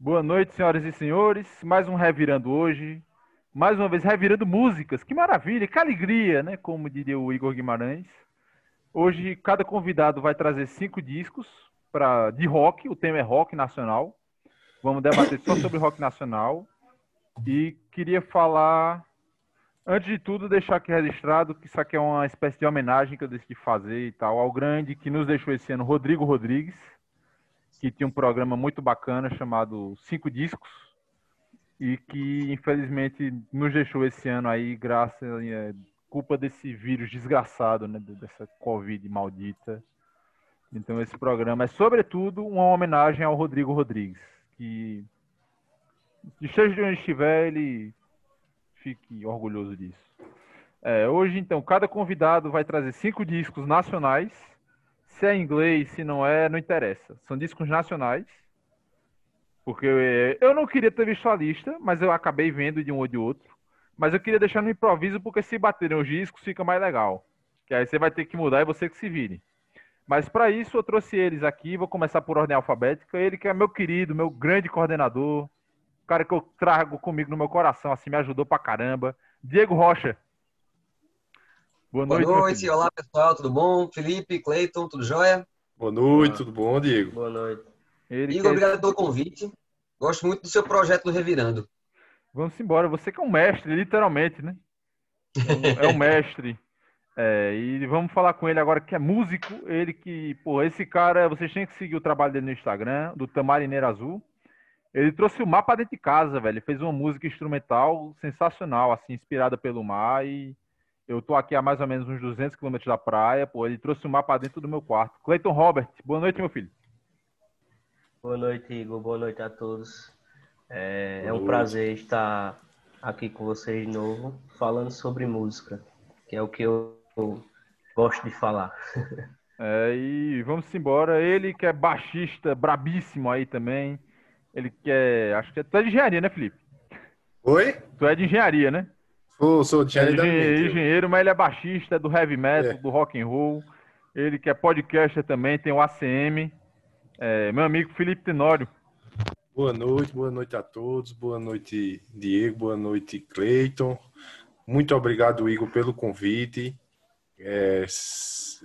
Boa noite, senhoras e senhores. Mais um Revirando hoje. Mais uma vez, revirando músicas. Que maravilha, que alegria, né? Como diria o Igor Guimarães. Hoje, cada convidado vai trazer cinco discos pra, de rock. O tema é rock nacional. Vamos debater só sobre rock nacional. E queria falar, antes de tudo, deixar aqui registrado que isso aqui é uma espécie de homenagem que eu decidi fazer e tal, ao grande que nos deixou esse ano, Rodrigo Rodrigues que tinha um programa muito bacana chamado Cinco Discos e que infelizmente nos deixou esse ano aí graças é, culpa desse vírus desgraçado, né, dessa Covid maldita. Então esse programa é sobretudo uma homenagem ao Rodrigo Rodrigues, que esteja de onde estiver, ele fique orgulhoso disso. É, hoje, então, cada convidado vai trazer cinco discos nacionais se é inglês, se não é, não interessa. São discos nacionais. Porque eu, eu não queria ter visto a lista, mas eu acabei vendo de um ou de outro. Mas eu queria deixar no improviso, porque se baterem os discos, fica mais legal. Que aí você vai ter que mudar e você que se vire. Mas para isso eu trouxe eles aqui, vou começar por ordem alfabética. Ele que é meu querido, meu grande coordenador, o cara que eu trago comigo no meu coração, assim, me ajudou pra caramba. Diego Rocha. Boa noite. Boa noite, olá pessoal, tudo bom? Felipe, Cleiton, tudo jóia? Boa noite, tudo bom, Diego? Boa noite. Ele Igor, quer... obrigado pelo convite. Gosto muito do seu projeto do Revirando. Vamos embora, você que é um mestre, literalmente, né? É um mestre. É, e vamos falar com ele agora que é músico. Ele que, pô, esse cara, vocês têm que seguir o trabalho dele no Instagram, do Tamarineiro Azul. Ele trouxe o mar pra dentro de casa, velho. Ele fez uma música instrumental sensacional, assim, inspirada pelo mar e eu tô aqui a mais ou menos uns 200 quilômetros da praia, pô, ele trouxe o mapa dentro do meu quarto. Cleiton Robert, boa noite, meu filho. Boa noite, Igor. Boa noite a todos. É, é um prazer estar aqui com vocês de novo, falando sobre música, que é o que eu, eu gosto de falar. É, e vamos embora. Ele que é baixista, brabíssimo aí também. Ele que é. Acho que é. Tu é de engenharia, né, Felipe? Oi? Tu é de engenharia, né? Sou, sou de é engenheiro, mas ele é baixista do heavy metal, é. do rock and roll. Ele que é podcaster também, tem o ACM. É, meu amigo Felipe Tenório. Boa noite, boa noite a todos. Boa noite, Diego. Boa noite, Cleiton. Muito obrigado, Igor, pelo convite. É,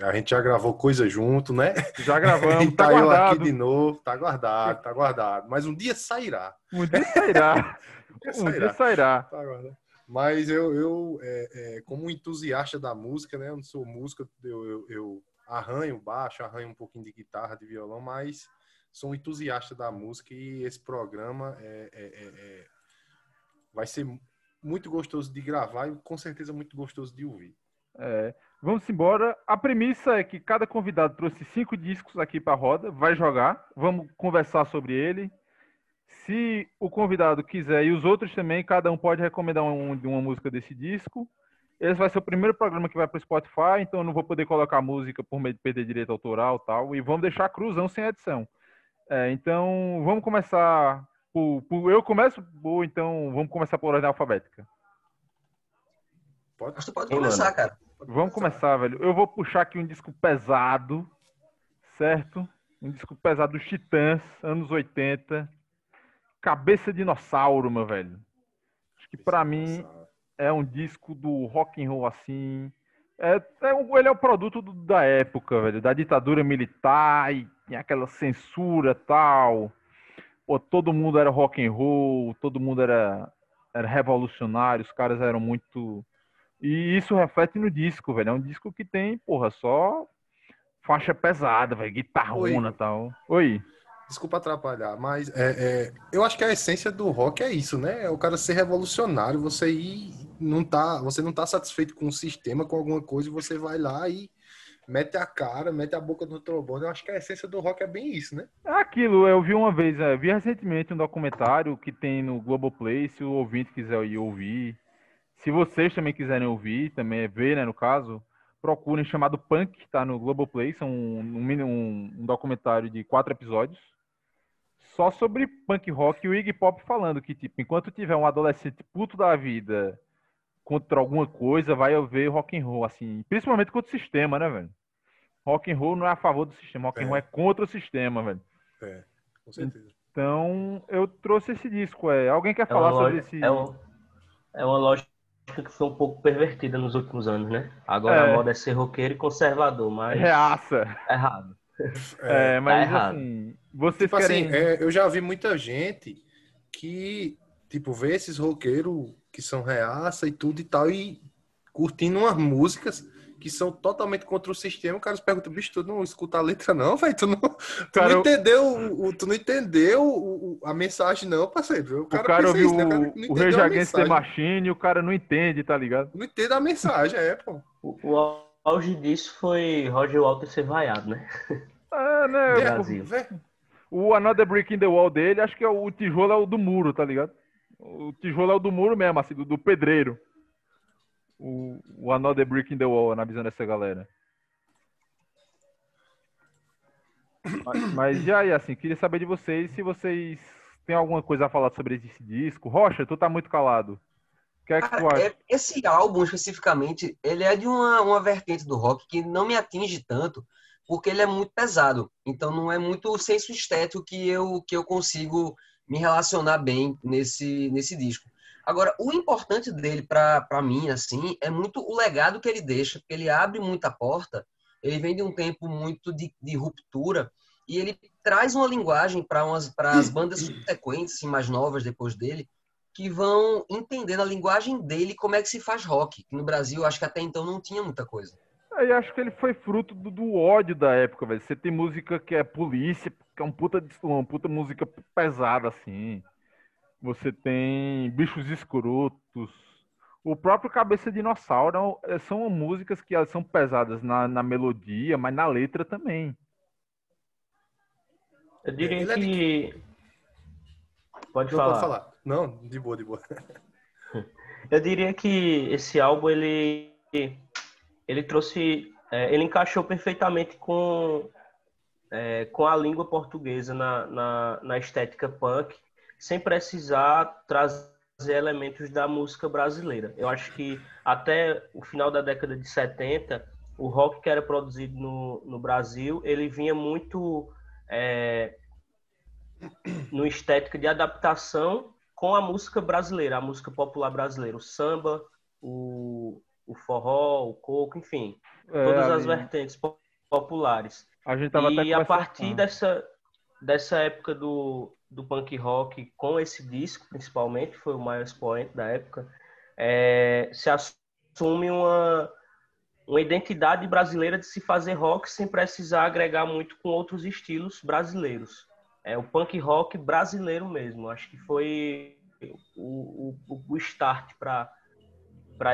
a gente já gravou coisa junto, né? Já gravamos, tá, tá eu aqui de novo, tá guardado, tá guardado. Mas um dia sairá. Um dia sairá. um dia sairá. Um dia sairá. Tá guardado. Mas eu, eu é, é, como entusiasta da música, né? Eu não sou músico, eu, eu, eu, arranho baixo, arranho um pouquinho de guitarra, de violão, mas sou um entusiasta da música e esse programa é, é, é, é vai ser muito gostoso de gravar e com certeza muito gostoso de ouvir. É, vamos embora. A premissa é que cada convidado trouxe cinco discos aqui para a roda, vai jogar, vamos conversar sobre ele, se o convidado quiser e os outros também, cada um pode recomendar um, uma música desse disco. Esse vai ser o primeiro programa que vai para o Spotify, então eu não vou poder colocar música por medo de perder direito autoral e tal. E vamos deixar cruzão sem edição. É, então, vamos começar por, por, Eu começo, ou então vamos começar por ordem alfabética. Pode, pode começar, cara. Pode vamos começar. começar, velho. Eu vou puxar aqui um disco pesado, certo? Um disco pesado dos Titãs, anos 80 Cabeça Dinossauro, meu velho. Acho que para mim é um disco do rock and roll assim. É, é ele é o produto do, da época, velho, da ditadura militar e tinha aquela censura tal. Pô, todo mundo era rock and roll, todo mundo era, era revolucionário, os caras eram muito. E isso reflete no disco, velho. É um disco que tem, porra, só faixa pesada, velho, guitarrona e tal. Oi. Desculpa atrapalhar, mas é, é, eu acho que a essência do rock é isso, né? É o cara ser revolucionário, você ir, não tá, você não tá satisfeito com o sistema, com alguma coisa, você vai lá e mete a cara, mete a boca no trombone. Eu acho que a essência do rock é bem isso, né? É aquilo, eu vi uma vez, é, vi recentemente um documentário que tem no Globoplay, se o ouvinte quiser ir ouvir. Se vocês também quiserem ouvir, também ver, né, no caso, procurem chamado Punk, tá no Globoplay, são um, um, um documentário de quatro episódios só sobre punk rock e o Iggy Pop falando que, tipo, enquanto tiver um adolescente puto da vida contra alguma coisa, vai haver rock and roll, assim, principalmente contra o sistema, né, velho? Rock and roll não é a favor do sistema, rock é. and roll é contra o sistema, velho. É, com certeza. Então, eu trouxe esse disco. É. Alguém quer é falar sobre esse. É, um, é uma lógica que foi um pouco pervertida nos últimos anos, né? Agora é. a moda é ser roqueiro e conservador, mas. Reaça. Errado. É, mas tá assim, vocês tipo assim, querem. Assim, é, eu já vi muita gente que, tipo, vê esses roqueiros que são reaça e tudo e tal, e curtindo umas músicas que são totalmente contra o sistema, o cara se pergunta, bicho, tu não escuta a letra não, velho? Tu não, tu cara, não entendeu, o, tu não entendeu o, a mensagem não, parceiro. O cara, o cara ouviu isso, né? o, o Rage Against the Machine e o cara não entende, tá ligado? Não entende a mensagem, é, pô. O, o auge disso foi Roger Walter ser vaiado, né? É, né? Brasil. O Another Brick in the Wall dele, acho que é o, o tijolo é o do muro, tá ligado? O tijolo é o do muro mesmo, assim, do, do pedreiro o, o Another Brick in the Wall na visão dessa galera. Mas, mas já aí, assim, queria saber de vocês se vocês têm alguma coisa a falar sobre esse disco. Rocha, tu tá muito calado. O que é que tu acha? É, esse álbum, especificamente, ele é de uma, uma vertente do rock que não me atinge tanto, porque ele é muito pesado. Então não é muito o senso estético que eu, que eu consigo me relacionar bem nesse, nesse disco. Agora, o importante dele para mim, assim, é muito o legado que ele deixa, porque ele abre muita porta, ele vem de um tempo muito de, de ruptura, e ele traz uma linguagem para as bandas subsequentes, assim, mais novas depois dele, que vão entender na linguagem dele como é que se faz rock. Que no Brasil, acho que até então não tinha muita coisa. Eu acho que ele foi fruto do, do, ódio da época, velho. Você tem música que é polícia, que é um puta, uma puta música pesada, assim. Você tem Bichos Escrotos. O próprio Cabeça Dinossauro é, são músicas que elas são pesadas na, na melodia, mas na letra também. Eu diria Ele que. É de... Pode falar. Pode falar. Não, de boa, de boa. Eu diria que esse álbum ele ele trouxe, é, ele encaixou perfeitamente com é, com a língua portuguesa na, na, na estética punk sem precisar trazer elementos da música brasileira. Eu acho que até o final da década de 70, o rock que era produzido no, no Brasil, ele vinha muito é, no estética de adaptação com a música brasileira, a música popular brasileira, o samba, o, o forró, o coco, enfim, é, todas as vertentes populares. A gente tava e a partir dessa, dessa época do, do punk rock com esse disco, principalmente, foi o maior expoente da época, é, se assume uma, uma identidade brasileira de se fazer rock sem precisar agregar muito com outros estilos brasileiros. É o punk rock brasileiro mesmo. Acho que foi o, o, o start para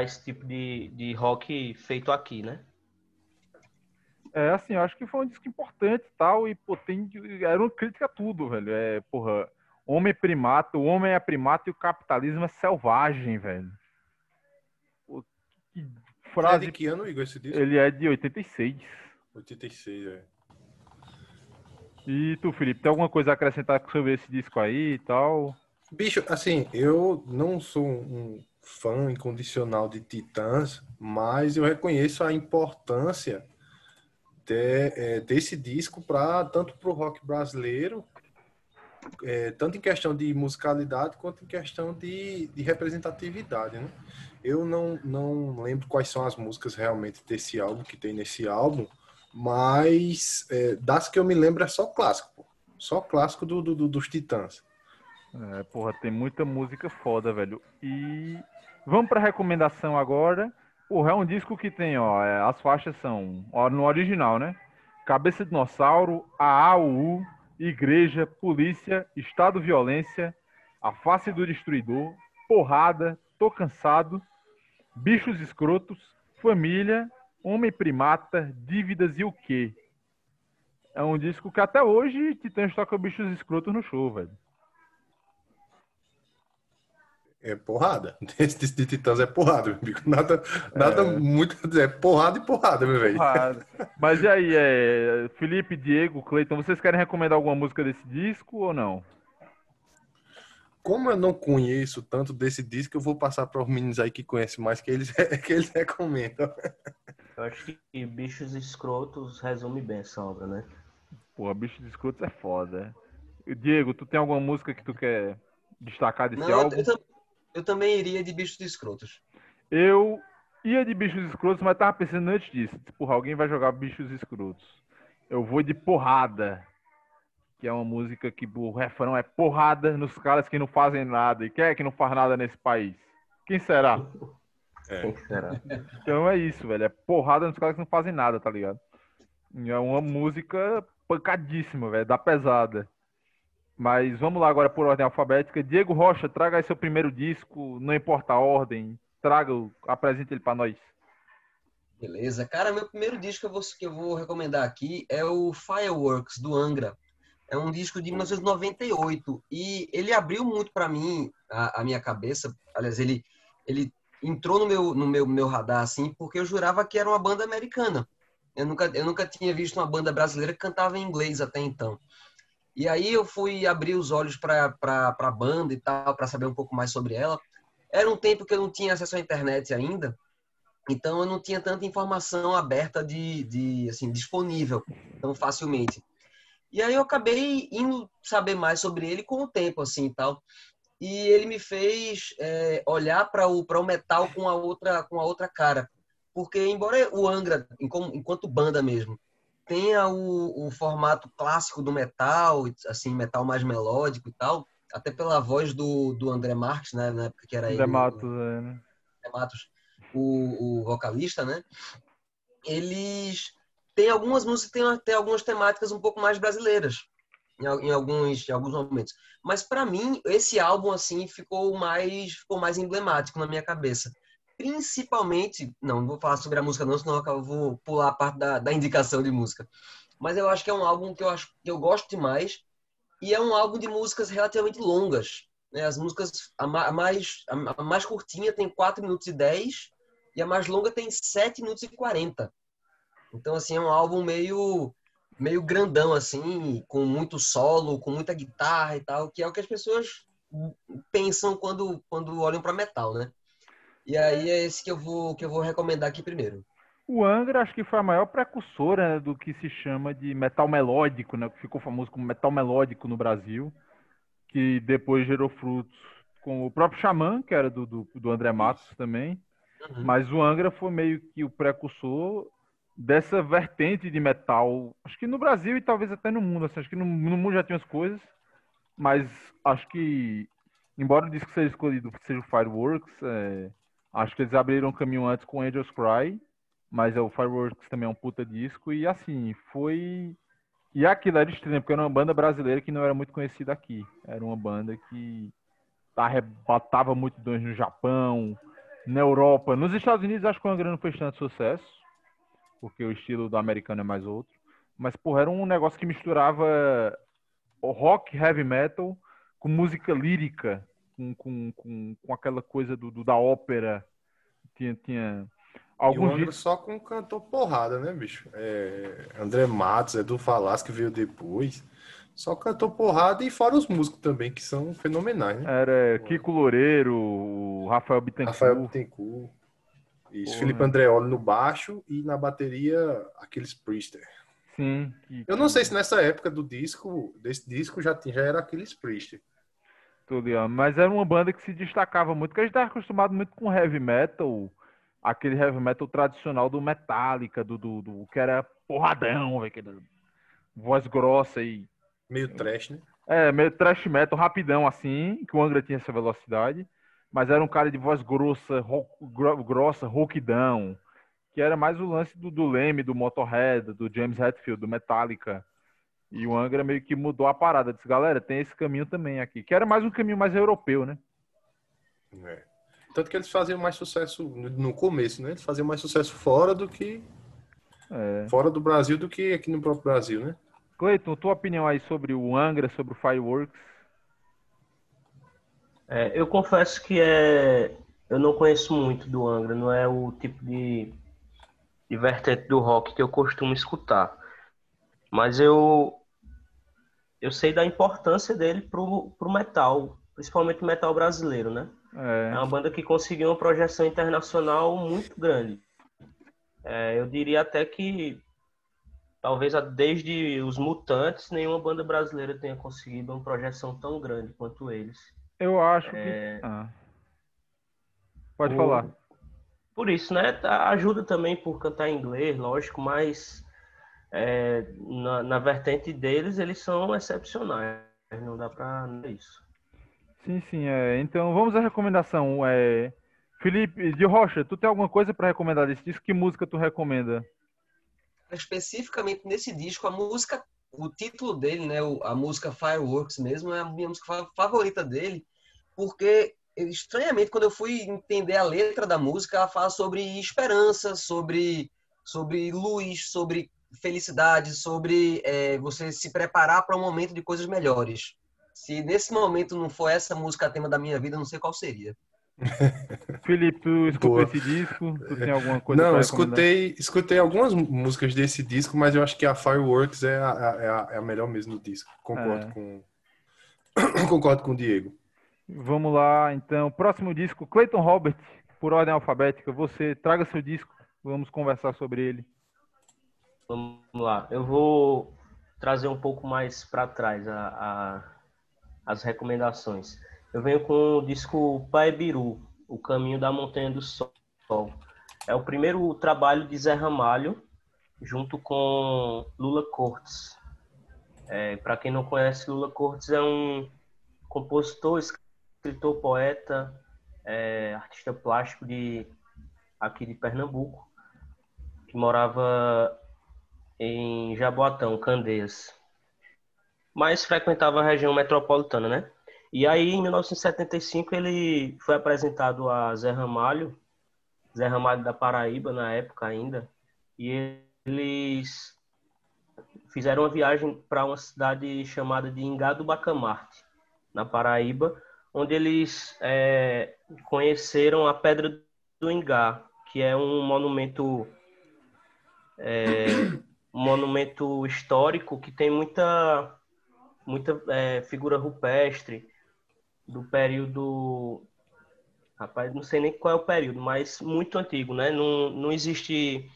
esse tipo de, de rock feito aqui, né? É, assim, eu acho que foi um disco importante e tal, e, pô, tem, era uma crítica a tudo, velho. É, porra, homem primata, o homem é primata e o capitalismo é selvagem, velho. Pô, que frase... Ele é de que ano, Igor, esse disco? Ele é de 86. 86, é. E tu, Felipe, tem alguma coisa a acrescentar sobre esse disco aí e tal? Bicho, assim, eu não sou um fã incondicional de Titãs, mas eu reconheço a importância de, é, desse disco para tanto para o rock brasileiro, é, tanto em questão de musicalidade quanto em questão de, de representatividade, né? Eu não, não lembro quais são as músicas realmente desse álbum, que tem nesse álbum, mas é, das que eu me lembro é só clássico, pô. Só clássico do, do, dos Titãs. É, porra, tem muita música foda, velho. E vamos para recomendação agora. Porra, é um disco que tem, ó, é, as faixas são, ó, no original, né? Cabeça de Dinossauro, AAU, Igreja, Polícia, Estado Violência, A Face do Destruidor, Porrada, Tô Cansado, Bichos Escrotos, Família, Homem Primata, Dívidas e o Quê? É um disco que até hoje Titãs toca Bichos Escrotos no show, velho é porrada. Esse de Titãs é porrada, meu amigo. Nada, nada é. muito. É porrada e porrada, meu velho. Mas e aí, é, Felipe, Diego, Cleiton, vocês querem recomendar alguma música desse disco ou não? Como eu não conheço tanto desse disco, eu vou passar para os meninos aí que conhecem mais, que eles, que eles recomendam. Eu acho que Bichos Escrotos resume bem essa obra, né? Pô, Bichos Escrotos é foda. Diego, tu tem alguma música que tu quer destacar desse Não, álbum? eu, eu também iria de Bichos Escrotos. Eu ia de Bichos Escrotos, mas tava pensando antes disso. Porra, alguém vai jogar Bichos Escrotos. Eu vou de Porrada, que é uma música que o refrão é porrada nos caras que não fazem nada. E quem é que não faz nada nesse país? Quem será? Quem será? Então é isso, velho. É porrada nos caras que não fazem nada, tá ligado? E É uma música pancadíssima, velho. Da pesada. Mas vamos lá agora por ordem alfabética. Diego Rocha, traga aí seu primeiro disco, não importa a ordem. Traga, apresente ele pra nós. Beleza. Cara, meu primeiro disco que eu, vou, que eu vou recomendar aqui é o Fireworks, do Angra. É um disco de 1998 e ele abriu muito para mim a, a, minha cabeça. Aliás, ele, ele entrou no meu, no meu, meu radar assim, porque eu jurava que era uma banda americana. Eu nunca, eu nunca tinha visto uma banda brasileira que cantava em inglês até então. E aí eu fui abrir os olhos para a banda e tal, para saber um pouco mais sobre ela. Era um tempo que eu não tinha acesso à internet ainda, então eu não tinha tanta informação aberta de, de assim disponível tão facilmente. E aí eu acabei indo saber mais sobre ele com o tempo assim e tal. E ele me fez é, olhar para o para o metal com a outra com a outra cara, porque embora o Angra enquanto banda mesmo tenha o, o formato clássico do metal, assim metal mais melódico e tal, até pela voz do, do André Marques, né, na época que era André ele. Matos, é, né? André Matos o, o vocalista, né? Eles têm algumas músicas, têm até algumas temáticas um pouco mais brasileiras em, em alguns, em alguns momentos. Mas para mim esse álbum assim ficou mais ficou mais emblemático na minha cabeça. Principalmente, não, vou falar sobre a música não, senão eu vou pular a parte da, da indicação de música. Mas eu acho que é um álbum que eu acho que eu gosto demais e é um álbum de músicas relativamente longas. Né? As músicas a mais a mais curtinha tem 4 minutos e 10 e a mais longa tem 7 minutos e 40. Então, assim, é um álbum meio, meio grandão, assim, com muito solo, com muita guitarra e tal, que é o que as pessoas pensam quando, quando olham para metal, né? E aí é esse que eu vou, que eu vou recomendar aqui primeiro. O Angra acho que foi a maior precursora né, do que se chama de metal melódico, né? Que ficou famoso como metal melódico no Brasil, que depois gerou frutos com o próprio Xamã, que era do, do, do André Matos também. Uhum. Mas o Angra foi meio que o precursor dessa vertente de metal. Acho que no Brasil e talvez até no mundo. Assim, acho que no, no, mundo já tinha as coisas, mas acho que, embora o disco seja escolhido seja o Fireworks, é, acho que eles abriram caminho antes com Angels Cry, mas é, o Fireworks também é um puta disco. E assim, foi. E aquilo era estranho, porque era uma banda brasileira que não era muito conhecida aqui. Era uma banda que arrebatava multidões no Japão, na Europa. Nos Estados Unidos, acho que o Angra não fez tanto sucesso, porque o estilo do americano é mais outro. Mas, porra, era um negócio que misturava rock, heavy metal, com música lírica, com, com, com, com aquela coisa do, do, da ópera. Tinha. tinha alguns dias... só com cantor porrada, né, bicho? É, André Matos, Edu Falas, que veio depois. Só cantou porrada e fora os músicos também, que são fenomenais, né? Era Kiko Loureiro, Rafael Bittencourt. Rafael Bittencourt. Isso, Porra. Felipe Andreoli no baixo e na bateria aqueles Priester. Sim. Que... Eu não sei se nessa época do disco, desse disco já, já era aqueles Priester. Mas era uma banda que se destacava muito, porque a gente estava acostumado muito com heavy metal, aquele heavy metal tradicional do Metallica, do, do, do que era porradão, véio, voz grossa e Meio trash, né? É, meio trash metal, rapidão assim, que o Angra tinha essa velocidade, mas era um cara de voz grossa, rock, grossa, rockdão, que era mais o lance do, do Leme, do Motorhead, do James Hetfield, do Metallica. E o Angra meio que mudou a parada. Disse, galera, tem esse caminho também aqui. Que era mais um caminho mais europeu, né? É. Tanto que eles faziam mais sucesso no começo, né? Eles faziam mais sucesso fora do que. É. Fora do Brasil do que aqui no próprio Brasil, né? Cleiton, tua opinião aí sobre o Angra, sobre o Fireworks? É, eu confesso que é, eu não conheço muito do Angra, não é o tipo de, de vertente do rock que eu costumo escutar. Mas eu eu sei da importância dele pro, pro metal, principalmente o metal brasileiro, né? É. é uma banda que conseguiu uma projeção internacional muito grande. É, eu diria até que talvez desde os Mutantes, nenhuma banda brasileira tenha conseguido uma projeção tão grande quanto eles. Eu acho é... que. Ah. Pode por... falar. Por isso, né? Tá, ajuda também por cantar em inglês, lógico, mas é, na, na vertente deles, eles são excepcionais. Não dá pra isso. Sim, sim. É. Então vamos à recomendação. É... Felipe de Rocha, tu tem alguma coisa para recomendar desse disco? Que música tu recomenda? especificamente nesse disco, a música, o título dele, né, a música Fireworks mesmo, é a minha música favorita dele, porque estranhamente quando eu fui entender a letra da música, ela fala sobre esperança, sobre sobre luz, sobre felicidade, sobre é, você se preparar para um momento de coisas melhores. Se nesse momento não for essa música tema da minha vida, não sei qual seria. Felipe, tu escutou Boa. esse disco? Tu tem alguma coisa Não, escutei, escutei algumas músicas desse disco, mas eu acho que a Fireworks é a, é a, é a melhor mesmo do disco. Concordo é. com concordo com o Diego. Vamos lá, então. Próximo disco, Clayton Robert, por ordem alfabética. Você traga seu disco, vamos conversar sobre ele. Vamos lá. Eu vou trazer um pouco mais para trás a, a, as recomendações. Eu venho com o disco Pai Biru, O Caminho da Montanha do Sol. É o primeiro trabalho de Zé Ramalho, junto com Lula Cortes. É, Para quem não conhece, Lula Cortes é um compositor, escritor, poeta, é, artista plástico de aqui de Pernambuco, que morava em Jaboatão, Candeias. Mas frequentava a região metropolitana, né? E aí, em 1975, ele foi apresentado a Zé Ramalho, Zé Ramalho da Paraíba, na época ainda, e eles fizeram uma viagem para uma cidade chamada de Ingado Bacamarte, na Paraíba, onde eles é, conheceram a Pedra do Ingá, que é um monumento é, um monumento histórico que tem muita muita é, figura rupestre do período. Rapaz, não sei nem qual é o período, mas muito antigo, né? Não, não existe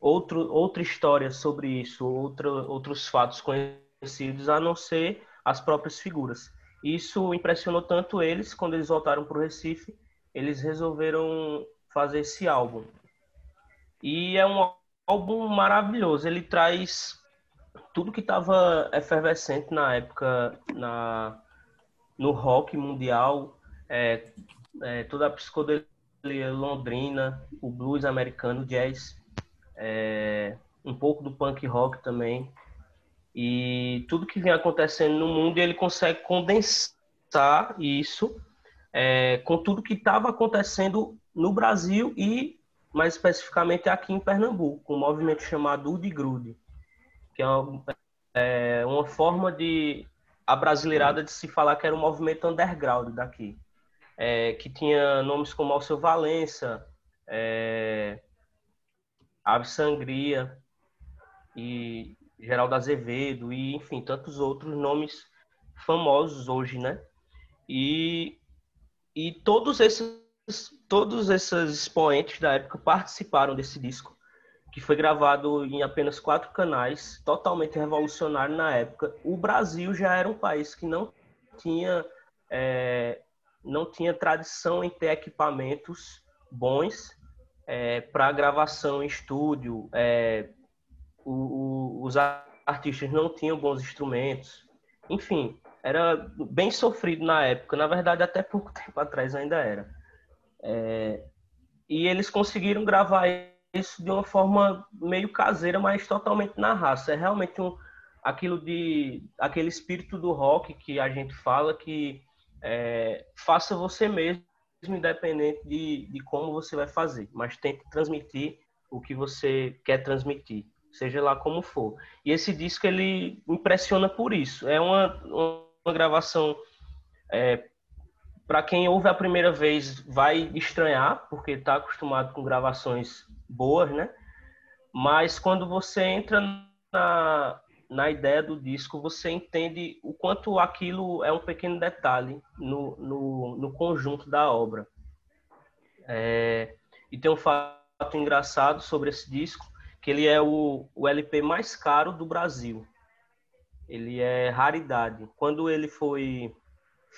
outro, outra história sobre isso, outra, outros fatos conhecidos, a não ser as próprias figuras. Isso impressionou tanto eles, quando eles voltaram para o Recife, eles resolveram fazer esse álbum. E é um álbum maravilhoso, ele traz tudo que estava efervescente na época na, no rock mundial, é, é, toda a psicodelia londrina, o blues americano, o jazz, é, um pouco do punk rock também. E tudo que vem acontecendo no mundo, ele consegue condensar isso é, com tudo que estava acontecendo no Brasil e, mais especificamente, aqui em Pernambuco, um movimento chamado Udi Grude, que é uma, é uma forma de a brasileirada de se falar que era um movimento underground daqui. É, que tinha nomes como Alceu Valença, é, Ave Sangria e Geraldo Azevedo e, enfim, tantos outros nomes famosos hoje, né? E, e todos esses todos esses expoentes da época participaram desse disco que foi gravado em apenas quatro canais, totalmente revolucionário na época. O Brasil já era um país que não tinha, é, não tinha tradição em ter equipamentos bons é, para gravação em estúdio. É, o, o, os artistas não tinham bons instrumentos. Enfim, era bem sofrido na época. Na verdade, até pouco tempo atrás ainda era. É, e eles conseguiram gravar isso de uma forma meio caseira, mas totalmente na raça. É realmente um, aquilo de aquele espírito do rock que a gente fala que é, faça você mesmo, independente de, de como você vai fazer, mas tente transmitir o que você quer transmitir, seja lá como for. E esse disco ele impressiona por isso. É uma, uma gravação é, para quem ouve a primeira vez vai estranhar, porque está acostumado com gravações boas, né? Mas quando você entra na, na ideia do disco, você entende o quanto aquilo é um pequeno detalhe no, no, no conjunto da obra. É, e tem um fato engraçado sobre esse disco, que ele é o, o LP mais caro do Brasil. Ele é raridade. Quando ele foi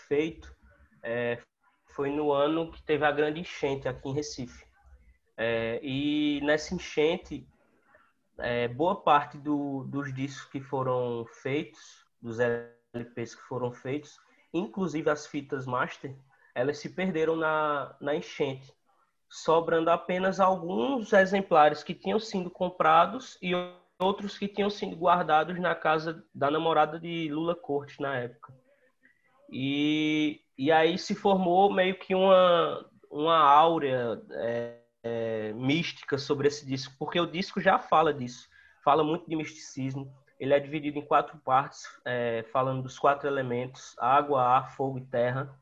feito, é, foi no ano que teve a grande enchente aqui em Recife. É, e nessa enchente, é, boa parte do, dos discos que foram feitos, dos LPs que foram feitos, inclusive as fitas master, elas se perderam na, na enchente, sobrando apenas alguns exemplares que tinham sido comprados e outros que tinham sido guardados na casa da namorada de Lula Cortes na época. E, e aí se formou meio que uma, uma áurea é, é, mística sobre esse disco, porque o disco já fala disso, fala muito de misticismo. Ele é dividido em quatro partes, é, falando dos quatro elementos: água, ar, fogo e terra.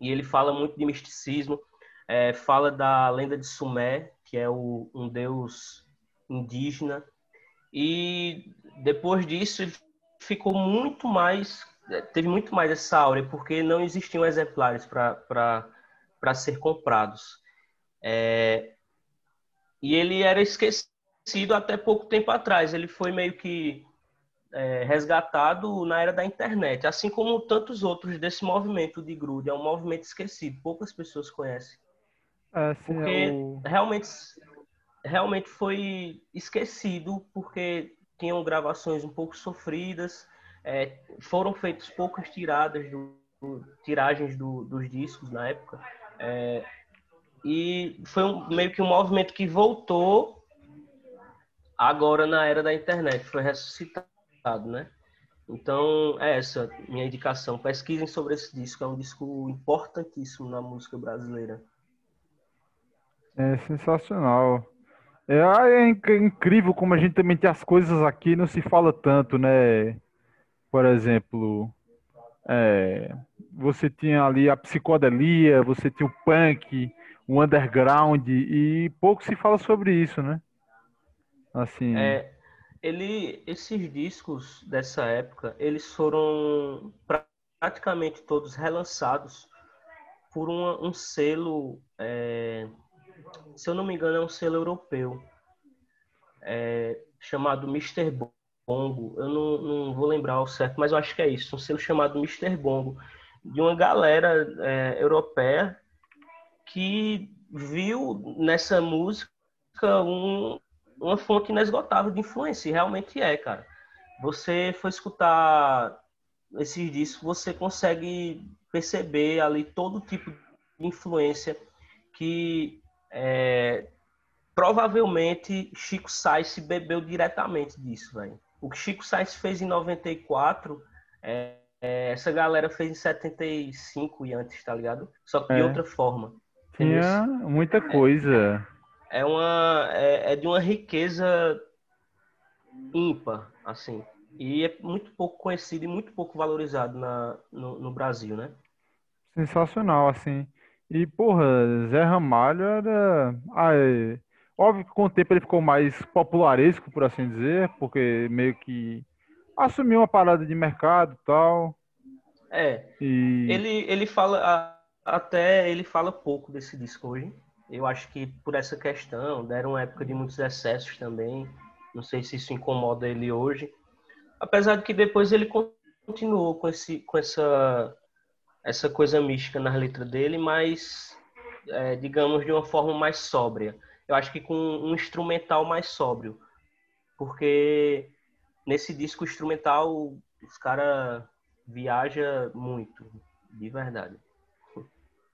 E ele fala muito de misticismo, é, fala da lenda de Sumé, que é o, um deus indígena. E depois disso, ficou muito mais teve muito mais essa áurea, porque não existiam exemplares para ser comprados. É, e ele era esquecido até pouco tempo atrás. Ele foi meio que é, resgatado na era da internet, assim como tantos outros desse movimento de grude. É um movimento esquecido, poucas pessoas conhecem. É, sim, porque é o... realmente, realmente foi esquecido, porque tinham gravações um pouco sofridas, é, foram feitas poucas tiradas do, do tiragens do, dos discos na época. É, e foi um, meio que um movimento que voltou agora na era da internet, foi ressuscitado, né? Então, é essa minha indicação. Pesquisem sobre esse disco, é um disco importantíssimo na música brasileira. É sensacional. É, é incrível como a gente também tem as coisas aqui, não se fala tanto, né? Por exemplo, é, você tinha ali a psicodelia, você tinha o punk, o underground, e pouco se fala sobre isso, né? Assim. É, ele, esses discos dessa época, eles foram praticamente todos relançados por uma, um selo, é, se eu não me engano, é um selo europeu, é, chamado Mr. Bo Bongo, eu não, não vou lembrar o certo, mas eu acho que é isso, um selo chamado Mr. Bongo, de uma galera é, europeia que viu nessa música um, uma fonte inesgotável de influência, e realmente é, cara. Você foi escutar esses discos, você consegue perceber ali todo tipo de influência que é, provavelmente Chico Sainz bebeu diretamente disso, velho. O que Chico Sainz fez em 94, é, é, essa galera fez em 75 e antes, tá ligado? Só que de é. outra forma. Tinha muita coisa. É, uma é, é, de uma riqueza ímpar, assim. E é muito pouco conhecido e muito pouco valorizado na, no, no Brasil, né? Sensacional, assim. E, porra, Zé Ramalho era. É... Óbvio que com o tempo ele ficou mais popularesco, por assim dizer, porque meio que assumiu uma parada de mercado e tal. É. E... Ele, ele fala, até ele fala pouco desse disco hoje. Eu acho que por essa questão, deram uma época de muitos excessos também. Não sei se isso incomoda ele hoje. Apesar de que depois ele continuou com, esse, com essa, essa coisa mística nas letras dele, mas, é, digamos, de uma forma mais sóbria eu acho que com um instrumental mais sóbrio. Porque nesse disco instrumental os caras viaja muito, de verdade.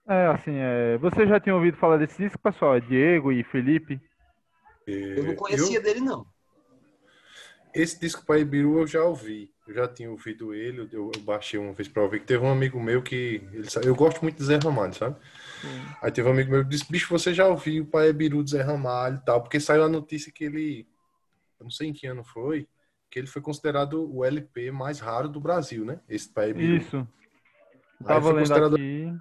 É, assim, é... você já tinha ouvido falar desse disco, pessoal? Diego e Felipe? Eu não conhecia eu... dele, não. Esse disco para Ibiru eu já ouvi. Eu já tinha ouvido ele, eu, baixei uma vez para ouvir, que teve um amigo meu que. Ele, eu gosto muito de Zé Ramalho, sabe? Aí teve um amigo meu que disse, bicho, você já ouviu o Pai Biru de Zé Ramalho e tal, porque saiu a notícia que ele. Eu não sei em que ano foi, que ele foi considerado o LP mais raro do Brasil, né? Esse Pai Biru. Isso. Tava lendo considerado... aqui.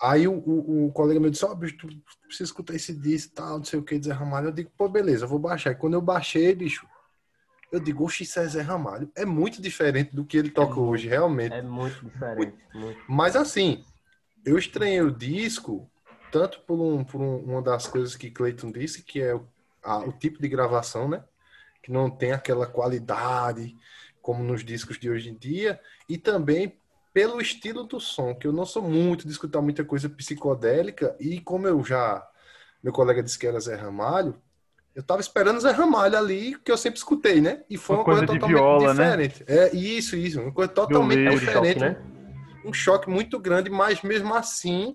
Aí o, o, o, colega meu disse, ó, oh, bicho, tu precisa escutar esse disco e tal, não sei o que, Zé Ramalho. Eu digo, pô, beleza, eu vou baixar. E quando eu baixei, bicho, eu digo, oxe, isso é Zé Ramalho. É muito diferente do que ele toca é hoje, realmente. É muito diferente. Muito. Mas assim, eu estranhei o disco tanto por, um, por um, uma das coisas que Clayton disse, que é a, o tipo de gravação, né? Que não tem aquela qualidade como nos discos de hoje em dia, e também pelo estilo do som, que eu não sou muito de escutar muita coisa psicodélica, e como eu já, meu colega disse que era Zé Ramalho, eu tava esperando Zé Ramalho ali, que eu sempre escutei, né? E foi uma, uma coisa, coisa totalmente viola, né? diferente. Né? É, isso, isso, uma coisa totalmente Violeta, diferente. Choque, né? Um choque muito grande, mas mesmo assim,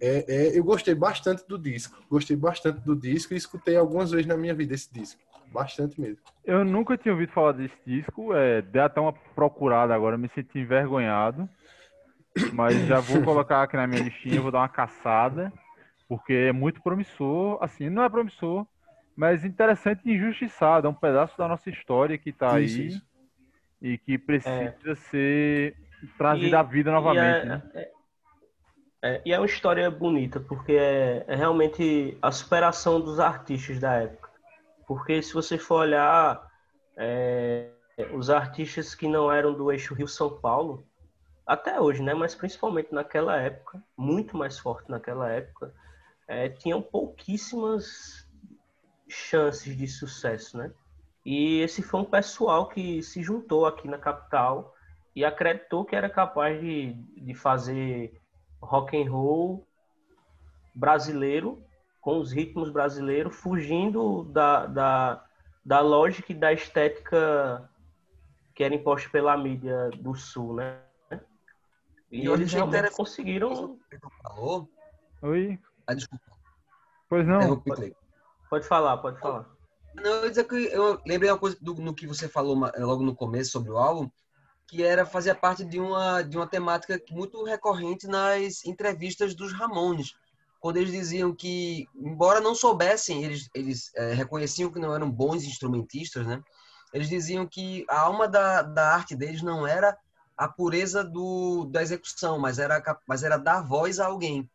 é, é, eu gostei bastante do disco. Gostei bastante do disco e escutei algumas vezes na minha vida esse disco. Bastante mesmo. Eu nunca tinha ouvido falar desse disco. É, dei até uma procurada agora, me senti envergonhado. Mas já vou colocar aqui na minha listinha, vou dar uma caçada. Porque é muito promissor. Assim, não é promissor, mas interessante e injustiçado. É um pedaço da nossa história que está aí. Isso. E que precisa é. ser trazido à vida novamente. É, né? É, é, e é uma história bonita, porque é, é, realmente a superação dos artistas da época. Porque se você for olhar é, os artistas que não eram do eixo Rio-São Paulo, até hoje, né? Mas principalmente naquela época, muito mais forte naquela época, tinham pouquíssimas chances de sucesso, né? E esse foi um pessoal que se juntou aqui na capital e acreditou que era capaz de, de fazer rock and roll brasileiro, com os ritmos brasileiros, fugindo da, da, da lógica e da estética que era imposta pela mídia do Sul, né? E, e eles realmente conseguiram... Falou? Oi? Ah, desculpa. Pois não. Pode, pode falar, pode falar. Não, eu dizer que eu lembrei uma coisa do, no que você falou logo no começo sobre o álbum, que era fazer parte de uma, de uma temática muito recorrente nas entrevistas dos Ramones, quando eles diziam que, embora não soubessem, eles, eles é, reconheciam que não eram bons instrumentistas, né? Eles diziam que a alma da, da arte deles não era a pureza do, da execução, mas era, mas era dar voz a alguém.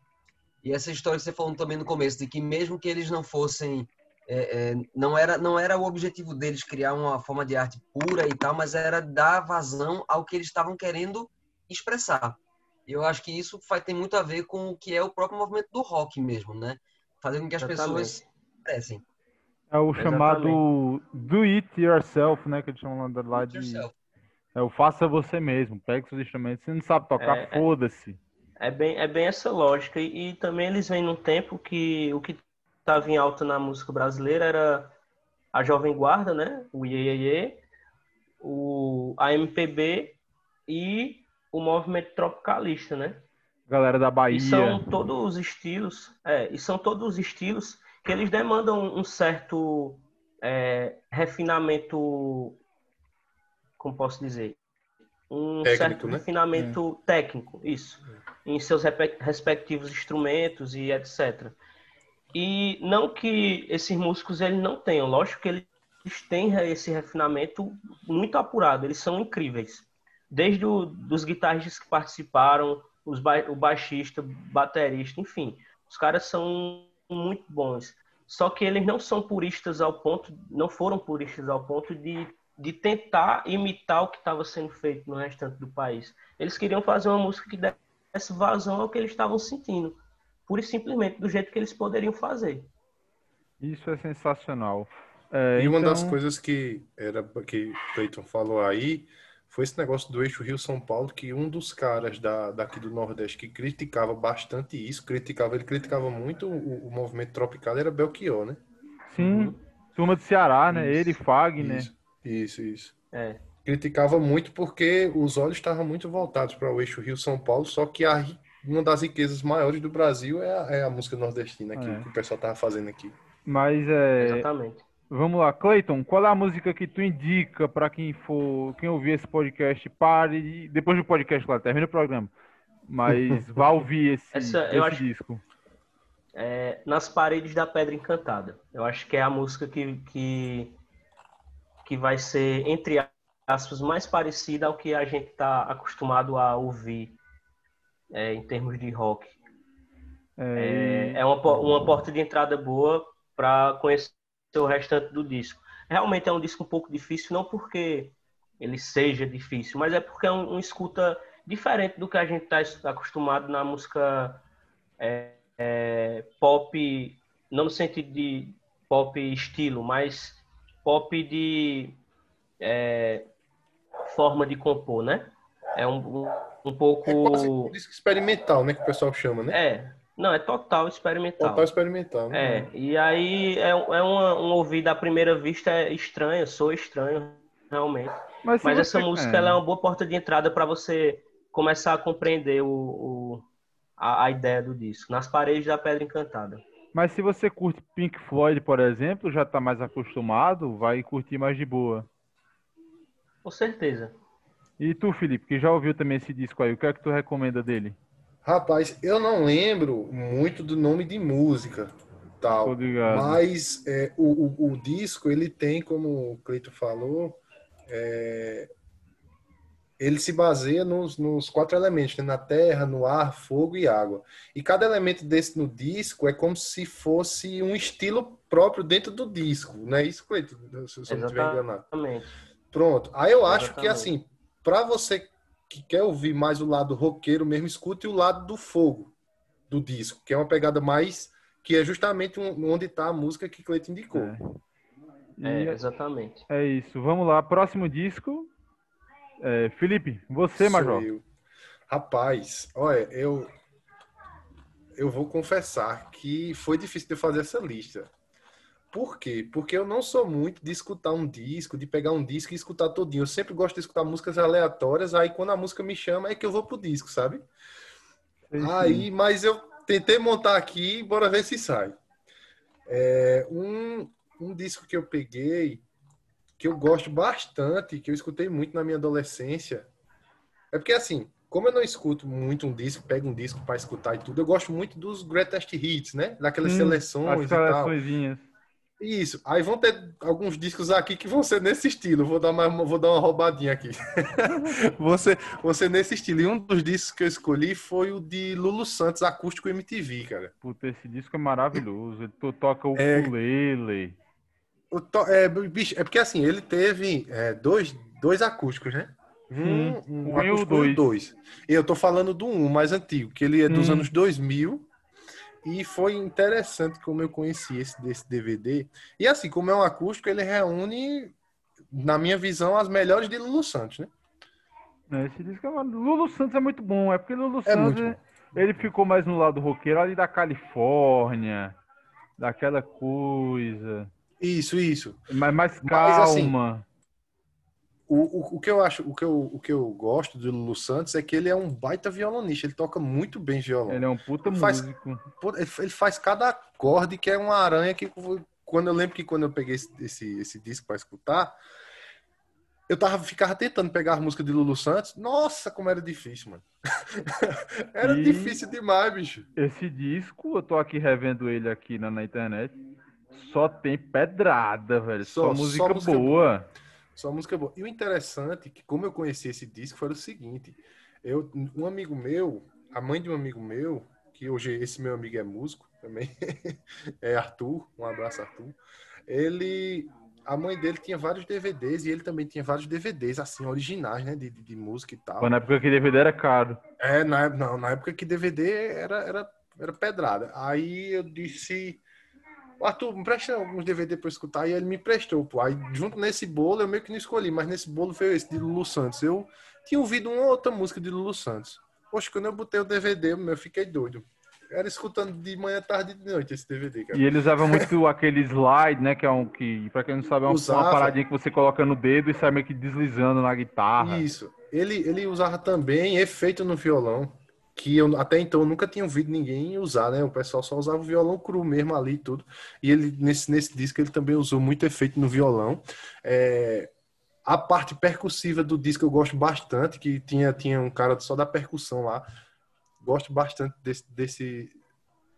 E essa história que você falou também no começo, de que mesmo que eles não fossem é, é, não era não era o objetivo deles criar uma forma de arte pura e tal, mas era dar vazão ao que eles estavam querendo expressar. E eu acho que isso vai ter muito a ver com o que é o próprio movimento do rock mesmo, né? Fazer com que as Exatamente. pessoas expressem. É o chamado do it yourself, né? Que eles chamam lá de. É o faça você mesmo. Pega seus instrumentos. Você não sabe tocar, é, é. foda-se. É bem, é bem essa lógica. E, e, também eles vêm num tempo que o que estava em alta na música brasileira era a Jovem Guarda, né? O Iê, o a MPB e o movimento tropicalista, né? Galera da Bahia. E são todos os estilos, é, e são todos os estilos que eles demandam um certo é, refinamento, como posso dizer, um técnico, certo né? refinamento é. técnico, isso, em seus respectivos instrumentos e etc. E não que esses músicos eles não tenham, lógico que eles têm esse refinamento muito apurado, eles são incríveis. Desde o, dos guitarristas que participaram, os ba o baixista, baterista, enfim, os caras são muito bons. Só que eles não são puristas ao ponto, não foram puristas ao ponto de, de tentar imitar o que estava sendo feito no restante do país. Eles queriam fazer uma música que desse vazão ao que eles estavam sentindo pura e simplesmente do jeito que eles poderiam fazer. Isso é sensacional. É, e uma das então coisas que era que Cleiton falou aí foi esse negócio do eixo Rio-São Paulo, que um dos caras da, daqui do Nordeste que criticava bastante isso, criticava, ele criticava muito o, o movimento tropical, era Belchior, né? Sim, uhum. turma do Ceará, né? Isso, ele, Fagner. Isso, isso. isso. É. Criticava muito porque os olhos estavam muito voltados para o eixo Rio-São Paulo, só que a uma das riquezas maiores do Brasil é a, é a música nordestina que, é. que, o pessoal tava fazendo aqui. Mas é. Exatamente. Vamos lá, Cleiton, qual é a música que tu indica para quem for, quem ouvir esse podcast, pare depois do podcast, claro, termina o programa, mas vá ouvir esse, Essa, esse acho, disco. É, Nas Paredes da Pedra Encantada. Eu acho que é a música que, que, que vai ser, entre aspas, mais parecida ao que a gente está acostumado a ouvir é, em termos de rock. É, é, é uma, uma porta de entrada boa para conhecer o restante do disco. Realmente é um disco um pouco difícil, não porque ele seja difícil, mas é porque é um, um escuta diferente do que a gente está acostumado na música é, é, pop, não no sentido de, pop estilo, mas pop de é, forma de compor, né? É um, um, um pouco. É quase um disco experimental, né? Que o pessoal chama, né? É. Não, é total experimental. Total experimental, né? É, e aí é, é uma, um ouvido à primeira vista é estranho, sou estranho, realmente. Mas, Mas essa música ela é uma boa porta de entrada para você começar a compreender o, o a, a, ideia do disco. Nas paredes da Pedra Encantada. Mas se você curte Pink Floyd, por exemplo, já está mais acostumado, vai curtir mais de boa. Com certeza. E tu, Felipe, que já ouviu também esse disco aí, o que é que tu recomenda dele? Rapaz, eu não lembro muito do nome de música, tal. Mas é, o, o, o, disco ele tem, como o Cleito falou, é, ele se baseia nos, nos quatro elementos, né? na terra, no ar, fogo e água. E cada elemento desse no disco é como se fosse um estilo próprio dentro do disco, não é isso, Cleiton? Se eu não estiver enganado. Pronto. Aí eu acho Exatamente. que, assim, para você que quer ouvir mais o lado roqueiro mesmo, escute o lado do fogo do disco, que é uma pegada mais... que é justamente onde está a música que Cleiton indicou. É. é, exatamente. É isso. Vamos lá. Próximo disco, é, Felipe, você, Major. Eu. Rapaz, olha, eu eu vou confessar que foi difícil de fazer essa lista. Por quê? Porque eu não sou muito de escutar um disco, de pegar um disco e escutar todinho. Eu sempre gosto de escutar músicas aleatórias, aí quando a música me chama é que eu vou pro disco, sabe? Sim. Aí, mas eu tentei montar aqui, bora ver se sai. É, um, um disco que eu peguei que eu gosto bastante, que eu escutei muito na minha adolescência. É porque, assim, como eu não escuto muito um disco, pego um disco para escutar e tudo, eu gosto muito dos greatest hits, né? Daquelas hum, seleções e tal. Isso. Aí vão ter alguns discos aqui que vão ser nesse estilo. Vou dar uma, vou dar uma roubadinha aqui. você, você nesse estilo. E um dos discos que eu escolhi foi o de Lulu Santos, acústico MTV, cara. Puta, esse disco é maravilhoso. Ele toca o é... ukulele. O to... é, bicho, é porque assim, ele teve é, dois, dois acústicos, né? Um, um, um acústico dois. dois. Eu tô falando do um mais antigo, que ele é dos hum. anos 2000. E foi interessante como eu conheci esse desse DVD. E assim, como é um acústico, ele reúne, na minha visão, as melhores de Lulu Santos, né? É, esse disco é Lulu Santos é muito bom, é porque Lulu é Santos ele ficou mais no lado roqueiro ali da Califórnia, daquela coisa. Isso, isso. Mas mais calma. Mas, assim, o, o, o, que eu acho, o que eu, o que eu gosto do Lulu Santos é que ele é um baita violonista, ele toca muito bem violão. Ele é um puta ele músico. Faz, ele faz cada acorde que é uma aranha que quando eu lembro que quando eu peguei esse, esse, esse disco para escutar, eu tava, ficava tentando pegar a música de Lulu Santos. Nossa, como era difícil, mano. era e difícil demais, bicho. Esse disco, eu tô aqui revendo ele aqui na, na internet só tem pedrada, velho. Só, só, música, só música boa. boa. Só música boa. E o interessante, é que como eu conheci esse disco, foi o seguinte. Eu, um amigo meu, a mãe de um amigo meu, que hoje esse meu amigo é músico também, é Arthur, um abraço, Arthur. Ele, a mãe dele tinha vários DVDs e ele também tinha vários DVDs, assim, originais, né, de, de, de música e tal. Mas na época que DVD era caro. É, na, não, na época que DVD era, era, era pedrada. Aí eu disse, Arthur, me presta alguns DVD pra eu escutar. E ele me prestou, pô. Aí, junto nesse bolo, eu meio que não escolhi, mas nesse bolo veio esse de Lulu Santos. Eu tinha ouvido uma outra música de Lulu Santos. Poxa, quando eu botei o DVD, eu fiquei doido. Era escutando de manhã, tarde e de noite esse DVD, cara. E ele usava muito aquele slide, né? Que é um que, pra quem não sabe, é uma, uma paradinha que você coloca no dedo e sai meio que deslizando na guitarra. Isso. Ele, ele usava também efeito no violão que eu até então eu nunca tinha ouvido ninguém usar, né? O pessoal só usava o violão cru mesmo ali e tudo. E ele nesse, nesse disco ele também usou muito efeito no violão. É, a parte percussiva do disco eu gosto bastante, que tinha, tinha um cara só da percussão lá. Gosto bastante desse, desse,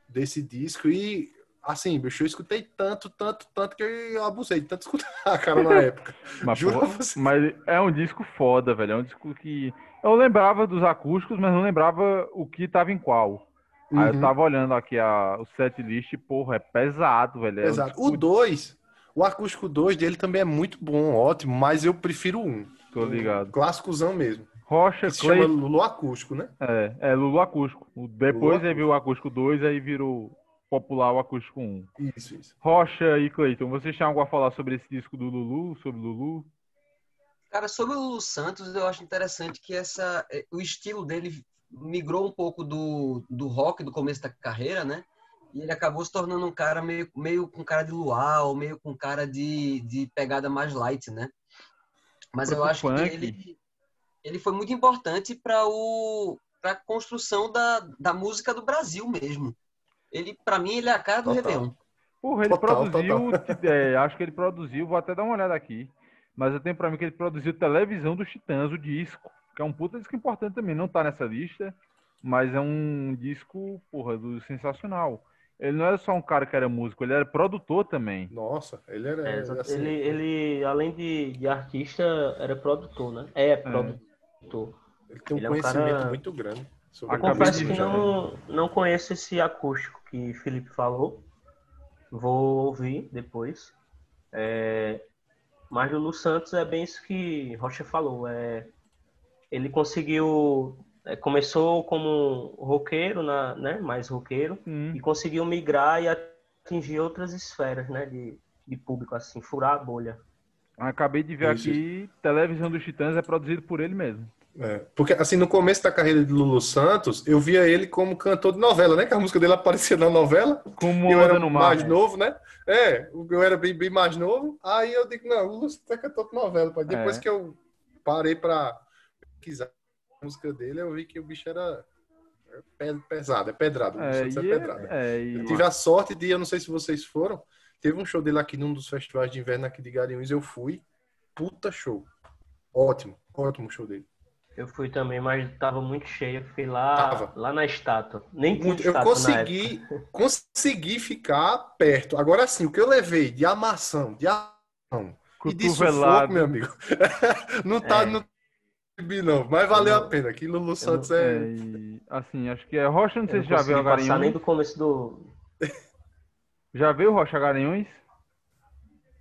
desse disco. E assim, bicho, eu escutei tanto, tanto, tanto que eu abusei de tanto escutar, cara, na época. mas, Juro mas é um disco foda, velho. É um disco que eu lembrava dos acústicos, mas não lembrava o que tava em qual. Uhum. Aí eu uhum. tava olhando aqui a, o set list, porra, é pesado, velho. É. Um o 2, o acústico 2 dele também é muito bom, ótimo, mas eu prefiro um. Tô ligado. clássicozão mesmo. Rocha, Se Clay... chama Lulu Acústico, né? É, é Lulu Acústico. Depois Lulu aí viu o acústico 2, aí virou popular, o acústico 1. Isso, isso. Rocha e Cleiton, vocês têm algo a falar sobre esse disco do Lulu, sobre Lulu? Cara, sobre o Santos, eu acho interessante que essa, eh, o estilo dele migrou um pouco do, do rock do começo da carreira, né? E ele acabou se tornando um cara meio, meio com cara de luau, meio com cara de, de pegada mais light, né? Mas eu acho que ele, ele foi muito importante para a construção da, da música do Brasil mesmo. Ele, para mim, ele é a cara do Total. Réveillon. Porra, ele Total, produziu, é, acho que ele produziu, vou até dar uma olhada aqui, mas eu tenho pra mim que ele produziu Televisão dos Titãs, o disco, que é um puta disco importante também, não tá nessa lista, mas é um disco, porra, do sensacional. Ele não era só um cara que era músico, ele era produtor também. Nossa, ele era. É, assim, ele, ele, além de, de artista, era produtor, né? É, produtor. ele tem um ele é um conhecimento cara- muito grande. Confesso de que não, não conheço esse acústico que Felipe falou. Vou ouvir depois. É, mas Lulu Santos é bem isso que Rocha falou. É, ele conseguiu. é, começou como roqueiro, na, né? Mais roqueiro. Sim. E conseguiu migrar e atingir outras esferas, né? De, de público, assim, furar a bolha. Acabei de ver Isso. aqui, Televisão dos Titãs é produzido por ele mesmo. É, porque, assim, no começo da carreira de Lulu Santos, eu via ele como cantor de novela, né? Que a música dele aparecia na novela. Como eu era no mar. mais novo, né? É, eu era bem, bem mais novo. Aí eu digo, não, Lulu Santos é cantor de novela. pai. Depois É. que eu parei pra pesquisar a música dele, eu vi que o bicho era é pe- pesado, é pedrado. É, Santos é e, pedrado. é, e- Eu tive a sorte de, eu não sei se vocês foram, teve um show dele aqui num dos festivais de inverno aqui de Garanhuns, eu fui. Puta show. Ótimo, ótimo show dele. Eu fui também, mas tava muito cheio. Eu fui lá, Tava. lá na estátua. Nem Muito- eu consegui, consegui ficar perto. Agora sim, o que eu levei de amação, de ação e de sufoco, meu amigo, não tá É. no não. Mas valeu Eu a pena. Lulu não- Santos É, assim, acho que é Rocha, não sei Eu se não já a consegui passar nem Garanhuns. do começo do. Já veio Rocha Garanhuns?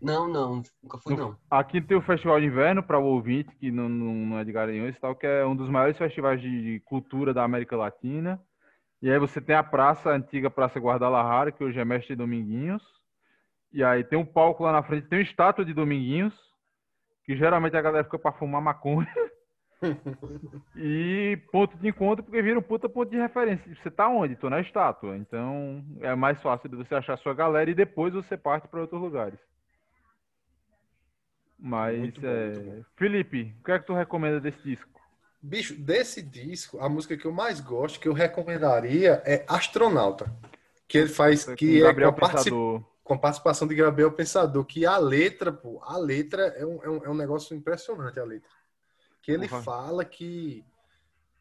Não, não, nunca fui, não. Aqui tem o Festival de Inverno para o ouvinte, que não, não, não é de Garanhuns e tal, que é um dos maiores festivais de, cultura da América Latina. E aí você tem a praça, a antiga Praça Guadalajara, que hoje é Mestre Dominguinhos. E aí tem um palco lá na frente, tem uma estátua de Dominguinhos, que geralmente a galera fica para fumar maconha. e ponto de encontro, porque vira um puta ponto de referência. Você tá onde? Tô na estátua. Então é mais fácil de você achar a sua galera e depois você parte para outros lugares. Mas, Muito bom, é... muito bom. Felipe, o que é que tu recomenda desse disco? Bicho, desse disco, a música que eu mais gosto, que eu recomendaria, é Astronauta. Que ele faz, que Com é Gabriel com a, partici- Pensador. com a participação de Gabriel Pensador, que a letra, pô, a letra é um, é um, é um negócio impressionante, a letra. Que ele Porra. fala que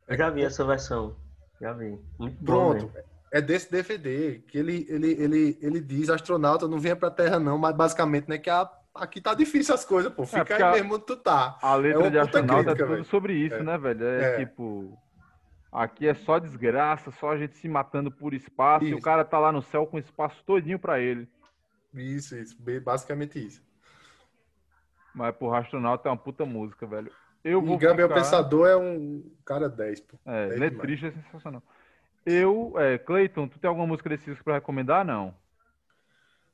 Eu já vi essa versão. Já vi. Muito bom. Pronto. É desse DVD que ele, ele, ele, ele diz, astronauta, não venha pra Terra não, mas basicamente, né, que a, aqui tá difícil as coisas, pô. Fica porque aí mesmo onde tu tá. A letra uma de astronauta crítica, é tudo velho. sobre isso, É. né, velho? É, É. tipo. Aqui é só desgraça, só a gente se matando por espaço, e o Isso. cara tá lá no céu com espaço todinho pra ele. Isso, isso. Basicamente isso. Mas, porra, astronauta é uma puta música, velho. Eu vou E Gabriel ficar... Pensador é um cara 10, pô. É, é letrista é sensacional. Eu, é, Cleiton, tu tem alguma música desse disco pra recomendar? Não.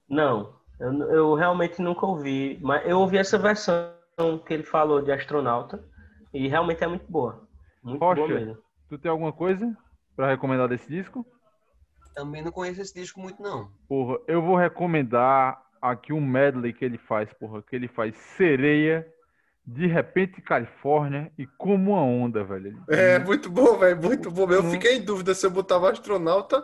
Não, eu, eu realmente nunca ouvi, mas eu ouvi essa versão que ele falou de astronauta e realmente é muito boa. Muito boa mesmo. Tu tem alguma coisa pra recomendar desse disco? Também não conheço esse disco muito, não. Porra, eu vou recomendar aqui um medley que ele faz, porra, que ele faz Sereia, De Repente Califórnia e Como uma Onda, velho. É, muito bom, velho. Muito bom. Eu fiquei em dúvida se eu botava astronauta,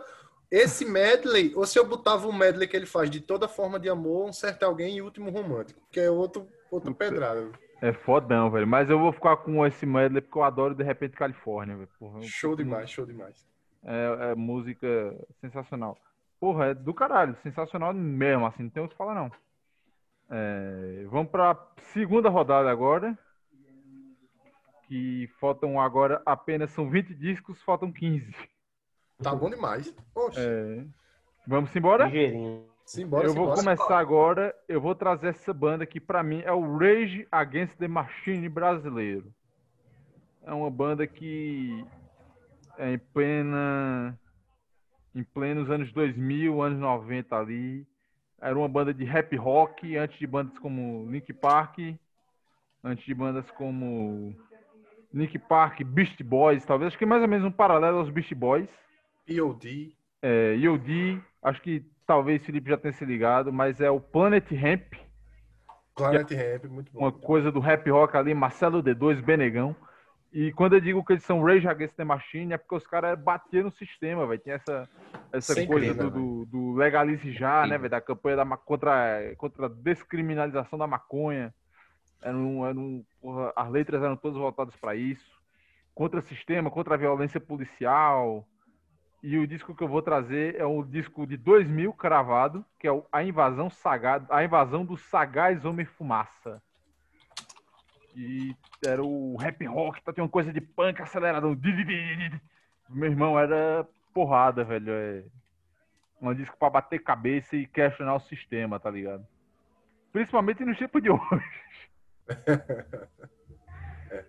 esse medley, ou se eu botava o medley que ele faz de toda forma de amor, um certo alguém e último romântico, que é outro, outra pedrada. É fodão, velho. Mas eu vou ficar com esse medley porque eu adoro De Repente Califórnia, velho. Porra, Show demais, show demais. É, é música sensacional. Porra, é do caralho. Sensacional mesmo, assim. Não tem o que falar, não. É, vamos pra segunda rodada agora. Que faltam agora apenas são 20 discos, faltam 15. Tá bom demais. Poxa, É, vamos embora? Ligeirinho. simbora, eu vou simbora. começar agora. Eu vou trazer essa banda que pra mim é o Rage Against the Machine brasileiro. É uma banda que é em plena em plenos anos 2000, anos 90 ali. Era uma banda de rap rock, antes de bandas como Link Park, antes de bandas como Link Park, Beast Boys, talvez. Acho que é mais ou menos um paralelo aos Beast Boys. EOD. É, EOD, acho que talvez Felipe já tenha se ligado, mas é o Planet Ramp. Planet Ramp, muito bom. Uma coisa do rap rock ali, Marcelo D2, Benegão. E quando eu digo que eles são Rage Against the Machine, é porque os caras batiam no sistema, vai Tem essa, essa coisa do, do, do, legalize já, né, velho? Da campanha da, contra, contra a descriminalização da maconha. Era um, era um, porra, as letras eram todas voltadas para isso. Contra o sistema, contra a violência policial. E o disco que eu vou trazer é um disco de 2000 cravado, que é a invasão sagada, a invasão do sagaz homem fumaça. E era o rap rock, tá tem uma coisa de punk acelerado. Meu irmão era porrada, velho. É um disco para bater cabeça e questionar o sistema, tá ligado? Principalmente no tipo de hoje. é,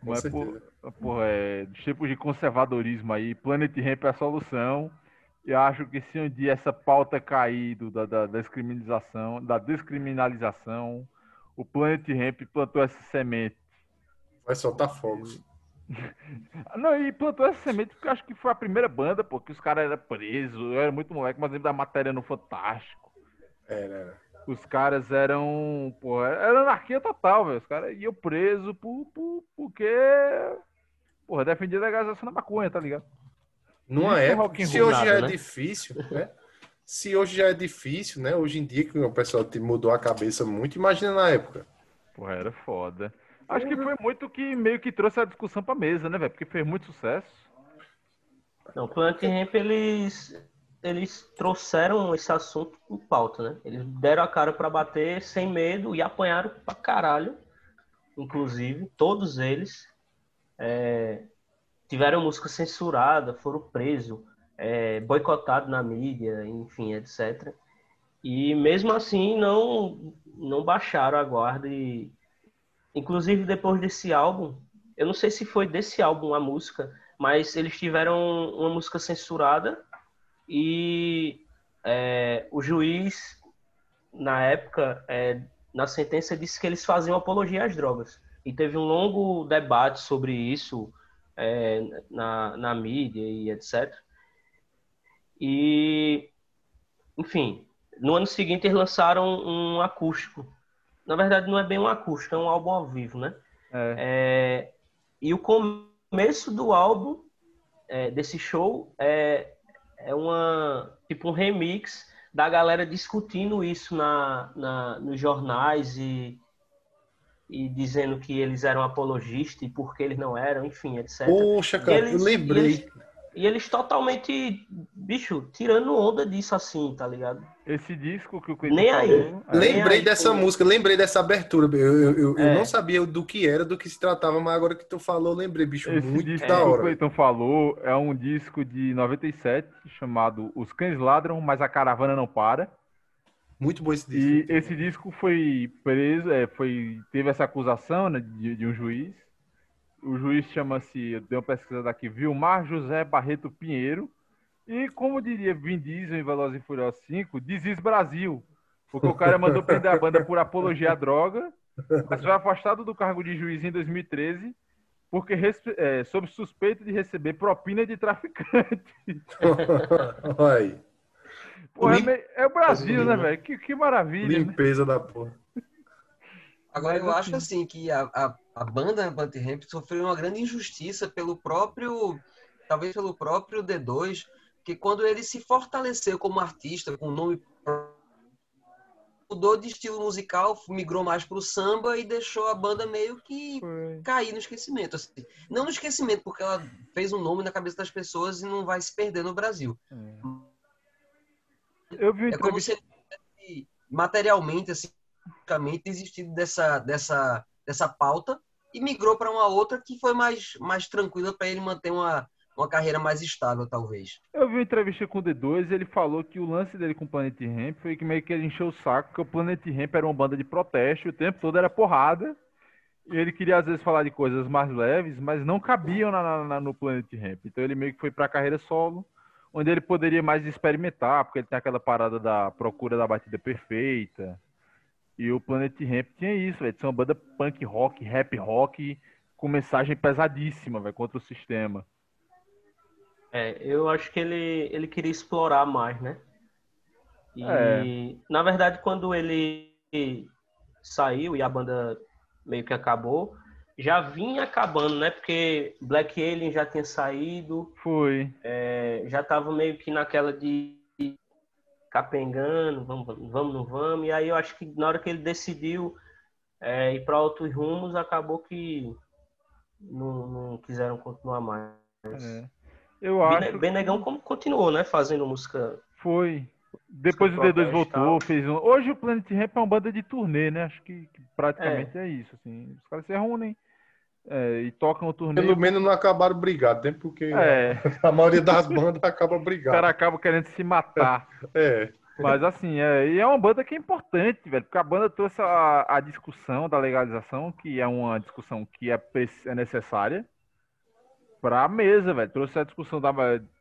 Mas, por, porra, é, tipos de conservadorismo aí, Planet Ramp é a solução. E acho que se um dia essa pauta cair do, da, da, descriminalização, da descriminalização, o Planet Ramp plantou essa semente. Vai soltar fogos. Não, e plantou essa semente porque acho que foi a primeira banda, porque os caras eram presos, eu era muito moleque, mas lembro da matéria no Fantástico. Era, era. Os caras eram. Pô, era anarquia total, velho. Os caras iam presos por, por, porque. Porra, defendia a legalização da maconha, tá ligado? Numa época, se hoje já é né? difícil, né? Se hoje já é difícil, né? Hoje em dia que o pessoal mudou a cabeça muito, imagina na época. Porra, era foda. Acho que foi muito que meio que trouxe a discussão pra mesa, né, velho? Porque fez muito sucesso. Não, o Planet Ramp, eles, eles trouxeram esse assunto em pauta, né? Eles deram a cara para bater sem medo e apanharam pra caralho, inclusive, todos eles. É, tiveram música censurada, foram presos, é, boicotados na mídia, enfim, etc. E mesmo assim não, não baixaram a guarda e Inclusive, depois desse álbum, eu não sei se foi desse álbum a música, mas eles tiveram uma música censurada e é, o juiz, na época, é, na sentença, disse que eles faziam apologia às drogas. E teve um longo debate sobre isso é, na, na mídia e etc. E, enfim, no ano seguinte eles lançaram um acústico na verdade, não é bem um acústico, é um álbum ao vivo, né? É. É, e o começo do álbum, é, desse show, é, é uma tipo um remix da galera discutindo isso na, na, nos jornais e, e dizendo que eles eram apologistas e por que eles não eram, enfim, etc. Poxa, cara, eles, eu lembrei. Eles, e eles totalmente, bicho, tirando onda disso assim, tá ligado? Esse disco que o Coelho Nem falou, aí. É... Lembrei aí, dessa música, lembrei dessa abertura. Eu, eu, eu, é. eu, não sabia do que era, do que se tratava, mas agora que tu falou, lembrei, bicho, Esse muito disco da hora. que o Cleiton falou é um disco de 97, chamado Os Cães Ladram, mas a Caravana Não Para. Muito bom esse disco. E esse disco foi preso, é, foi, teve essa acusação né, de, de um juiz o juiz chama-se, deu uma pesquisa daqui, Vilmar José Barreto Pinheiro. E como diria Vin Diesel em Velozes e Furiosos 5, Diz Brasil. Porque o cara mandou prender a banda por apologia à droga, mas foi afastado do cargo de juiz em 2013 porque é, sob suspeita de receber propina de traficante. Oi. Porra, Lim... é, o Brasil, né, velho? Que, que maravilha. Né? Limpeza né? da porra. Agora, eu acho assim que a, a, a banda Bunty Ramp sofreu uma grande injustiça pelo próprio, talvez pelo próprio D2, que quando ele se fortaleceu como artista, com o nome mudou de estilo musical, migrou mais para o samba e deixou a banda meio que Foi. cair no esquecimento. Assim. Não no esquecimento, porque ela fez um nome na cabeça das pessoas e não vai se perder no Brasil. É. Eu vi é como se materialmente, assim, desistido dessa, dessa, dessa pauta e migrou para uma outra que foi mais, mais tranquila para ele manter uma, uma carreira mais estável, talvez. Eu vi uma entrevista com o D2 e ele falou que o lance dele com o Planet Ramp foi que meio que ele encheu o saco, porque o Planet Ramp era uma banda de protesto, o tempo todo era porrada. E ele queria às vezes falar de coisas mais leves, mas não cabiam na, na, no Planet Ramp. Então ele meio que foi para a carreira solo. Onde ele poderia mais experimentar, porque ele tem aquela parada da procura da batida perfeita. E o Planet Ramp tinha isso, velho. Tinha uma banda punk rock, rap rock, com mensagem pesadíssima, velho, contra o sistema. É, eu acho que ele, ele queria explorar mais, né? E, é. na verdade, quando ele saiu e a banda meio que acabou, já vinha acabando, né? Porque Black Alien já tinha saído. Foi. É, já tava meio que naquela de capengando, vamos, vamos, não vamos. E aí eu acho que na hora que ele decidiu é, ir para outros rumos, acabou que não, não quiseram continuar mais. É. Eu acho. Benegão como continuou, né? Fazendo música. Foi. Depois o D2 voltou, fez um. Hoje o Planet Ramp é uma banda de turnê, né? Acho que, que praticamente é. é. isso. Assim. Os caras se reúnem é, e tocam o turnê. Pelo menos não acabaram brigados, né? Porque é. a maioria das bandas acaba brigando. O cara acaba querendo se matar. É. Mas assim, é, e é uma banda que é importante, velho, porque a banda trouxe a, a discussão da legalização, que é uma discussão que é, é necessária, para a mesa, velho. Trouxe a discussão da,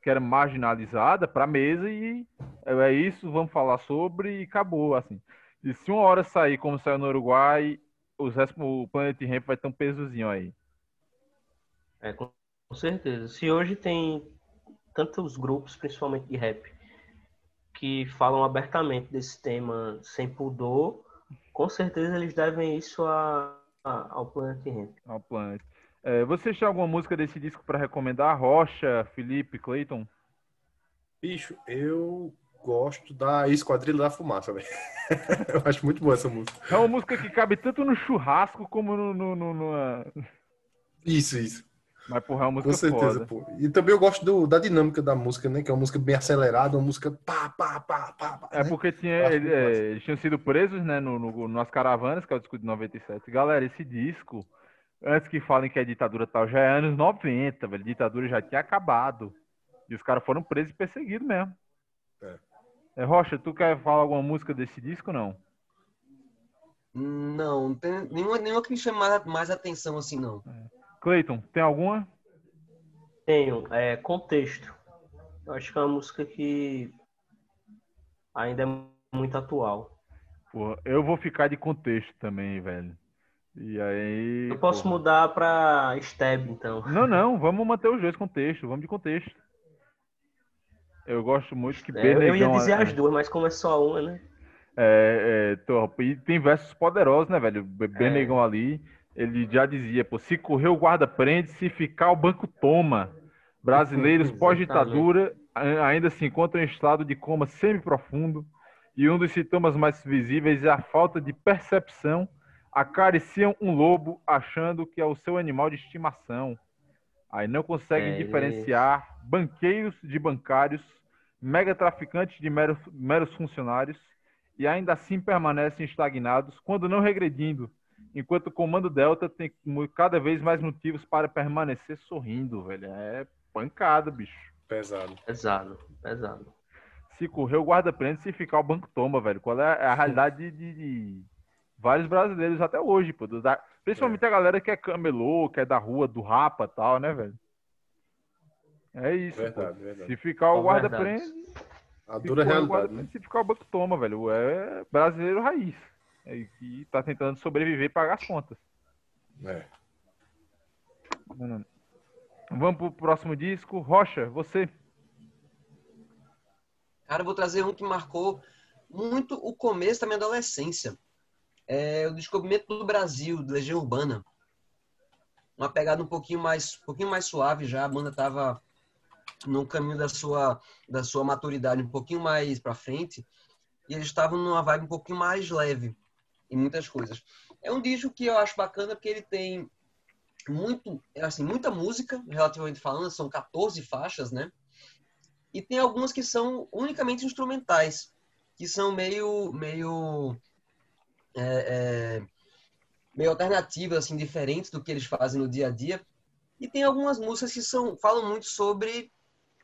que era marginalizada para a mesa e é, é isso, vamos falar sobre e acabou, assim. E se uma hora sair como saiu no Uruguai, os restos, o Planet Ramp vai ter um pesozinho aí. É, com certeza. Se hoje tem tantos grupos, principalmente de rap, que falam abertamente desse tema sem pudor, com certeza eles devem isso a, a, ao Planet Ramp. Ao Planet. É, você tem alguma música desse disco para recomendar? Rocha, Felipe, Clayton? Bicho, eu gosto da Esquadrilha da Fumaça, velho. eu acho muito boa essa música. É uma música que cabe tanto no churrasco como no. no, no, no... Isso, isso. Mas, porra, é uma música Com certeza, pô. E também eu gosto do, da dinâmica da música, né? Que é uma música bem acelerada, uma música pá, pá, pá, pá. pá é né? porque tinha, ele, é, eles tinham sido presos, né? No, no, nas caravanas, que é o disco de 97. Galera, esse disco antes que falem que é ditadura tal, já é anos 90, velho. Ditadura já tinha acabado. E os caras foram presos e perseguidos mesmo. É. é. Rocha, tu quer falar alguma música desse disco não? Não, não tem nenhuma, nenhuma que me chame mais, atenção assim, não. É. Cleiton, tem alguma? Tenho. É, Contexto. Eu acho que é uma música que ainda é muito atual. Pô, eu vou ficar de contexto também, velho. E aí. Eu posso porra. mudar pra Stab, então. Não, não, vamos manter os dois contextos, vamos de contexto. Eu gosto muito que é, Eu ia dizer as duas, mas como é só uma, né? É, é E tem versos poderosos, né, velho? Benegão é. ali, ele já dizia, pô, se correr o guarda prende, se ficar o banco toma. Brasileiros pós-ditadura ainda se encontram em estado de coma semi-profundo e um dos sintomas mais visíveis é a falta de percepção acariciam um lobo achando que é o seu animal de estimação. Aí não conseguem é diferenciar isso. banqueiros de bancários, mega traficantes de meros, meros funcionários e ainda assim permanecem estagnados, quando não regredindo, enquanto o Comando Delta tem cada vez mais motivos para permanecer sorrindo, velho. É pancada, bicho. Pesado. Pesado, pesado. Se correr, o guarda prende, se ficar, o banco toma, velho. Qual é a realidade de, de vários brasileiros até hoje, pô. Da... Principalmente é. a galera que é camelô, que é da rua, do rapa e tal, né, velho? É isso. Verdade, pô. verdade. Se ficar o guarda prende. A dura realidade. Né? Se ficar o banco toma, velho. É brasileiro raiz. É, que tá tentando sobreviver e pagar as contas. É. Vamos pro próximo disco. Rocha, você. Cara, eu vou trazer um que marcou muito o começo da minha adolescência é o descobrimento do Brasil, de Legião Urbana. Uma pegada um pouquinho mais, um pouquinho mais suave já, a banda estava no caminho da sua, da sua maturidade um pouquinho mais para frente, e eles estavam numa vibe um pouquinho mais leve em muitas coisas. É um disco que eu acho bacana porque ele tem muito, assim, muita música, relativamente falando, são 14 faixas, né? E tem algumas que são unicamente instrumentais, que são meio meio é, é, meio alternativas, assim, diferentes do que eles fazem no dia a dia. E tem algumas músicas que são, falam muito sobre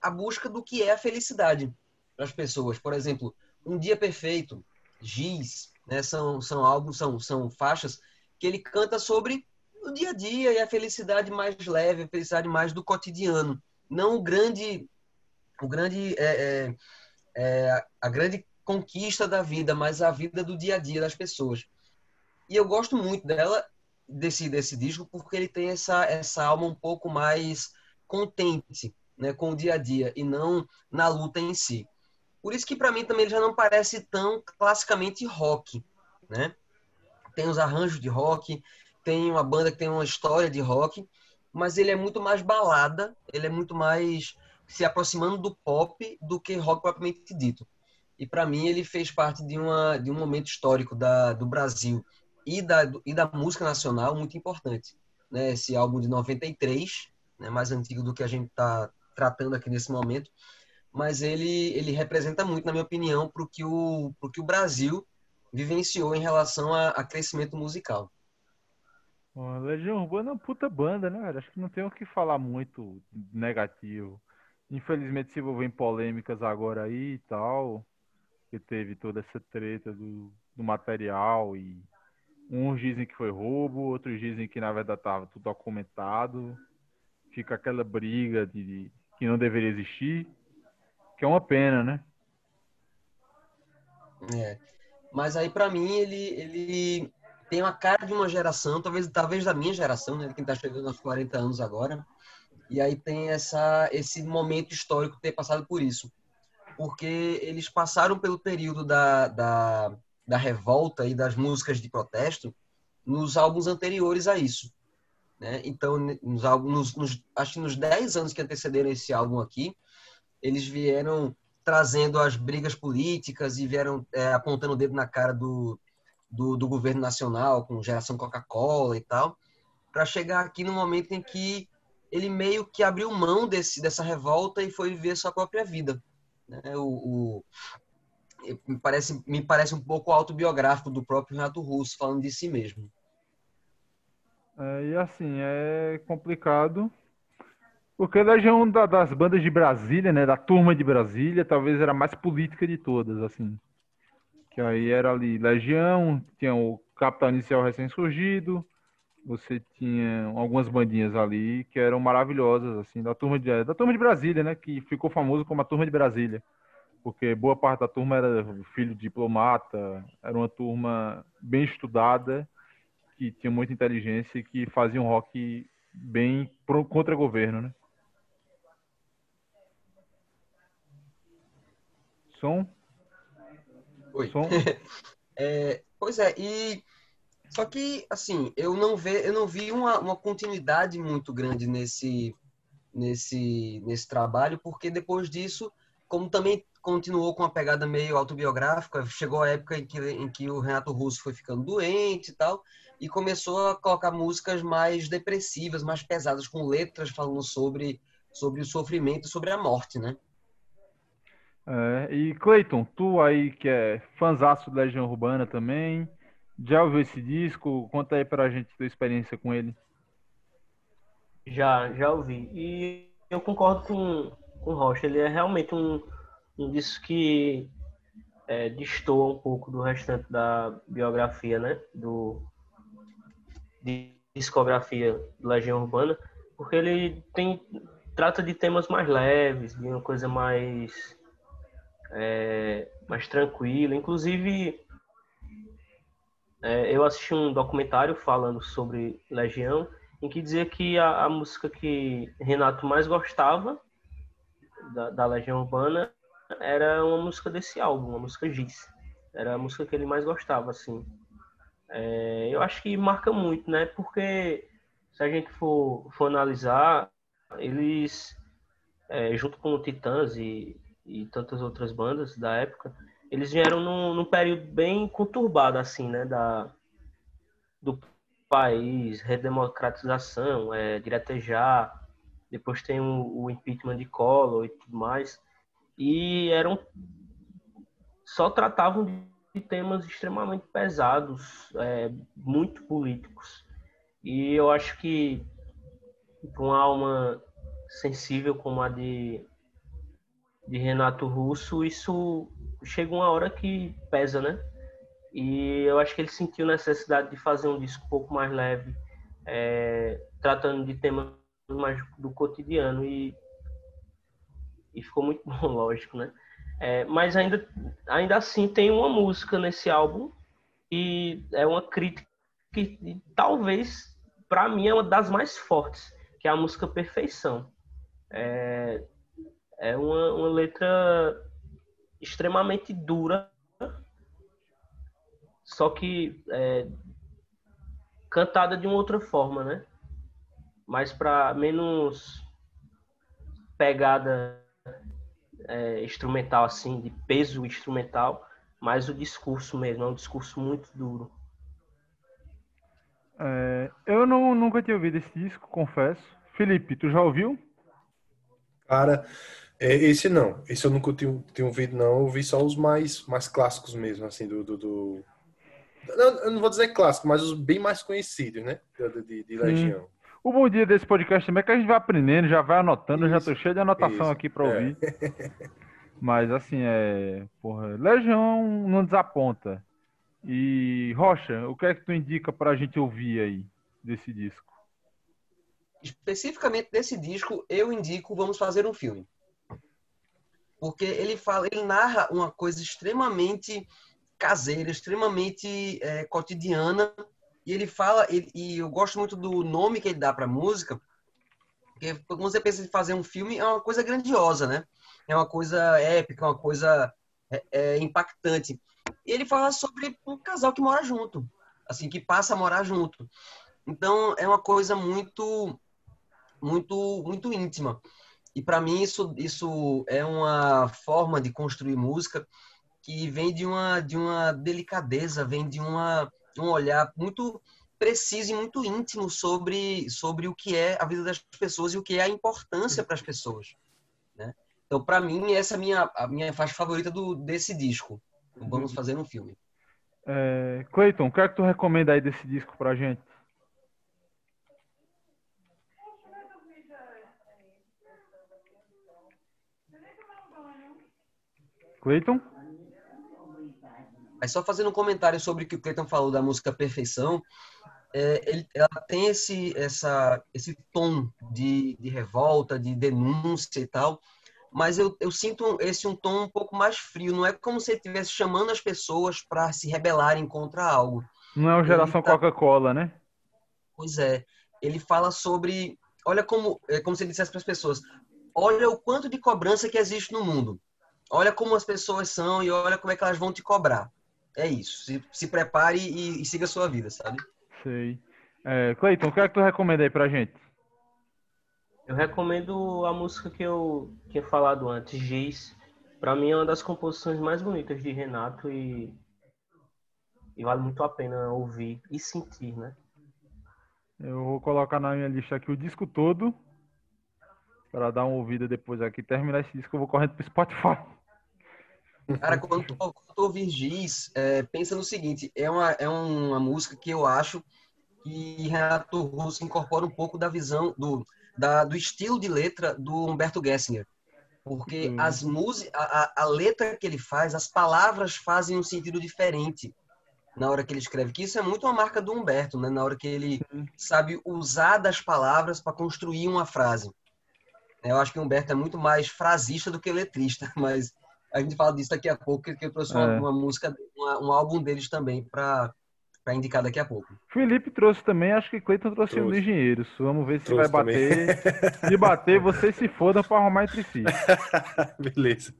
a busca do que é a felicidade para as pessoas. Por exemplo, Um Dia Perfeito, Giz, né, são, são álbuns, são, são faixas que ele canta sobre o dia a dia e a felicidade mais leve, a felicidade mais do cotidiano. Não o grande o grande é, é, é, a grande conquista da vida, mas a vida do dia a dia das pessoas. E eu gosto muito dela desse desse disco porque ele tem essa essa alma um pouco mais contente, né, com o dia a dia e não na luta em si. Por isso que para mim também ele já não parece tão classicamente rock, né? Tem os arranjos de rock, tem uma banda que tem uma história de rock, mas ele é muito mais balada, ele é muito mais se aproximando do pop do que rock propriamente dito. E para mim ele fez parte de, uma, de um momento histórico da, do Brasil e da, e da música nacional muito importante. Né? Esse álbum de 93, né? mais antigo do que a gente está tratando aqui nesse momento, mas ele, ele representa muito, na minha opinião, para o que o, Brasil vivenciou em relação a, a crescimento musical. Bom, Legião Urbana é uma puta banda, né, Acho que não tem o que falar muito negativo. Infelizmente se envolveu em polêmicas agora aí e tal, que teve toda essa treta do, do material e uns dizem que foi roubo, outros dizem que na verdade estava tudo documentado. Fica aquela briga de, de que não deveria existir, que é uma pena, né? É. Mas aí para mim ele ele tem uma cara de uma geração, talvez, talvez da minha geração, né? Quem está chegando aos 40 anos agora. E aí tem essa, esse momento histórico ter passado por isso. Porque eles passaram pelo período da, da, da revolta e das músicas de protesto nos álbuns anteriores a isso. Né? Então, nos, álbuns, nos, acho que nos 10 anos que antecederam esse álbum aqui, eles vieram trazendo as brigas políticas e vieram é, apontando o dedo na cara do, do, do governo nacional, com geração Coca-Cola e tal, para chegar aqui no momento em que ele meio que abriu mão desse, dessa revolta e foi viver sua própria vida. Né? O, o, me, parece, me parece um pouco autobiográfico do próprio Renato Russo, falando de si mesmo. É, e assim, é complicado, porque Legião da, das bandas de Brasília, né, da turma de Brasília, talvez era a mais política de todas, assim. Que aí era ali Legião, tinha o Capital Inicial recém-surgido, você tinha algumas bandinhas ali que eram maravilhosas, assim, da turma de, da turma de Brasília, né? Que ficou famoso como a turma de Brasília. Porque boa parte da turma era filho de diplomata, era uma turma bem estudada, que tinha muita inteligência e que fazia um rock bem pro, contra governo, né? Som? Oi. é, pois é, e só que assim, eu não ve, eu não vi uma, uma continuidade muito grande nesse nesse nesse trabalho, porque depois disso, como também continuou com uma pegada meio autobiográfica, chegou a época em que, em que o Renato Russo foi ficando doente e tal, e começou a colocar músicas mais depressivas, mais pesadas, com letras falando sobre, sobre o sofrimento, sobre a morte, né? É, e Cleiton, tu aí que é fãzaço da Legião Urbana também, já ouviu esse disco? Conta aí pra gente tua experiência com ele. Já, já ouvi. E eu concordo com, com o Rocha, ele é realmente um, um disco que é, destoa um pouco do restante da biografia, né? Do, de discografia do Legião Urbana, porque ele tem trata de temas mais leves, de uma coisa mais é, mais tranquila. Inclusive, é, eu assisti um documentário falando sobre Legião, em que dizia que a, a música que Renato mais gostava da, da, Legião Urbana era uma música desse álbum, uma música Giz. Era a música que ele mais gostava, assim. É, eu acho que marca muito, né? Porque se a gente for, for analisar, eles, é, junto com o Titãs e, e tantas outras bandas da época, eles vieram num, num período bem conturbado, assim, né, da, do país, redemocratização, é, diretejar, depois tem o, o impeachment de Collor e tudo mais, e eram só tratavam de temas extremamente pesados, é, muito políticos. E eu acho que uma alma sensível como a de de Renato Russo, isso chega uma hora que pesa, né? E eu acho que ele sentiu necessidade de fazer um disco um pouco mais leve, é, tratando de temas mais do cotidiano e e ficou muito bom, lógico, né? É, mas ainda, ainda assim tem uma música nesse álbum e é uma crítica que talvez para mim é uma das mais fortes, que é a música Perfeição. É, é uma, uma letra extremamente dura, só que é, cantada de uma outra forma, né? Mais para menos pegada é, instrumental, assim, de peso instrumental, mas o discurso mesmo, é um discurso muito duro. É, eu não, nunca tinha ouvido esse disco, confesso. Felipe, tu já ouviu? Cara, é, esse não. Esse eu nunca tinha, tinha ouvido, não. Eu ouvi só os mais, mais clássicos mesmo, assim, do. do, do... Não, eu não vou dizer clássico, mas os bem mais conhecidos, né? De, de, de Legião. Hum. O bom dia desse podcast também é que a gente vai aprendendo, já vai anotando, isso, já tô cheio de anotação isso, aqui para é. ouvir. É. Mas assim, é. Porra, Legião não desaponta. E Rocha, o que é que tu indica pra gente ouvir aí desse disco? Especificamente desse disco, eu indico Vamos Fazer um Filme. Porque ele fala, ele narra uma coisa extremamente caseira, extremamente é, cotidiana e ele fala, ele, e eu gosto muito do nome que ele dá para a música, porque quando você pensa em fazer um filme, é uma coisa grandiosa, né? É uma coisa épica, uma coisa é, é, impactante. E ele fala sobre um casal que mora junto, assim, que passa a morar junto. Então, é uma coisa muito, muito, muito íntima. E para mim isso, isso é uma forma de construir música que vem de uma, de uma delicadeza, vem de uma um olhar muito preciso e muito íntimo sobre, sobre o que é a vida das pessoas e o que é a importância para as pessoas. Né? Então, para mim, essa é a minha, a minha faixa favorita do, desse disco. Vamos fazer um filme. É, Cleiton, o que é que tu recomenda aí desse disco pra gente? Cleiton? Mas só fazendo um comentário sobre o que o Cleiton falou da música Perfeição, é, ele, ela tem esse, essa, esse tom de, de revolta, de denúncia e tal, mas eu, eu sinto esse um tom um pouco mais frio. Não é como se ele estivesse chamando as pessoas para se rebelarem contra algo. Não é uma geração tá... Coca-Cola, né? Pois é. Ele fala sobre. Olha como. É como se ele dissesse para as pessoas: olha o quanto de cobrança que existe no mundo. Olha como as pessoas são e olha como é que elas vão te cobrar é isso. Se, se prepare e, e, siga a sua vida, sabe? Sei. É, Cleiton, o que é que tu recomenda aí pra gente? Eu recomendo a música que eu tinha falado antes, Giz. Pra mim é uma das composições mais bonitas de Renato e, e vale muito a pena ouvir e sentir, né? Eu vou colocar na minha lista aqui o disco todo para dar uma ouvida depois aqui. Terminar esse disco, eu vou correndo pro Spotify. Cara, quando tu, quando tu ouvir Giz, é, pensa no seguinte, é uma, é uma música que eu acho que Renato Russo incorpora um pouco da visão, do, da, do estilo de letra do Humberto Gessinger. Porque uhum. as músicas, a, a letra que ele faz, as palavras fazem um sentido diferente na hora que ele escreve. Que isso é muito uma marca do Humberto, né? Na hora que ele uhum. sabe usar das palavras para construir uma frase. Eu acho que o Humberto é muito mais frasista do que letrista, mas a gente fala disso daqui a pouco, que eu trouxe uma, é. uma música, uma, um álbum deles também para para indicar daqui a pouco. Felipe trouxe também, acho que Cleiton trouxe, trouxe. um dos engenheiros. Vamos ver se trouxe vai bater. se bater, vocês se fodam para arrumar entre si. Beleza.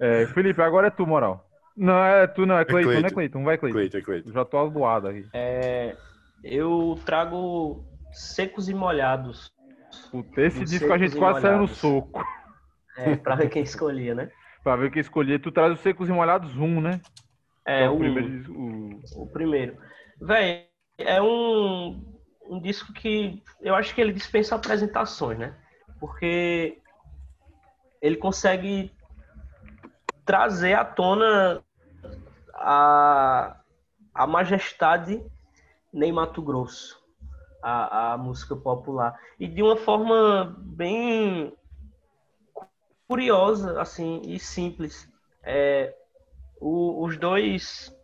É, Felipe, agora é tu, moral. Não, é tu não, é Cleiton, é não é Cleiton? Vai, Cleiton. Cleiton, é Cleiton. Já tô aloado aqui. É, eu trago Secos e Molhados. Puta, esse disco a gente quase saiu no soco. É, pra ver quem escolhia, né? Pra ver o que escolher. Tu traz os secos e molhados um, né? É, é o, primeiro. O, o primeiro. Véi, é um, um disco que eu acho que ele dispensa apresentações, né? Porque ele consegue trazer à tona a, a majestade Ney Mato Grosso, a, a música popular. E de uma forma bem curiosa assim e simples. É, o, os dois,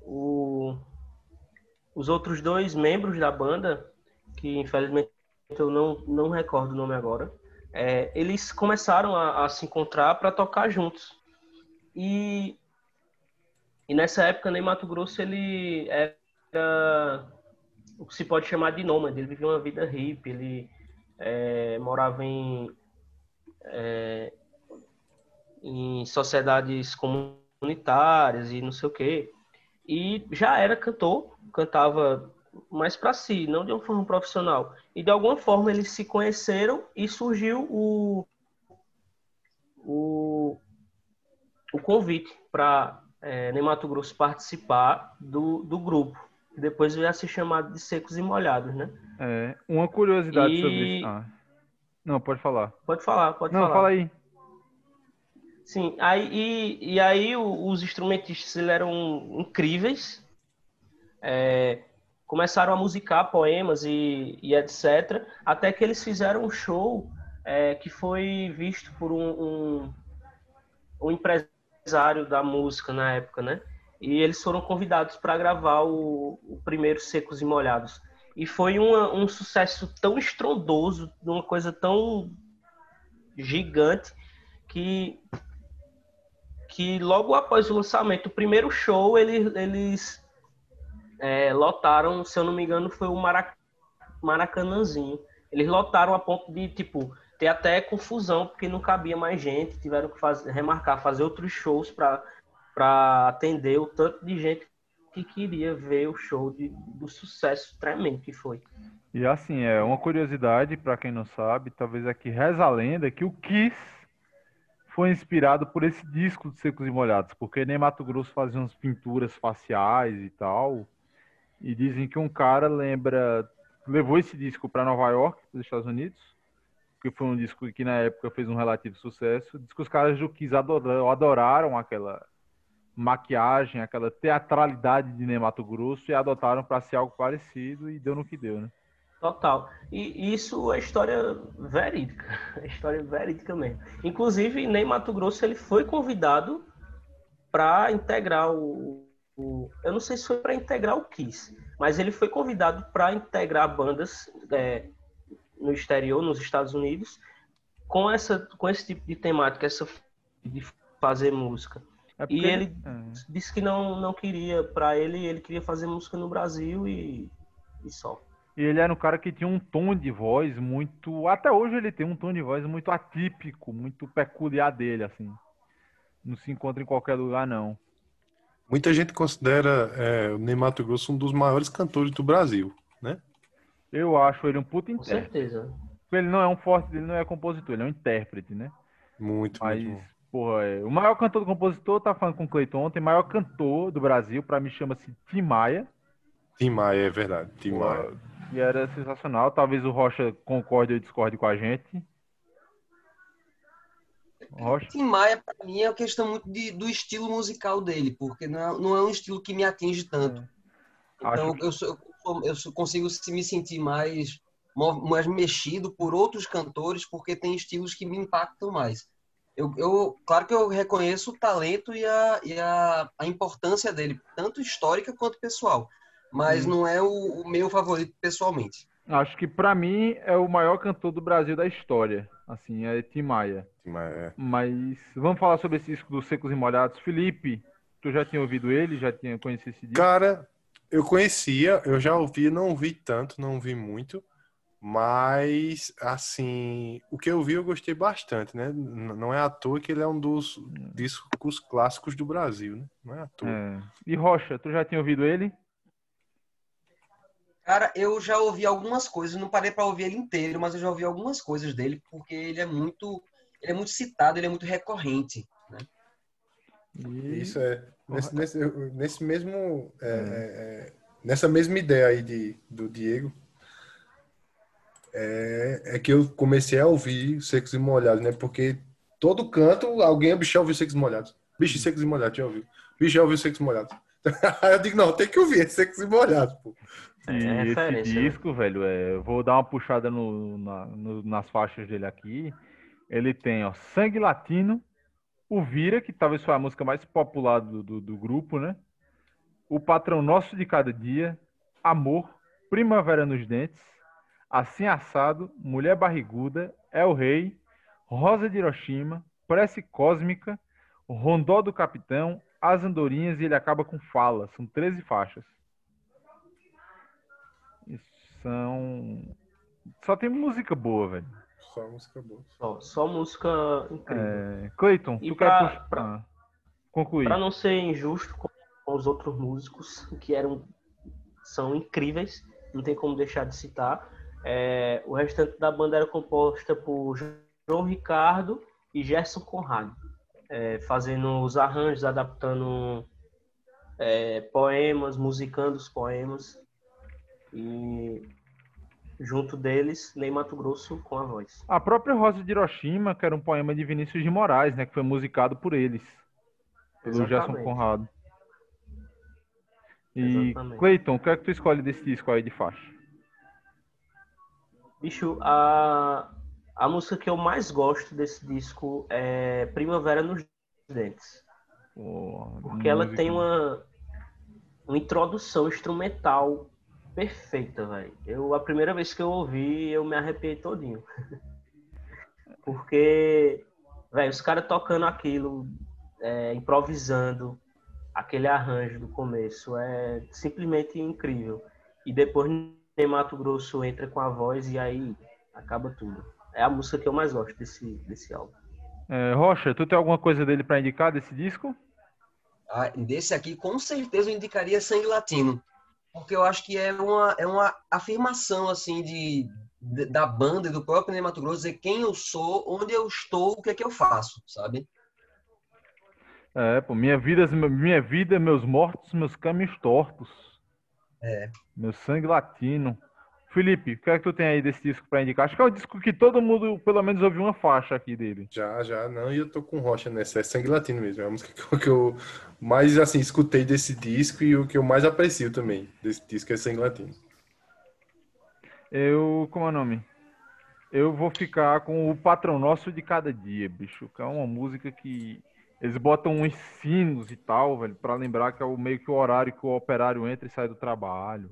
o, os outros dois membros da banda, que infelizmente eu não, não recordo o nome agora, é, eles começaram a, a se encontrar para tocar juntos. E, e nessa época, Ney Mato Grosso, ele era o que se pode chamar de nômade. Ele vivia uma vida hippie, ele é, morava em, é, em sociedades comunitárias e não sei o quê. E já era cantor, cantava mais para si, não de uma forma profissional. E de alguma forma eles se conheceram e surgiu o, o, o convite para é, Mato Grosso participar do, do grupo. Depois veio a ser chamado de Secos e Molhados, né? É, uma curiosidade e... sobre isso. Ah. Não, pode falar. Pode falar, pode não, falar. Não, fala aí. Sim, aí, e, e aí os instrumentistas eram incríveis. É, começaram a musicar poemas e, e, etc. Até que eles fizeram um show é, que foi visto por um, um, um, empresário da música na época, né? E eles foram convidados para gravar o, o, primeiro Secos e Molhados. E foi uma, um sucesso tão estrondoso, uma coisa tão gigante, que que logo após o lançamento, o primeiro show, eles, eles é, lotaram, se eu não me engano, foi o Marac Maracanãzinho. Eles lotaram a ponto de, tipo, ter até confusão, porque não cabia mais gente, tiveram que fazer, remarcar, fazer outros shows para atender o tanto de gente que queria ver o show de, do sucesso tremendo que foi. E assim, é uma curiosidade para quem não sabe, talvez aqui reza a lenda que o Kiss foi inspirado por esse disco de Secos e Molhados, porque nem Mato Grosso fazia umas pinturas faciais e tal. E dizem que um cara lembra, levou esse disco para Nova York, dos Estados Unidos, que foi um disco que na época fez um relativo sucesso. Diz que os caras do Kiss adoraram, adoraram aquela maquiagem, aquela teatralidade de Nemato Grosso e adotaram para ser algo parecido e deu no que deu, né? Total. E isso é história verídica. É história verídica mesmo. Inclusive, Ney Mato Grosso ele foi convidado para integrar o, o, Eu não sei se foi para integrar o Kiss, mas ele foi convidado para integrar bandas é, no exterior, nos Estados Unidos, com, essa, com esse tipo de temática, essa de fazer música. É porque... E ele é. disse que não, não queria, para ele, ele queria fazer música no Brasil e, e só. E ele era um cara que tinha um tom de voz muito. Até hoje ele tem um tom de voz muito atípico, muito peculiar dele, assim. Não se encontra em qualquer lugar, não. Muita gente considera é, o Ney Mato Grosso um dos maiores cantores do Brasil, né? Eu acho ele um puta intérprete. Com certeza. Ele não é um forte, ele não é compositor, ele é um intérprete, né? Muito, Mas, muito. Porra, é... o maior cantor do compositor, tá falando com o Cleiton ontem, maior cantor do Brasil, para mim chama-se Tim Maia. Tim Maia, é verdade, Tim Maia. E era sensacional. Talvez o Rocha concorde ou discorde com a gente. Rocha. Tim Maia, para mim, é uma questão muito de, do estilo musical dele, porque não é, não é um estilo que me atinge tanto. É. Então, que... eu, sou, eu, eu consigo me sentir mais, mais mexido por outros cantores, porque tem estilos que me impactam mais. Eu, eu, claro que eu reconheço o talento e, a, e a, a importância dele, tanto histórica quanto pessoal mas hum. não é o, o, meu favorito pessoalmente. Acho que para mim é o maior cantor do Brasil da história. Assim, é Tim Maia. Tim Maia é. Mas vamos falar sobre esse disco dos Secos e Molhados. Felipe, tu já tinha ouvido ele? Já tinha conhecido esse disco? Cara, eu conhecia, eu já ouvi, não ouvi tanto, não ouvi muito. Mas, assim, o que eu vi eu gostei bastante, né? Não é à toa que ele é um dos discos clássicos do Brasil, né? Não é à toa. É. E Rocha, tu já tinha ouvido ele? Cara, eu já ouvi algumas coisas, não parei para ouvir ele inteiro, mas eu já ouvi algumas coisas dele, porque ele é muito, ele é muito citado, ele é muito recorrente, né? Isso é. Nesse, nesse, nesse mesmo. É, é. É, nessa mesma ideia aí de, do Diego, é, é que eu comecei a ouvir Secos e Molhados, né? Porque todo canto alguém, bicho, já ouviu Secos e Molhados. Bicho, Secos e Molhados, já ouviu. Bicho, já ouviu Secos e Molhados. Aí eu digo, não, tem que ouvir Secos e Molhados, pô. É e esse né? disco, né? velho, é, vou dar uma puxada no, na, no, nas faixas dele aqui. Ele tem, ó, Sangue Latino, o Vira, que talvez foi a música mais popular do, do, do grupo, né? O Patrão Nosso de Cada Dia, Amor, Primavera nos Dentes, Assim Assado, Mulher Barriguda, É o Rei, Rosa de Hiroshima, Prece Cósmica, Rondó do Capitão, As Andorinhas e ele acaba com Fala. São 13 faixas. E são. Só tem música boa, velho. Só música boa. Só, só música incrível. É... Cleiton, tu pra- quer puxar- pra- ah, concluir? Pra não ser injusto com, com os outros músicos que eram são incríveis, não tem como deixar de citar. É, o restante da banda era composta por João Ricardo e Gerson Conrado, é, fazendo os arranjos, adaptando é, poemas, musicando os poemas e junto deles Ney Mato Grosso com a voz. A própria Rosa de Hiroshima, que era um poema de Vinícius de Moraes, né? Que foi musicado por eles. Pelo Gerson. Conrado. E, Exatamente. Cleiton, o que é que tu escolhe desse disco aí de faixa? Bicho, a, a música que eu mais gosto desse disco é Primavera nos Dentes. Pô, Porque ela música- tem uma, uma introdução instrumental perfeita, velho. Eu, a primeira vez que eu ouvi, eu me arrepiei todinho. Porque, velho, os caras tocando aquilo, é, improvisando, aquele arranjo do começo, é simplesmente incrível. E depois Ney Mato Grosso entra com a voz e aí acaba tudo. É a música que eu mais gosto desse, desse álbum. É, Rocha, tu tem alguma coisa dele pra indicar desse disco? Ah, desse aqui, com certeza eu indicaria Sangue Latino. Porque eu acho que é uma, é uma afirmação, assim, de, de- da banda e do próprio Ney Mato Grosso, dizer quem eu sou, onde eu estou, o que é que eu faço, sabe? É, pô, minha vida, minha vida, meus mortos, meus caminhos tortos. É. Meu sangue latino. Felipe, o que é que tu tem aí desse disco pra indicar? Acho que é o disco que todo mundo, pelo menos, ouviu uma faixa aqui dele. Já, já, não, e eu tô com rocha nessa, é sangue latino mesmo, é a música que eu, que eu mais, assim, escutei desse disco e o que eu mais aprecio também desse disco é sangue latino. Eu, como é o nome? Eu vou ficar com o Patrão Nosso de Cada Dia, bicho. Que é uma música que eles botam uns sinos e tal, velho, pra lembrar que é o meio que o horário que o operário entra e sai do trabalho.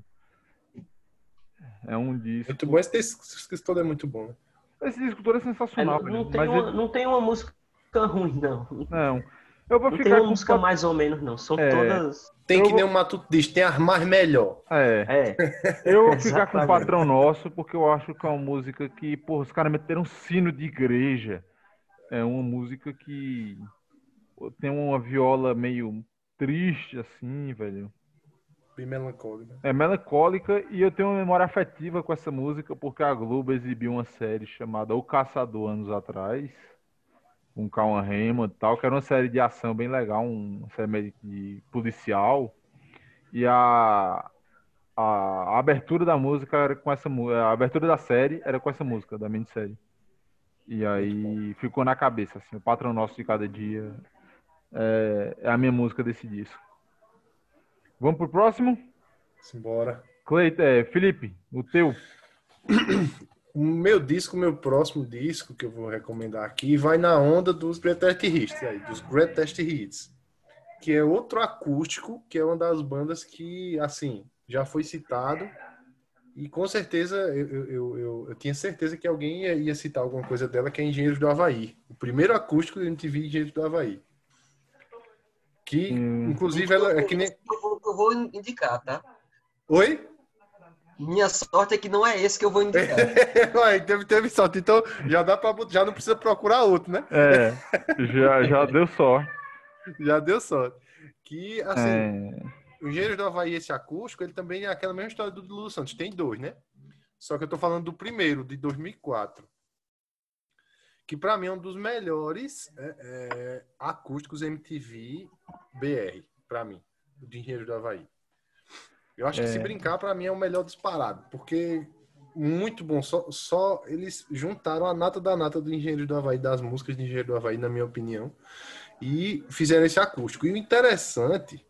É um disco. Muito bom, esse disco, todo é muito bom, né? Esse disco todo é É, sensacional, não, velho. não, tem Mas uma, ele- não tem uma música ruim, não. não. Eu vou Não tem ficar uma com música Pat- mais ou menos, não. São É. todas. Tem Eu que vou- nem o Matuto diz, tem as mais melhor. É. É, Eu vou ficar com o. Patrão Nosso, porque eu acho que é uma música que, porra, os caras meteram um sino de igreja. É uma música que tem uma viola meio triste, assim, velho. Bem melancólico. É melancólica e eu tenho uma memória afetiva com essa música, porque a Globo exibiu uma série chamada O Caçador anos atrás, com Calma Raymond e tal, que era uma série de ação bem legal, um- uma série de policial. E a, a, a abertura da música era com essa a abertura da série era com essa música, da minissérie. E aí ficou na cabeça, assim, o patrão nosso de cada dia é, é a minha música desse disco. Vamos pro próximo? Simbora. Cleito, é, Felipe, o teu. O meu disco, o meu próximo disco que eu vou recomendar aqui, vai na onda dos Greatest Hits, aí, dos Greatest Hits, que é outro acústico, que é uma das bandas que, assim, já foi citado e com certeza eu, eu, eu, eu- eu tinha certeza que alguém ia, ia citar alguma coisa dela, que é Engenheiros do Havaí. O primeiro acústico da MTV Engenheiros do Havaí. Que, Hum. inclusive, ela é que nem... Eu vou, indicar, tá? Oi? Minha sorte é que não é esse que eu vou indicar. Ué, teve, teve sorte. Então, já dá pra, bot- já não precisa procurar outro, né? É, já, já deu sorte. Já deu sorte. Que, assim, É, o Engenheiros do Havaí, esse acústico, ele também é aquela mesma história do Lulu Santos. Tem dois, né? Só que eu tô falando do primeiro, de 2004. Que pra mim é um dos melhores é, é, acústicos MTV BR, pra mim, o de Engenheiros do Havaí. Eu acho que É. se brincar, pra mim é o melhor disparado, porque muito bom. Só, só eles juntaram a nata da nata do Engenheiro do Havaí, das músicas de Engenheiro do Havaí, na minha opinião, e fizeram esse acústico. E o interessante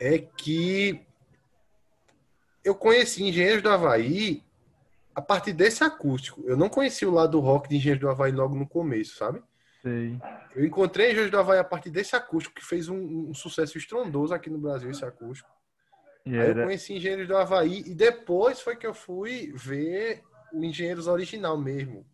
é que eu conheci Engenheiros do Havaí a partir desse acústico. Eu não conhecia o lado rock de Engenheiros do Havaí logo no começo, sabe? Sei. Eu encontrei Engenheiros do Havaí a partir desse acústico, que fez um, um sucesso estrondoso aqui no Brasil, esse acústico. E Aí eu era, conheci Engenheiros do Havaí e depois foi que eu fui ver o Engenheiros original mesmo.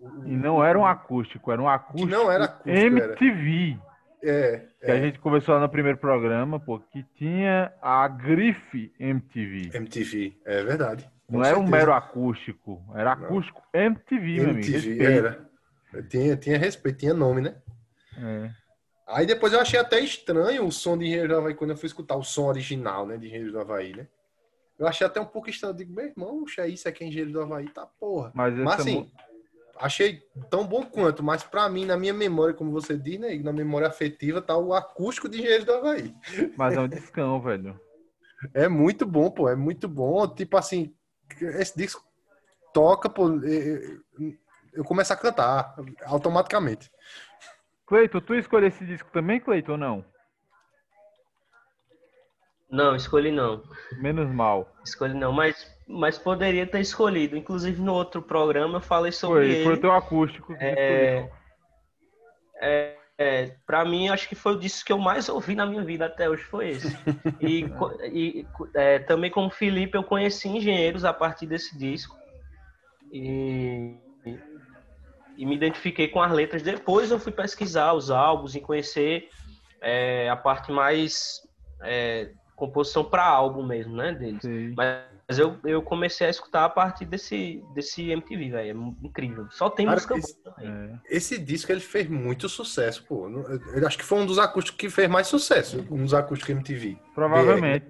o- E não era um acústico, era um acústico não era acústico, era. MTV. É, Que a gente conversou lá no primeiro programa, pô, que tinha a grife MTV. MTV, é verdade. Não era um certeza. mero acústico, era acústico MTV, meu amigo. MTV, respeito. era. Tinha, tinha respeito, tinha nome, né? É. Aí depois eu achei até estranho o som de Engenheiro do Havaí, quando eu fui escutar o som original, né, de Engenheiro do Havaí, né? Eu achei até um pouco estranho. Eu digo, meu irmão, é isso aqui é Engenheiro do Havaí, tá porra. Mas, Mas essa assim, achei tão bom quanto, mas pra mim, na minha memória, como você diz, né, na memória afetiva, tá o acústico de Engenheiro do Havaí. mas é um discão, velho. É muito bom, pô, é muito bom. Tipo assim, esse disco toca, pô, eu, começo a cantar automaticamente. Cleiton, tu escolheu esse disco também, Cleiton, ou não? Não, escolhi não. Menos mal. Escolhi não, mas, mas poderia ter escolhido. Inclusive no outro programa eu falei sobre Foi, ele. foi o teu acústico. É, é, é, pra mim, acho que foi o disco que eu mais ouvi na minha vida até hoje, foi esse. E, e é, também como Felipe, eu conheci engenheiros a partir desse disco. E, e me identifiquei com as letras. Depois eu fui pesquisar os álbuns e conhecer é, a parte mais é, composição para álbum mesmo, né, deles. Mas eu, eu comecei a escutar a partir desse, desse MTV, velho. É incrível. Só tem Cara, música esse- boa também. É. Esse disco ele fez muito sucesso, pô. Eu acho que foi um dos acústicos que fez mais sucesso, um dos acústicos MTV. Provavelmente.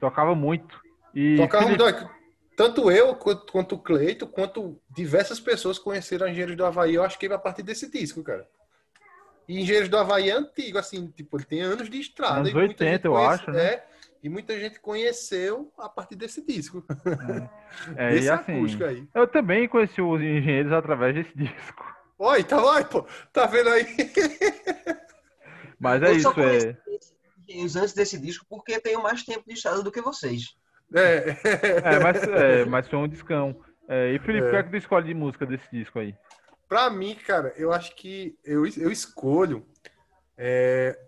Tocava muito. E Tocava Felipe- muito. Tanto eu, quanto, quanto o Cleito, quanto diversas pessoas conheceram Engenheiros do Havaí, eu acho que a partir desse disco, cara. E Engenheiros do Havaí é antigo, assim, tipo, ele tem anos de estrada. Anos e muita 80, gente eu conhece- acho, né? É, e muita gente conheceu a partir desse disco. É, Esse e assim, acústico aí. eu também conheci os engenheiros através desse disco. Oi, tá lá, pô. Tá vendo aí? Mas é eu isso, é. esses antes desse disco porque tenho mais tempo de estrada do que vocês. É. É, mas, é, mas foi um discão. É, e Felipe, É. o que é que tu escolhe de música desse disco aí? Pra mim, cara, eu acho que eu, eu escolho é,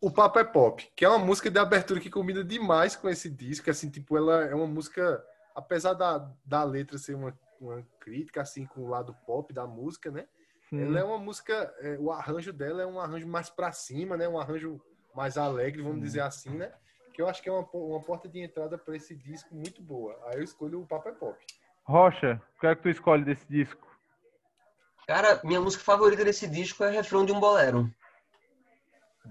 o Papo é Pop, que é uma música de abertura que combina demais com esse disco. Assim, tipo, ela é uma música, apesar da, da letra ser uma, uma crítica, assim, com o lado pop da música, né? Sim. Ela é uma música, é, o arranjo dela é um arranjo mais pra cima, né? Um arranjo mais alegre, vamos Hum. dizer assim, né? Que eu acho que é uma, uma porta de entrada para esse disco muito boa. Aí eu escolho o Papo é Pop. Rocha, o que é que tu escolhe desse disco? Cara, minha música favorita desse disco é Refrão de um Bolero.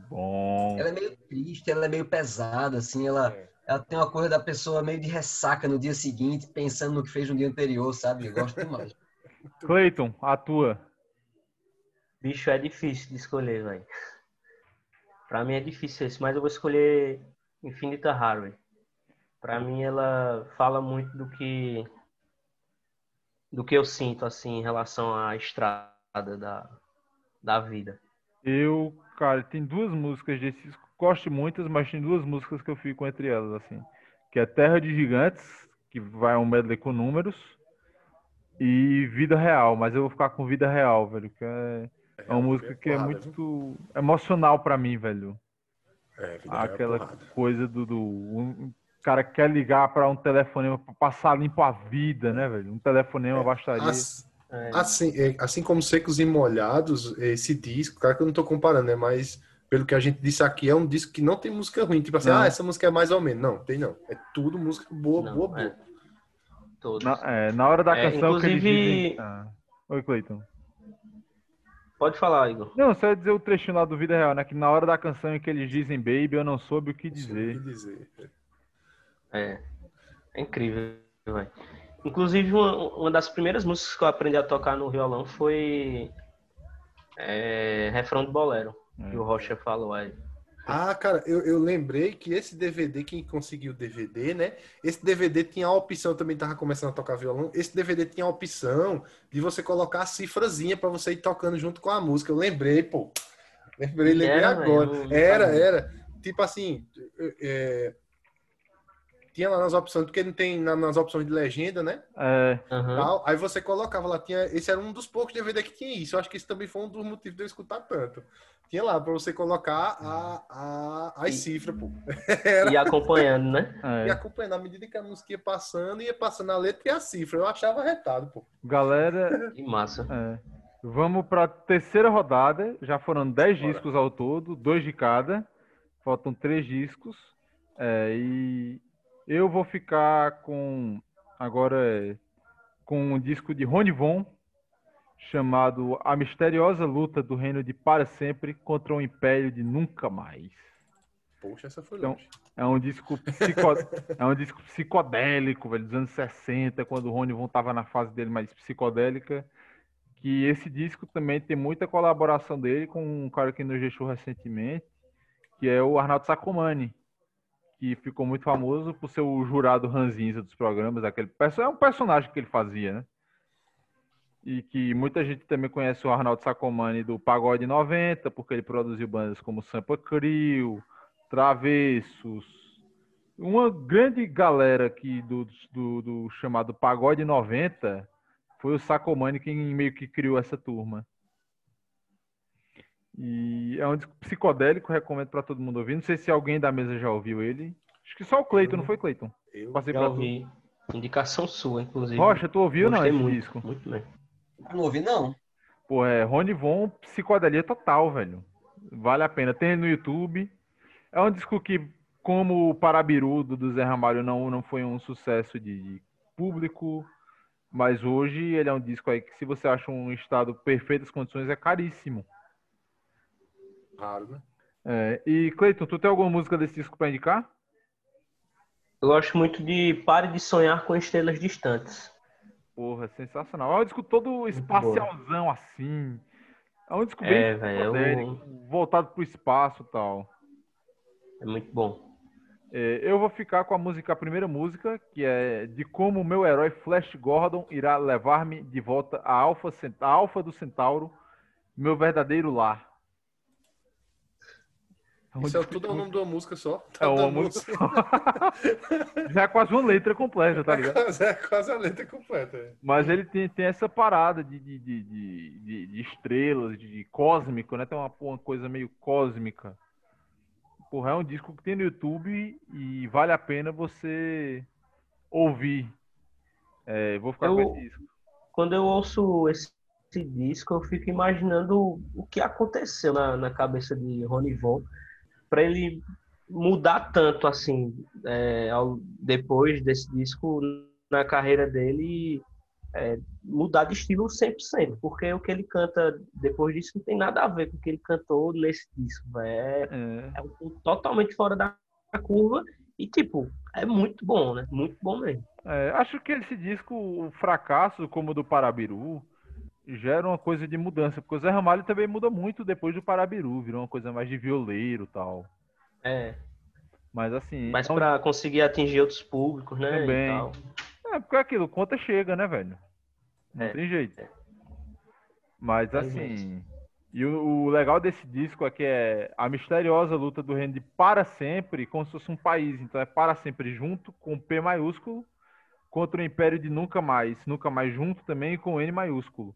Bom. Ela é meio triste, ela é meio pesada, assim, ela, ela tem uma coisa da pessoa meio de ressaca no dia seguinte, pensando no que fez no dia anterior, sabe? Eu gosto demais. Cleiton, a tua. Bicho, é difícil de escolher, velho. Pra mim é difícil esse, mas eu vou escolher Infinita Harvey. Pra mim ela fala muito do que do que eu sinto assim em relação à estrada da, da vida. Eu, cara, tem duas músicas desse disco. Gosto muitas, mas tem duas músicas que eu fico entre elas, assim. Que é Terra de Gigantes, que vai um medley com números, e Vida Real, mas eu vou ficar com Vida Real, velho, que é, é uma música que é muito emocional pra mim, velho. É, é Aquela porrada. coisa do, do um cara que quer ligar pra um telefonema pra passar limpo a vida, né, velho? Um telefonema bastaria. As- É, Assim, é, assim como Secos e Molhados, esse disco, claro que eu não tô comparando, né? Mas pelo que a gente disse aqui, é um disco que não tem música ruim. Tipo assim, Não. ah, essa música é mais ou menos. Não, tem não. É tudo música boa, Não, boa, boa. é. Na, é, na hora da É, canção que eles inclusive- dizem. Ah. Oi, Cleiton. Pode falar, Igor. Não, só ia dizer o trechinho lá do Vida Real, né? Que na hora da canção em que eles dizem Baby, eu não soube o que dizer. o que dizer. É, é incrível, velho. Inclusive, uma, uma das primeiras músicas que eu aprendi a tocar no violão foi é, Refrão de Bolero, que o Rocha falou aí. Ah, cara, eu, eu lembrei que esse DVD, quem conseguiu o DVD, né? Esse DVD tinha a opção, eu também tava começando a tocar violão. Esse DVD tinha a opção de você colocar a cifrazinha pra você ir tocando junto com a música. Eu lembrei, pô. Lembrei, lembrei Era, velho, agora. Era, era. Tipo assim, é, tinha lá nas opções, porque não tem na- nas opções de legenda, né? É. Tal. Aí você colocava lá, tinha, esse era um dos poucos DVD que tinha isso. Eu acho que isso também foi um dos motivos de eu escutar tanto. Tinha lá pra você colocar a, a, as E- cifras, pô. E acompanhando, né? E é. acompanhando, à medida que a música ia passando, ia passando a letra e a cifra. Eu achava retado, pô. Galera, Que massa. é. vamos para a terceira rodada. Já foram 10 Bora. discos ao todo, dois de cada. Faltam três discos. É, e eu vou ficar com agora é, com um disco de Rony Von chamado A Misteriosa Luta do Reino de Para Sempre contra o Império de Nunca Mais. Poxa, essa foi Então, longe. É um disco psico... é um disco psicodélico, velho, dos anos 60, quando o Rony Von tava na fase dele mais psicodélica. Que esse disco também tem muita colaboração dele com um cara que nos deixou recentemente, que é o Arnaldo Sacomani, que ficou muito famoso por ser o jurado ranzinza dos programas, aquele é um personagem que ele fazia, né? E que muita gente também conhece o Arnaldo Sacomani do Pagode 90, porque ele produziu bandas como Sampa Crio, Travessos, uma grande galera aqui do, do, do chamado Pagode 90 foi o Sacomani quem meio que criou essa turma. E é um disco psicodélico, recomendo para todo mundo ouvir. Não sei se alguém da mesa já ouviu ele. Acho que só o Cleiton, não foi Cleiton? Eu, Passei Já pra tu. ouvi. Indicação sua, inclusive. Rocha, tu ouviu ou não Gostei esse muito, disco? muito bem. Não ouvi, não. Pô, é Rony Von, psicodelia total, velho. Vale a pena. Tem no YouTube. É um disco que, como o Parabiru do, Zé Ramalho não, não foi um sucesso de, de público, mas hoje ele é um disco aí que, se você acha um estado perfeitas condições, é caríssimo. Raro, né? É, e, Cleiton, tu tem alguma música desse disco pra indicar? Eu gosto muito de Pare de Sonhar com Estrelas Distantes. Porra, sensacional. É um disco todo espacialzão, assim. É um disco bem É, velho, é psicodélico, voltado pro espaço e tal. É muito bom. É, eu vou ficar com a música, a primeira música, que é de como o meu herói Flash Gordon irá levar-me de volta à Alfa, à Alfa do Centauro, meu verdadeiro lar. É Isso é tudo é o nome de uma música só. É uma música Já é quase uma letra completa, tá ligado? quase, é quase a letra completa. é. Mas ele tem, tem essa parada de, de, de, de, de- de estrelas, de, de cósmico, né? Tem uma, uma coisa meio cósmica. Porra, é um disco que tem no YouTube e vale a pena você ouvir. É, vou ficar Eu- com esse disco. Quando eu ouço esse, esse disco, eu fico imaginando o que aconteceu na, na cabeça de Rony Von para ele mudar tanto assim é, ao- depois desse disco na carreira dele é, mudar de estilo 100%, porque o que ele canta depois disso não tem nada a ver com o que ele cantou nesse disco, é, É, é um totalmente fora da curva e tipo, é muito bom, né? Muito bom mesmo. é, acho que esse disco, o fracasso como o do Parabiru, gera uma coisa de mudança, porque o Zé Ramalho também muda muito depois do Parabiru, virou uma coisa mais de violeiro e tal. É, Mas assim. mas é um para conseguir atingir outros públicos, né? e Também. tal. É, porque é aquilo, conta chega, né, velho? Não É. tem jeito. Mas Tem assim. E o, o legal desse disco é que é a misteriosa luta do reino de para sempre, como se fosse um país. Então é para sempre junto, com P maiúsculo, contra o império de nunca mais. Nunca mais junto também com N maiúsculo.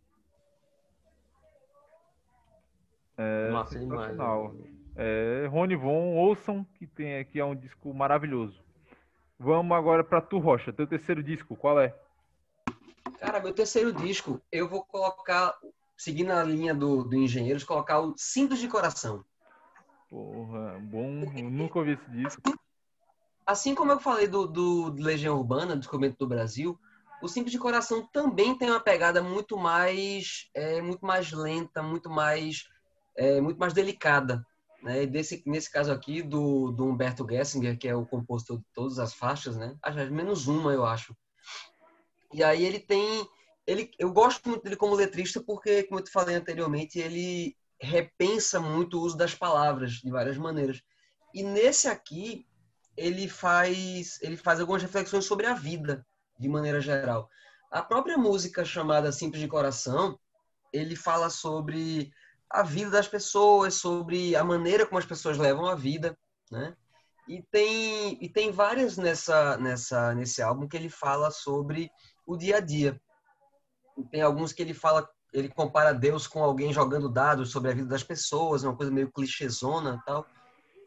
É Massa demais. É, Rony Von, ouçam, que tem aqui é um disco maravilhoso. Vamos agora para Tu Rocha, teu terceiro disco, qual é? Cara, meu terceiro disco, eu vou colocar, seguindo a linha do, do Engenheiros, colocar o Simples de Coração. Porra, bom, eu nunca ouvi esse disco. Assim como eu falei do, do Legião Urbana, do Descobrimento do Brasil, o Simples de Coração também tem uma pegada muito mais, é, muito mais lenta, muito mais, é, muito mais delicada. Né? E Desse, nesse caso aqui, do, do Humberto Gessinger, que é o compositor de todas as faixas, né? Menos uma, eu acho. E aí ele tem... Ele, eu gosto muito dele como letrista porque, como eu te falei anteriormente, ele repensa muito o uso das palavras de várias maneiras. E nesse aqui, ele faz ele faz algumas reflexões sobre a vida de maneira geral. A própria música chamada Simples de Coração, ele fala sobre a vida das pessoas, sobre a maneira como as pessoas levam a vida, né? E tem, e tem várias nessa, nessa, nesse álbum que ele fala sobre o dia a dia. Tem alguns que ele fala, ele compara Deus com alguém jogando dados sobre a vida das pessoas, uma coisa meio clichêzona tal.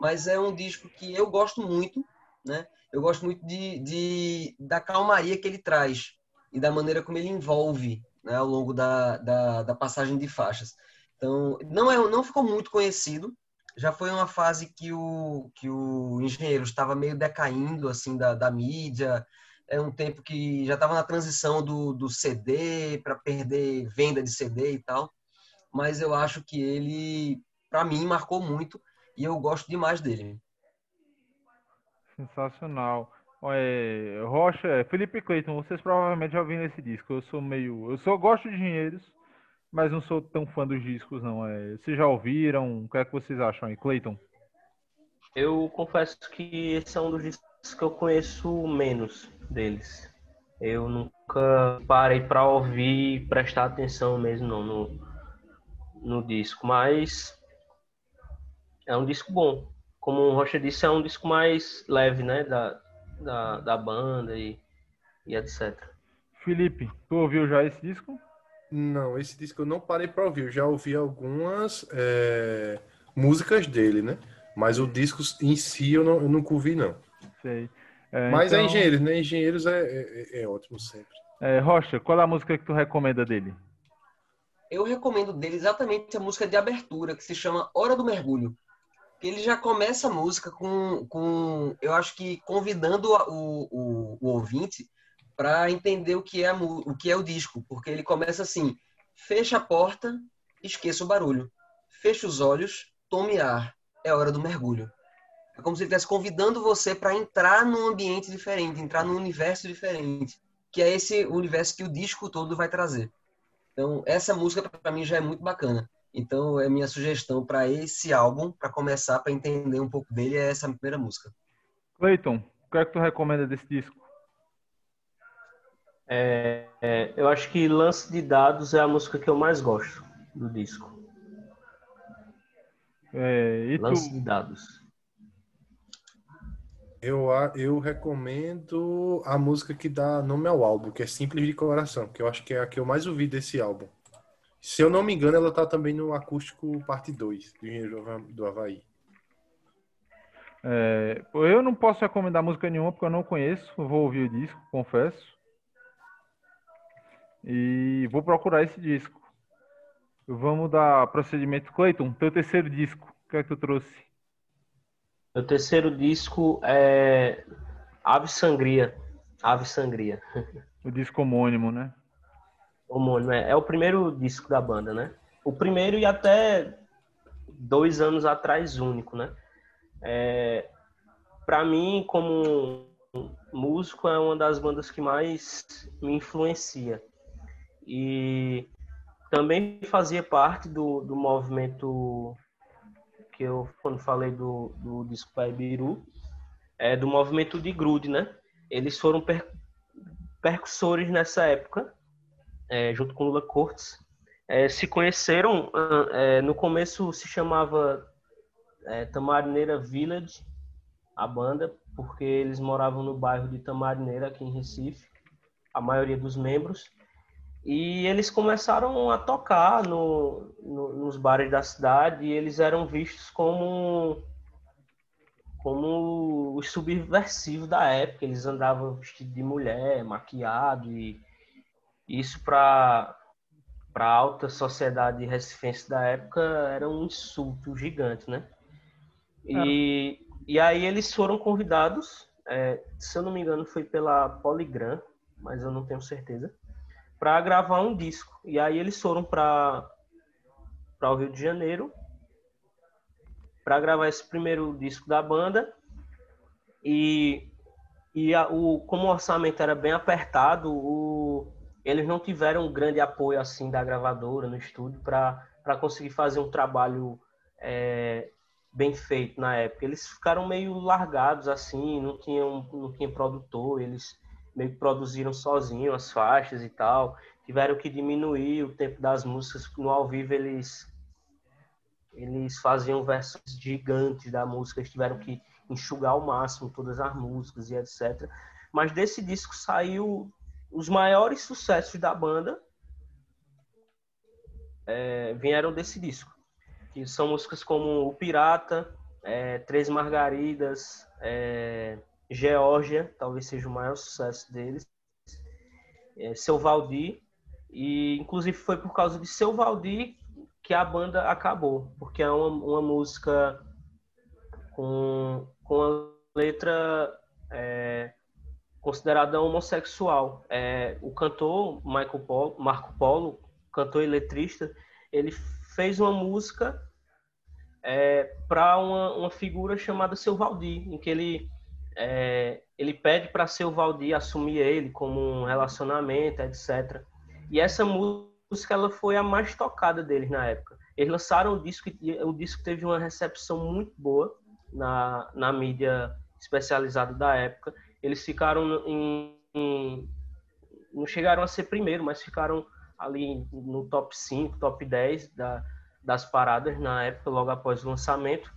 Mas é um disco que eu gosto muito, né? Eu gosto muito de, de da calmaria que ele traz e da maneira como ele envolve né, ao longo da, da, da passagem de faixas. Então, não, é, não ficou muito conhecido, já foi uma fase que o, que o engenheiro estava meio decaindo assim da, da mídia. É um tempo que já estava na transição do, do CD para perder venda de CD e tal. Mas eu acho que ele, para mim, marcou muito e eu gosto demais dele. Sensacional. É, Rocha, Felipe Cleiton, vocês provavelmente já ouviram esse disco. Eu sou meio. Eu só gosto de engenheiros mas não sou tão fã dos discos, não. É, vocês já ouviram? O que é que vocês acham aí, Clayton? Eu confesso que esse é um dos discos que eu conheço menos deles. Eu nunca parei para ouvir e prestar atenção mesmo não, no, no disco, mas é um disco bom. Como o Rocha disse, é um disco mais leve, né, da, da, da banda e, e etc. Felipe, tu ouviu já esse disco? Não, esse disco eu não parei para ouvir. Eu já ouvi algumas é, músicas dele, né? Mas o disco em si eu, não, eu nunca ouvi, não. Sei. É, Mas é então... é Engenheiros, né? Engenheiros é, é, é ótimo sempre. É, Rocha, qual é a música que tu recomenda dele? Eu recomendo dele exatamente a música de abertura, que se chama Hora do Mergulho. Ele já começa a música com, com eu acho que convidando o, o, o ouvinte para entender o que é o que é o disco, porque ele começa assim: fecha a porta, esqueça o barulho, fecha os olhos, tome ar, é hora do mergulho. É como se ele estivesse convidando você para entrar num ambiente diferente, entrar num universo diferente, que é esse universo que o disco todo vai trazer. Então, essa música para mim já é muito bacana. Então, é minha sugestão para esse álbum, para começar para entender um pouco dele, é essa primeira música. Clayton, o que é que tu recomenda desse disco? É, é, eu acho que Lance de Dados é a música que eu mais gosto do disco. É, Lance tu... de Dados. Eu, eu recomendo a música que dá nome ao álbum, que é Simples de Coração, que eu acho que é a que eu mais ouvi desse álbum. Se eu não me engano, ela tá também no acústico parte 2 do Engenheiro do Havaí. É, eu não posso recomendar música nenhuma porque eu não conheço, vou ouvir o disco, confesso. E vou procurar esse disco. Vamos dar procedimento. Clayton, teu terceiro disco, o que é que tu trouxe? Meu terceiro disco é Ave Sangria. Ave Sangria. O disco homônimo, né? Homônimo, é. É o primeiro disco da banda, né? O primeiro e até dois anos atrás único, né? É, para mim, como músico, é uma das bandas que mais me influencia e também fazia parte do, do movimento que eu, quando falei do, do disco Paibiru, é do movimento de grude, né? Eles foram per, percussores nessa época, é, junto com Lula Cortes. É, se conheceram, é, no começo se chamava é, Tamarineira Village, a banda, porque eles moravam no bairro de Tamarineira, aqui em Recife, a maioria dos membros. E eles começaram a tocar no, no, nos bares da cidade e eles eram vistos como, como os subversivos da época. Eles andavam vestidos de mulher, maquiado e isso para para a alta sociedade recifense da época era um insulto gigante, né? E, é. e aí eles foram convidados, é, se eu não me engano foi pela Polygram, mas eu não tenho certeza para gravar um disco. E aí eles foram para para o Rio de Janeiro para gravar esse primeiro disco da banda. E e a, o como o orçamento era bem apertado, o, eles não tiveram um grande apoio assim da gravadora no estúdio para para conseguir fazer um trabalho é, bem feito na época. Eles ficaram meio largados assim, não tinham não tinha produtor, eles meio que produziram sozinho as faixas e tal. Tiveram que diminuir o tempo das músicas. No ao vivo eles eles faziam versões gigantes da música. Eles tiveram que enxugar ao máximo todas as músicas e etc. Mas desse disco saiu os maiores sucessos da banda é, vieram desse disco. Que são músicas como O Pirata, é, Três Margaridas, é, Geórgia, talvez seja o maior sucesso deles, é, Seu Valdir, e inclusive foi por causa de Seu Valdir que a banda acabou, porque é uma, uma música com, com a letra é, considerada homossexual. É, o cantor Michael Polo, Marco Polo, cantor e letrista, ele fez uma música é, para uma, uma, figura chamada Seu Valdir, em que ele é, ele pede para Seu Valdir assumir ele como um relacionamento, etc. E essa música ela foi a mais tocada deles na época. Eles lançaram o disco e o disco teve uma recepção muito boa na, na mídia especializada da época. Eles ficaram em, em não chegaram a ser primeiro, mas ficaram ali no top 5, top 10 da, das paradas na época, logo após o lançamento.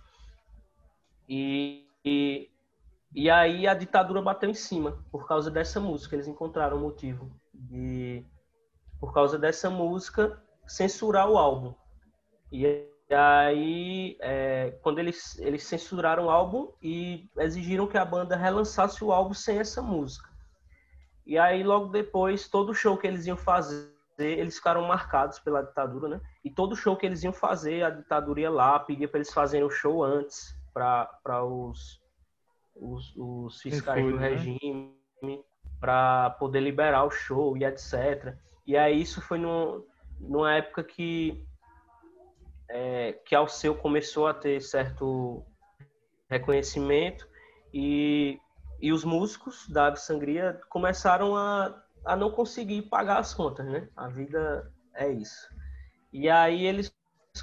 E, e, e, aí a ditadura bateu em cima por causa dessa música. Eles encontraram motivo de, por causa dessa música, censurar o álbum. E aí, é, quando eles, eles censuraram o álbum e exigiram que a banda relançasse o álbum sem essa música. E aí, logo depois, todo show que eles iam fazer eles ficaram marcados pela ditadura, né? E todo show que eles iam fazer, a ditadura ia lá, pedia para eles fazerem o show antes para os, os, os, fiscais foi, do né? regime, para poder liberar o show e etc. E aí isso foi no, numa época que é, que Alceu começou a ter certo reconhecimento e, e os músicos da Ave Sangria começaram a a não conseguir pagar as contas, né? A vida é isso. E aí eles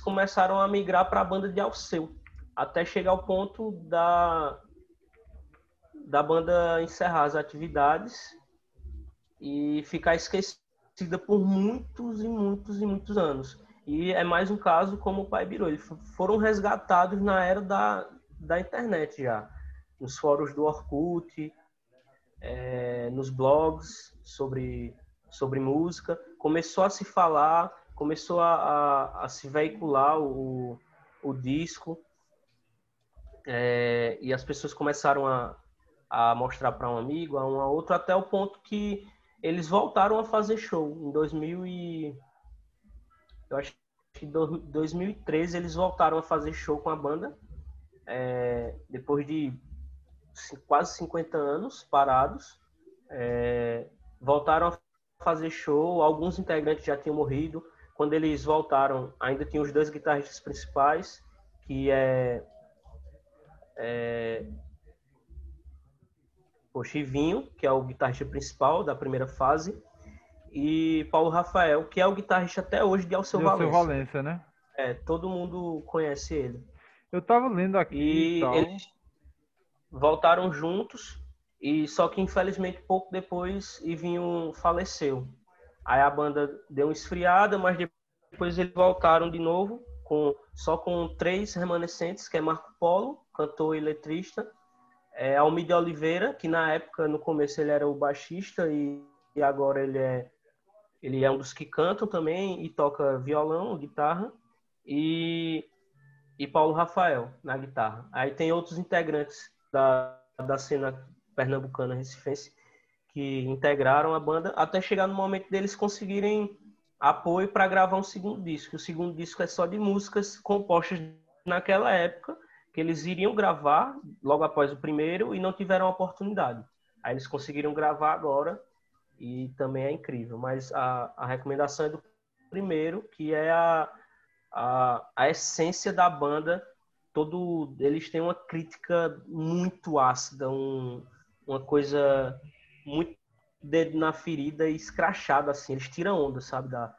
começaram a migrar para a banda de Alceu, até chegar ao ponto da da banda encerrar as atividades e ficar esquecida por muitos e muitos e muitos anos. E é mais um caso como o Pai Birou. Eles foram resgatados na era da, da internet já. Nos fóruns do Orkut, é, nos blogs sobre, sobre música, começou a se falar, começou a, a, a se veicular o, o disco, é, e as pessoas começaram a, a mostrar para um amigo, a um a outro, até o ponto que eles voltaram a fazer show. Em 2000 e eu acho que em 2013 eles voltaram a fazer show com a banda. É, depois de quase 50 anos parados, é, voltaram a fazer show, alguns integrantes já tinham morrido. Quando eles voltaram, ainda tinha os dois guitarristas principais, que é, é o Chivinho, que é o guitarrista principal da primeira fase, e Paulo Rafael, que é o guitarrista até hoje de Alceu Valença. Alceu Valença, né? É, todo mundo conhece ele. Eu tava lendo aqui e, e eles, voltaram juntos e só que infelizmente pouco depois Ivinho faleceu. Aí a banda deu uma esfriada, mas depois eles voltaram de novo com só com três remanescentes, que é Marco Polo, cantor e letrista, é Almide Oliveira, que na época no começo ele era o baixista e, e agora ele é ele é um dos que cantam também e toca violão, guitarra e e Paulo Rafael na guitarra. Aí tem outros integrantes da, da cena pernambucana recifense que integraram a banda até chegar no momento deles conseguirem apoio para gravar um segundo disco. O segundo disco é só de músicas compostas naquela época que eles iriam gravar logo após o primeiro e não tiveram a oportunidade. Aí eles conseguiram gravar agora e também é incrível. Mas a, a recomendação é do primeiro, que é a, a, a essência da banda todo eles têm uma crítica muito ácida, um, uma coisa muito dedo na ferida e escrachada assim. Eles tiram onda, sabe, da,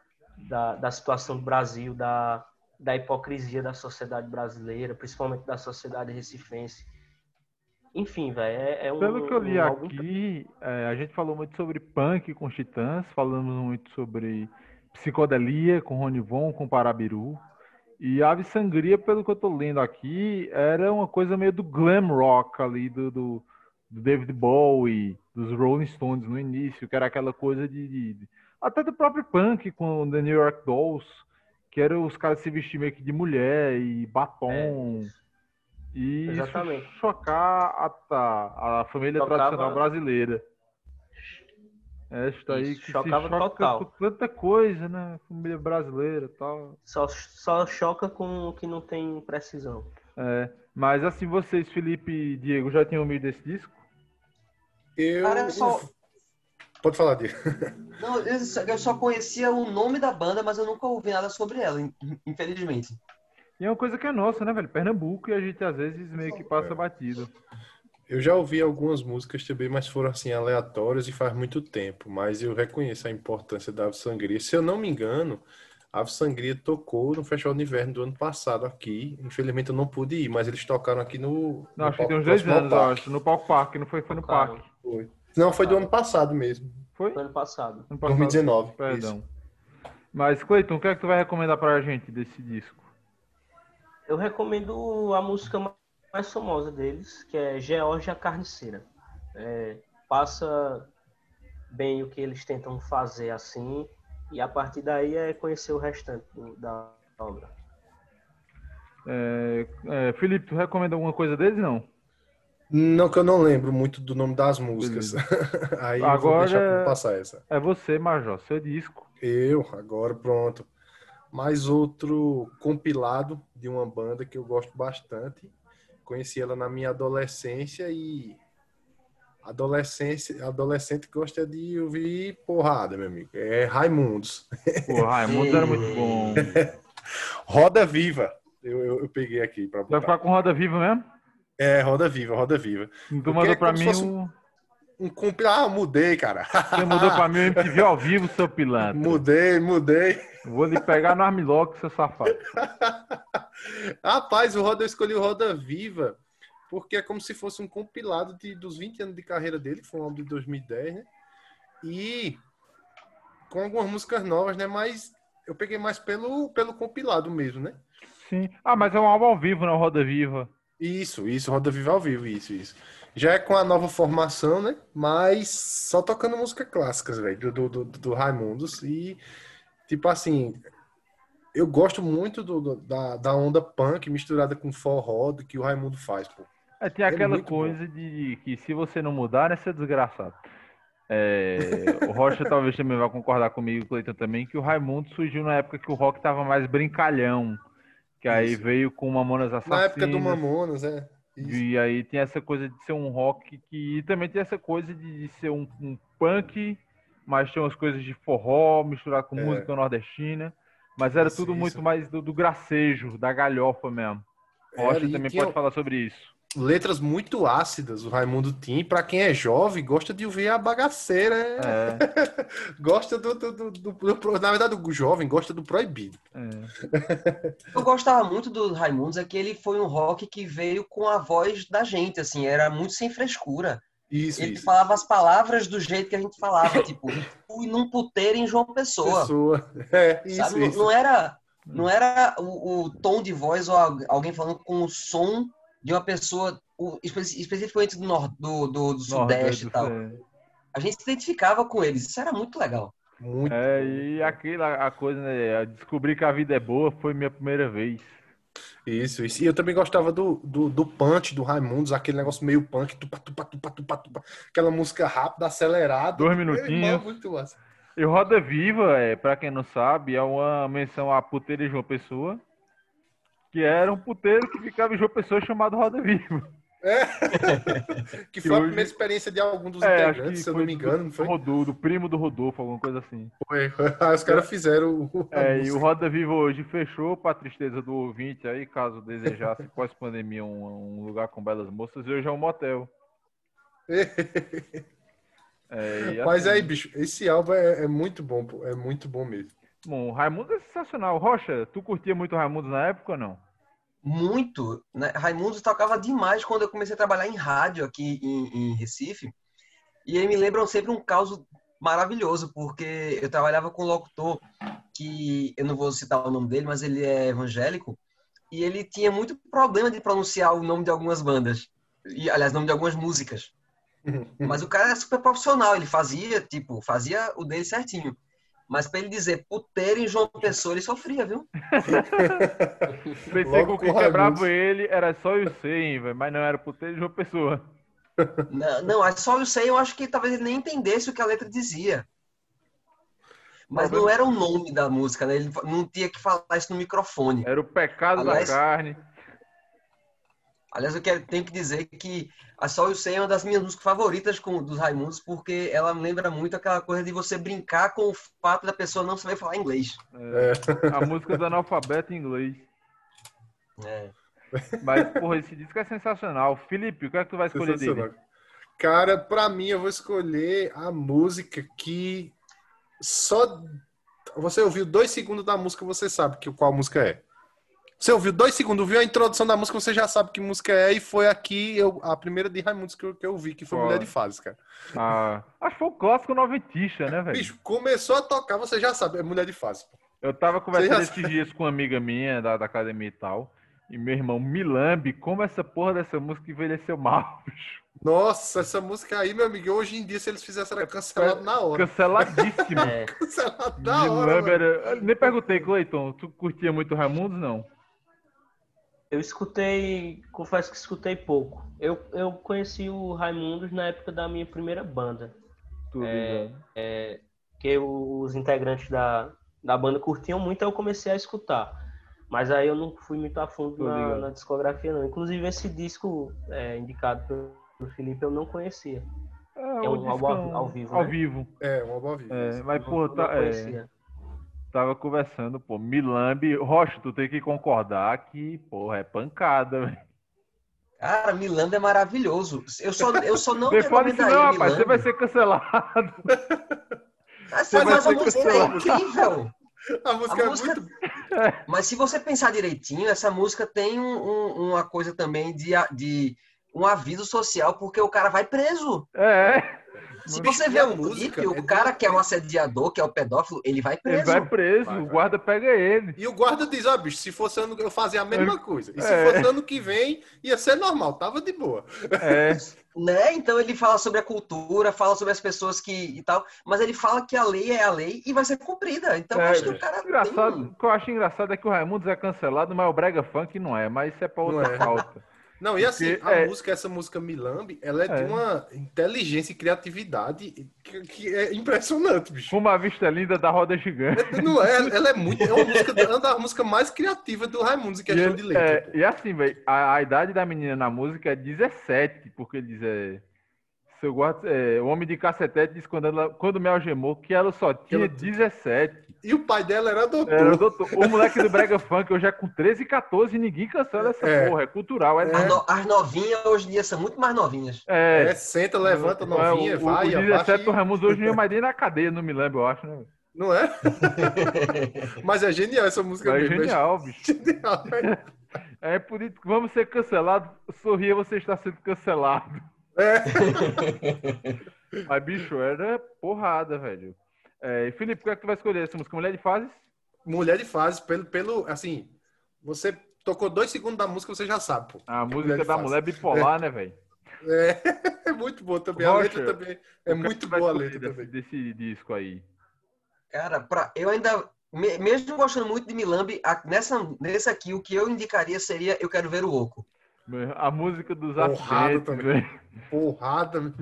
da, da situação do Brasil, da, da hipocrisia da sociedade brasileira, principalmente da sociedade recifense. Enfim, velho, é, é, um. Pelo que eu li um aqui, é, a gente falou muito sobre punk com os Titãs, falamos muito sobre psicodelia com Rony Von, com Parabiru. E Ave Sangria, pelo que eu tô lendo aqui, era uma coisa meio do glam rock ali, do, do, do David Bowie, dos Rolling Stones no início, que era aquela coisa de, de, até do próprio punk com The New York Dolls, que eram os caras se vestir meio que de mulher e batom. É, e Exatamente. chocar a, a, a família Chocava... tradicional brasileira. Esta aí que chocava choca total. com tanta coisa, né? Família brasileira tal. Só, só choca com o que não tem precisão. É, mas assim, vocês, Felipe e Diego, já tinham ouvido esse disco? Eu. Cara, eu só... Pode falar, Diego. Não, eu só conhecia o nome da banda, mas eu nunca ouvi nada sobre ela, infelizmente. E é uma coisa que é nossa, né, velho? Pernambuco e a gente às vezes meio que passa é. batido. Eu já ouvi algumas músicas também, mas foram assim aleatórias e faz muito tempo. Mas eu reconheço a importância da Ave Sangria. Se eu não me engano, a Ave Sangria tocou no Festival de Inverno do ano passado aqui. Infelizmente eu não pude ir, mas eles tocaram aqui no. Não, no acho que tem uns dois anos, eu acho. No Palco Parque, não foi, foi no Parque. Foi. Não, foi do ano passado mesmo. Foi? Foi ano passado. Ano passado 2019. Perdão. Isso. Mas, Cleiton, o que é que tu vai recomendar pra gente desse disco? Eu recomendo a música mais famosa deles, que é Georgia Carniceira. É, passa bem o que eles tentam fazer assim, e a partir daí é conhecer o restante da obra. É, é, Felipe, tu recomenda alguma coisa deles, não? Não, que eu não lembro muito do nome das músicas. Aí agora eu vou deixar passar essa. É você, Major, seu disco. Eu, agora pronto. Mais outro compilado de uma banda que eu gosto bastante, Conheci ela na minha adolescência e adolescência, adolescente gosta de ouvir porrada, meu amigo. É Raimundos. Pô, Raimundos era muito bom. Roda Viva. Eu, eu, eu peguei aqui para Vai ficar com Roda Viva mesmo? É, Roda Viva, Roda Viva. Tu mandou é para mim um... um compil... Ah, mudei, cara. Você mudou para mim o MTV ao vivo, seu pilantra. Mudei, mudei. Vou lhe pegar no armlock, seu safado. Rapaz, o Roda, eu escolhi o Roda Viva, porque é como se fosse um compilado de, dos 20 anos de carreira dele, que foi um álbum de 2010, né? E com algumas músicas novas, né? Mas eu peguei mais pelo, pelo compilado mesmo, né? Sim. Ah, mas é um álbum ao vivo, não Roda Viva. Isso, isso, Roda Viva ao vivo, isso, isso. Já é com a nova formação, né? Mas só tocando músicas clássicas, velho, do, do, do Raimundos. E, tipo assim, eu gosto muito do, do, da, da onda punk misturada com forró do que o Raimundo faz, pô. É, tem é aquela coisa bom. de que se você não mudar, né, você é desgraçado. É, o Rocha talvez também vai concordar comigo, Cleiton também, que o Raimundo surgiu na época que o rock tava mais brincalhão. Que aí Isso. veio com Mamonas Assassinas. Na época do Mamonas, é. Isso. E aí tem essa coisa de ser um rock que e também tem essa coisa de, ser um, um, punk, mas tem umas coisas de forró, misturar com é. música nordestina. Mas era isso, tudo muito mais do, do, gracejo, da galhofa mesmo. Rocha também pode falar sobre isso letras muito ácidas o Raimundo Tim. Para quem é jovem, gosta de ouvir a bagaceira. É. gosta do, do, do, do, Na verdade, o jovem gosta do proibido. É. Eu gostava muito do Raimundos, é que ele foi um rock que veio com a voz da gente, assim, era muito sem frescura. Isso, ele isso. falava as palavras do jeito que a gente falava, tipo, fui num puteiro em João Pessoa. Pessoa. É, isso, Sabe? Isso. Não, não era, não era o, o tom de voz ou alguém falando com o som de uma pessoa, especificamente do, nord, do, do, do Sudeste e tal. A gente se identificava com eles, isso era muito legal. Muito é, e aquela a coisa, né? Descobrir que a vida é boa foi minha primeira vez. Isso, isso. E eu também gostava do, do, do punch do Raimundos, aquele negócio meio punk, tupa, tupa, tupa, tupa, tupa, aquela música rápida, acelerada. Dois minutinhos. muito massa. E Roda Viva, é, pra quem não sabe, é uma menção a puteira de João Pessoa que era um puteiro que ficava em João Pessoa chamado Roda Viva. É. que foi que a primeira experiência de algum dos é, integrantes, se eu não me engano, não foi? Rodolfo, do primo do Rodolfo, alguma coisa assim. Foi, os caras fizeram o. É, e o Roda Viva hoje fechou, para tristeza do ouvinte aí, caso desejasse, pós-pandemia, um, um, lugar com belas moças, e hoje é um motel. é, Mas assim, aí, bicho, esse álbum é, é muito bom, é muito bom mesmo. Bom, Raimundo é sensacional. Rocha, tu curtia muito Raimundo na época ou não? Muito. Né? Raimundo tocava demais quando eu comecei a trabalhar em rádio aqui em, em Recife. E aí me lembram sempre um caso maravilhoso, porque eu trabalhava com um locutor que eu não vou citar o nome dele, mas ele é evangélico, e ele tinha muito problema de pronunciar o nome de algumas bandas. E, aliás, o nome de algumas músicas. Mas o cara é super profissional, ele fazia, tipo, fazia o dele certinho. Mas pra ele dizer puteiro em João Pessoa, ele sofria, viu? Pensei que o que quebrava ele era só o 100, velho. Mas não era puteiro de uma pessoa. Não, não, é só eu sei, eu acho que talvez ele nem entendesse o que a letra dizia. Mas não era o nome da música, né? Ele não tinha que falar isso no microfone. Era o pecado Aliás- da carne. Aliás, eu quero, tenho que dizer que a Sol Eu Sei é uma das minhas músicas favoritas com, dos Raimundos, porque ela me lembra muito aquela coisa de você brincar com o fato da pessoa não saber falar inglês. É, a música do analfabeto em inglês. É. Mas, porra, esse disco é sensacional. Felipe, o que é que tu vai escolher dele? Cara, pra mim, eu vou escolher a música que só. Você ouviu dois segundos da música, você sabe que, qual música é. Você ouviu dois segundos, ouviu a introdução da música, você já sabe que música é, e foi aqui eu, a primeira de Raimundos que eu, que eu vi, que foi? Mulher de Fases, cara. Ah, acho que foi o clássico noventista, né, velho? Bicho, começou a tocar, você já sabe, é Mulher de Fases. Eu tava conversando esses dias com uma amiga minha da, da academia e tal. E meu irmão, me lambe como essa porra dessa música envelheceu mal, bicho. Nossa, essa música aí, meu amigo, hoje em dia, se eles fizessem, era cancelado na hora. Canceladíssimo. Cancelado na hora. era... Nem perguntei, Cleiton, tu curtia muito Raimundos, não? Eu escutei, confesso que escutei pouco. Eu, eu conheci o Raimundos na época da minha primeira banda. Tu, É, ligado? é, que os integrantes da, da banda curtiam muito, aí eu comecei a escutar. Mas aí eu não fui muito a fundo na, na discografia, não. Inclusive, esse disco é, indicado pelo, Felipe eu não conhecia. É, é o um álbum discão ao- ao vivo, Ao né? vivo. É, uma boa vida. É, mas, pô, tá, não é, conhecia. Tava conversando, pô, Milambe. Rocha, tu tem que concordar que, porra, é pancada, velho. Cara, Milanda é maravilhoso. Eu só, eu só não isso recomendaria não, rapaz, você vai ser cancelado. Mas, Você mas a música é cancelado. incrível. A música A é música- muito. Mas se você pensar direitinho, essa música tem um- um- uma coisa também de, de um aviso social, porque o cara vai preso. É, Se você vê o música clipe, é o cara do- que é um assediador, que é o pedófilo, ele vai ele preso. vai preso, Vai, o vai. guarda pega ele. E o guarda diz, ó, bicho, se fosse ano eu fazia a mesma coisa. E se É. fosse ano que vem, ia ser normal, tava de boa. É, Né? Então ele fala sobre a cultura, fala sobre as pessoas que e tal, mas ele fala que a lei é a lei e vai ser cumprida. Então É, acho que o cara engraçado, tem... o que eu acho engraçado é que o Raimundos é cancelado, mas o Brega Funk não é, mas isso é pra outra Não é. pauta. Não, e assim, Porque, a é- música, essa música Milambi, ela é, de É. uma inteligência e criatividade que, que é impressionante, bicho. Como a vista linda da roda gigante. Não é, ela é muito, é uma música, é uma das músicas mais criativas do Raimundos em E, questão ele- de letra. é, e assim, velho, a, a idade da menina na música é 17, porque ele diz, é, seu guarda, é, o homem de cacetete diz quando, ela, quando me algemou que ela só tinha ela- 17. E o pai dela era doutor. Era o, doutor, o moleque do Brega Funk hoje é com 13 e 14 e ninguém cancela essa É. porra, é cultural. É, As, no- as novinhas hoje em dia são muito mais novinhas. é, É, senta, levanta, novinha, é, o, vai, o, o abaixa 17 do e- Raimundos hoje não ia mais nem na cadeia, não me lembro, eu acho, né? Não é? Mas é genial essa música É mesmo. genial, bicho. genial. É por isso que vamos ser cancelados. Sorria, você está sendo cancelado. É. Mas, bicho, era porrada, velho. É, e Felipe, o que é que tu vai escolher? Essa música Mulher de Fases? Mulher de fase, pelo, pelo. Assim, você tocou dois segundos da música, você já sabe, pô. A Mulher música de da Fases. mulher bipolar, né, velho? É, é muito boa também. A Rocha, letra também é que muito boa a letra desse, também. desse disco aí. Cara, pra, eu ainda, me- mesmo gostando muito de Milambi, a- nessa, nesse aqui, o que eu indicaria seria Eu Quero Ver o Oco. A música dos acidentes, também. Porrada.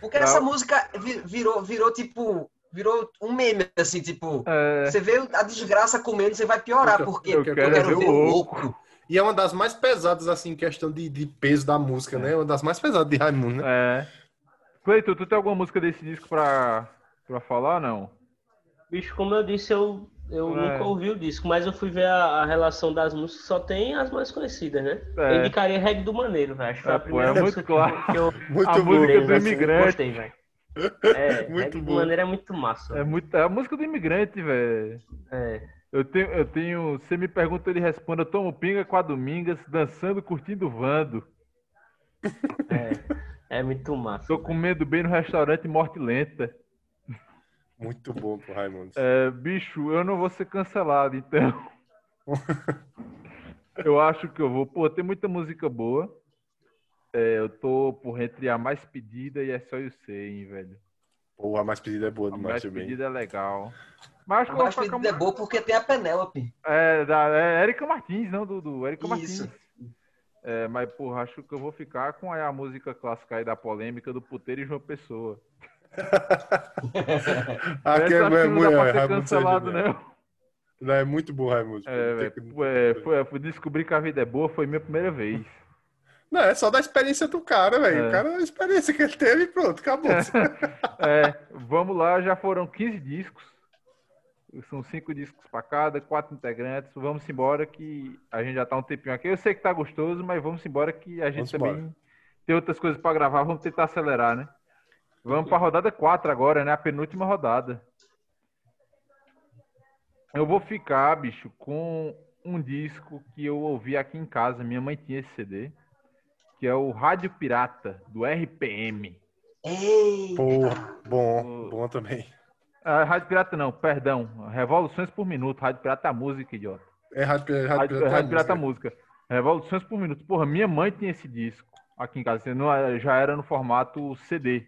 Porque essa música vi- virou, virou tipo, virou um meme, assim, tipo, É, você vê a desgraça comendo, você vai piorar, Eu- porque eu eu quero quero, ver ver o o oco. oco. E é uma das mais pesadas, assim, em questão de, de peso da música, né? Uma das mais pesadas de Raimundo, né? é. Cleiton, tu tem alguma música desse disco pra, pra falar, não? Bicho, como eu disse, eu, eu É. nunca ouvi o disco, mas eu fui ver a, a relação das músicas, só tem as mais conhecidas, né? É. Eu indicaria Reggae do Maneiro, velho. Acho que foi É, a pô, primeira é muito música que eu- claro. que eu Muito a música do assim, imigrante. Gostei, velho. É, Muito Reggae do. Maneiro é muito massa. É, muito, é a música do imigrante, velho. É. Eu tenho, eu tenho. Você me pergunta, ele responde: Eu tomo pinga com a Domingas, dançando, curtindo o Vando. É, é muito massa. Tô comendo bem no restaurante Morte Lenta. Muito bom pro Raimundo. É, bicho, eu não vou ser cancelado, então. eu acho que eu vou. Pô, tem muita música boa. É, eu tô por entre a mais pedida e é só eu sei, hein, velho. Pô, a mais pedida é boa A demais mais também. pedida é legal. Mas acho A mais pedida é com- boa porque tem a Penélope. É, da é Érica Martins, não, do, do Isso. Martins. É, mas, porra, acho que eu vou ficar com a, a música clássica aí da polêmica do puteiro e João Pessoa. Aqui é, que é, não muito- dá pra é, ser cancelado, Sérgio, não. Não, é muito bom, Raimundo. É, que- é, foi, foi descobrir que a vida é boa, foi minha primeira vez. Não, é só da experiência do cara, velho. É. O cara, a experiência que ele teve pronto, acabou. É, vamos lá, já foram 15 discos. São cinco discos para cada, quatro integrantes. Vamos embora que a gente já tá um tempinho aqui. Eu sei que tá gostoso, mas vamos embora que a gente Vamos também embora. tem outras coisas para gravar. Vamos tentar acelerar, né? Vamos para a rodada 4 agora, né? A penúltima rodada. Eu vou ficar, bicho, com um disco que eu ouvi aqui em casa. Minha mãe tinha esse CD, que é o Rádio Pirata, do RPM. Pô, bom, bom também. Ah, Rádio Pirata não, perdão. Revoluções por minuto. Rádio Pirata é a música, idiota. É Rádio, Rádio, Rádio, Pirata, Rádio Pirata é a música. música. Revoluções por minuto. Porra, minha mãe tinha esse disco aqui em casa. Já era no formato CD.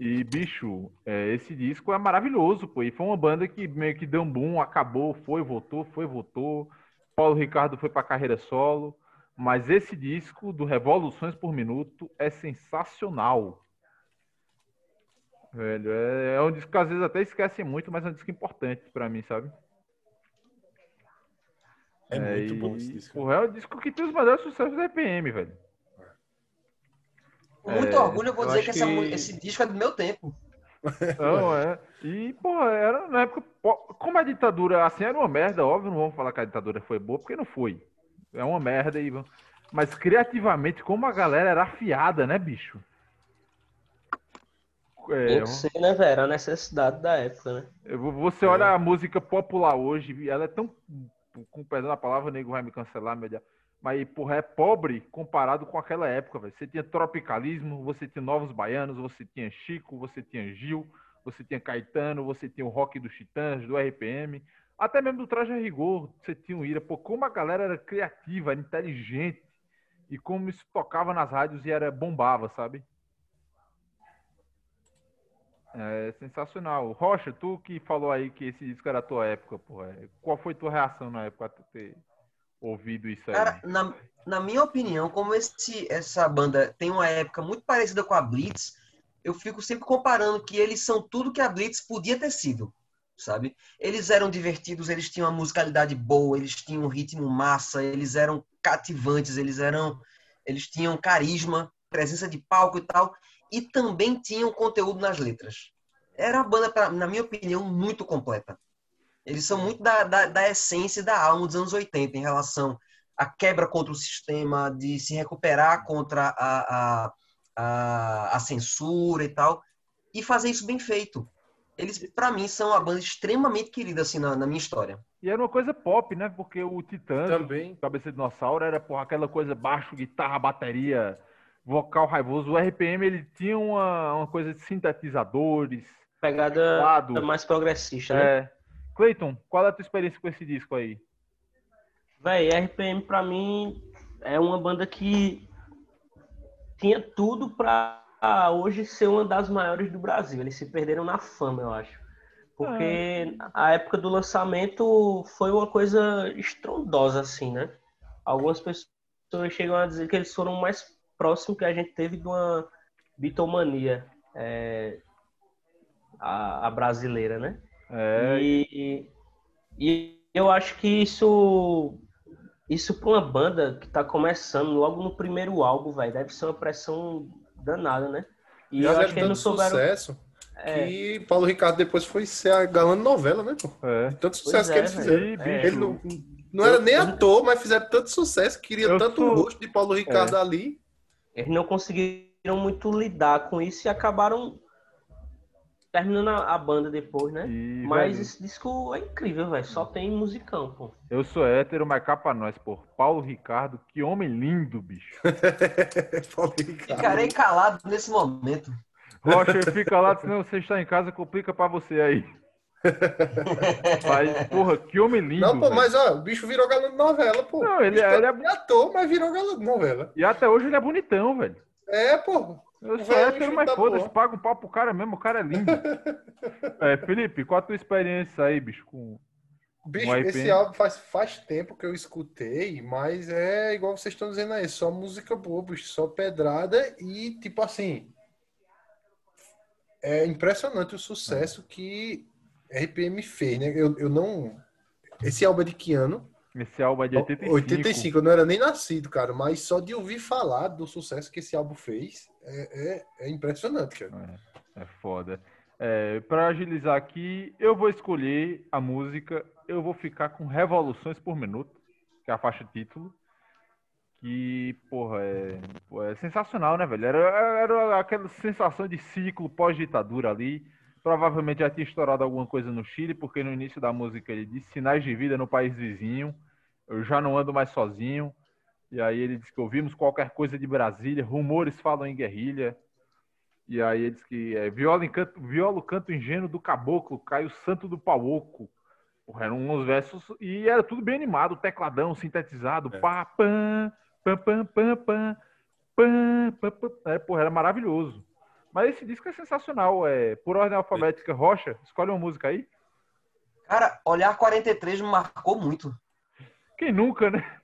E, bicho, é, esse disco é maravilhoso, pô. E foi uma banda que meio que deu um boom, acabou, foi, voltou, foi, voltou. Paulo Ricardo foi pra carreira solo. Mas esse disco do Revoluções por Minuto é sensacional. Velho, é, é um disco que às vezes até esquecem muito, mas é um disco importante pra mim, sabe? É muito e, bom esse disco. Porra, é um disco que tem os maiores sucessos da RPM, velho. Com muito É, orgulho, eu vou eu dizer que, essa que- esse disco é do meu tempo. Não, é. E, pô, era na época. Como a ditadura, assim, era uma merda, óbvio, não vamos falar que a ditadura foi boa, porque não foi. É uma merda e. Mas criativamente, como a galera era afiada, né, bicho? É, Tem que ser, né, velho? Era a necessidade da época, né? Você olha a música popular hoje, ela é tão. Com perdão da palavra, o nego vai me cancelar, meu Deus. Mas, porra, é pobre comparado com aquela época, velho. Você tinha tropicalismo, você tinha Novos Baianos, você tinha Chico, você tinha Gil, você tinha Caetano, você tinha o rock dos Titãs, do RPM, até mesmo do Traje a Rigor, você tinha o Ira. Pô, como a galera era criativa, era inteligente, e como isso tocava nas rádios e era bombava, sabe? É sensacional. Rocha, tu que falou aí que esse disco era a tua época, porra. Qual foi tua reação na época ouvido isso aí? Cara, na, na minha opinião, como esse, essa banda tem uma época muito parecida com a Blitz, eu fico sempre comparando que eles são tudo que a Blitz podia ter sido, sabe? Eles eram divertidos, eles tinham uma musicalidade boa, eles tinham um ritmo massa, eles eram cativantes, eles eram, eles tinham carisma, presença de palco e tal, e também tinham conteúdo nas letras. Era uma banda, pra- na minha opinião, muito completa. Eles são muito da, da, da essência e da alma dos anos 80 em relação à quebra contra o sistema, de se recuperar contra a, a, a, a censura e tal, e fazer isso bem feito. Eles, pra mim, são uma banda extremamente querida, assim, na, na minha história. E era uma coisa pop, né? Porque o Titã, Também. Cabeça de Dinossauro, era porra, aquela coisa baixo, guitarra, bateria, vocal raivoso. O RPM, ele tinha uma, uma coisa de sintetizadores. Pegada mais progressista, né? É. Cleiton, qual é a tua experiência com esse disco aí? Véi, RPM pra mim é uma banda que tinha tudo pra hoje ser uma das maiores do Brasil. Eles se perderam na fama, eu acho. Porque a época do lançamento foi uma coisa estrondosa, assim, né? Algumas pessoas chegam a dizer que eles foram mais próximo que a gente teve de uma bitomania é, a, a brasileira, né? É, E, e eu acho que isso, isso para uma banda que tá começando logo no primeiro álbum, velho, deve ser uma pressão danada, né? E eu Já acho deve que eles não souberam. sucesso É, que Paulo Ricardo depois foi ser a galã novela, né, pô? é. Tanto sucesso é, que eles fizeram. E, É. Ele não, não era nem ator, mas fizeram tanto sucesso, queria Eu tanto sou- o rosto de Paulo Ricardo ali. eles não conseguiram muito lidar com isso e acabaram terminando a, a banda depois, né? e, Mas velho, esse disco é incrível, velho. Só tem musicão, pô. eu sou hétero, mas cá pra nós, pô. Paulo Ricardo, que homem lindo, bicho. Paulo Ricardo. Ficarei calado nesse momento. Rocha fica lá, senão você está em casa, complica pra você aí. Mas, porra, que homem lindo. Não, pô, velho. mas ó, o bicho virou galã de novela, pô. Não, ele, O bicho ele é. é ator, mas virou galã de novela. E até hoje ele é bonitão, velho. É, pô. Eu sou hétero, mas tá foda-se, paga um pau pro cara mesmo, o cara é lindo. É, Felipe, qual a tua experiência aí, bicho? Com... Bicho, esse álbum faz, faz tempo que eu escutei, mas é igual vocês estão dizendo aí, só música boa, bicho, só pedrada e, tipo assim, é impressionante o sucesso que RPM fez, né? Eu, eu não... Esse álbum é de que ano? Esse álbum é de 85. 85, eu não era nem nascido, cara, mas só de ouvir falar do sucesso que esse álbum fez é, é, é impressionante, cara. É, é foda. É, pra agilizar aqui, eu vou escolher a música, eu vou ficar com Revoluções por Minuto, que é a faixa título. Que, porra, é, é sensacional, né, velho? Era, era aquela sensação de ciclo pós-ditadura ali. Provavelmente já tinha estourado alguma coisa no Chile, porque no início da música ele diz sinais de vida no país vizinho. Eu já não ando mais sozinho. E aí ele diz que ouvimos qualquer coisa de Brasília, rumores falam em guerrilha. E aí ele diz que é viola, canto, viola o canto ingênuo do caboclo, cai o santo do pauoco. Porra, eram uns versos e era tudo bem animado, tecladão, sintetizado, É. pá, pam, pam, pam, pam, pam, pam, pam, pam. É, porra, era maravilhoso. Mas esse disco é sensacional, é por ordem alfabética. Rocha, escolhe uma música aí. Cara, Olhar 43 me marcou muito. Quem nunca, né?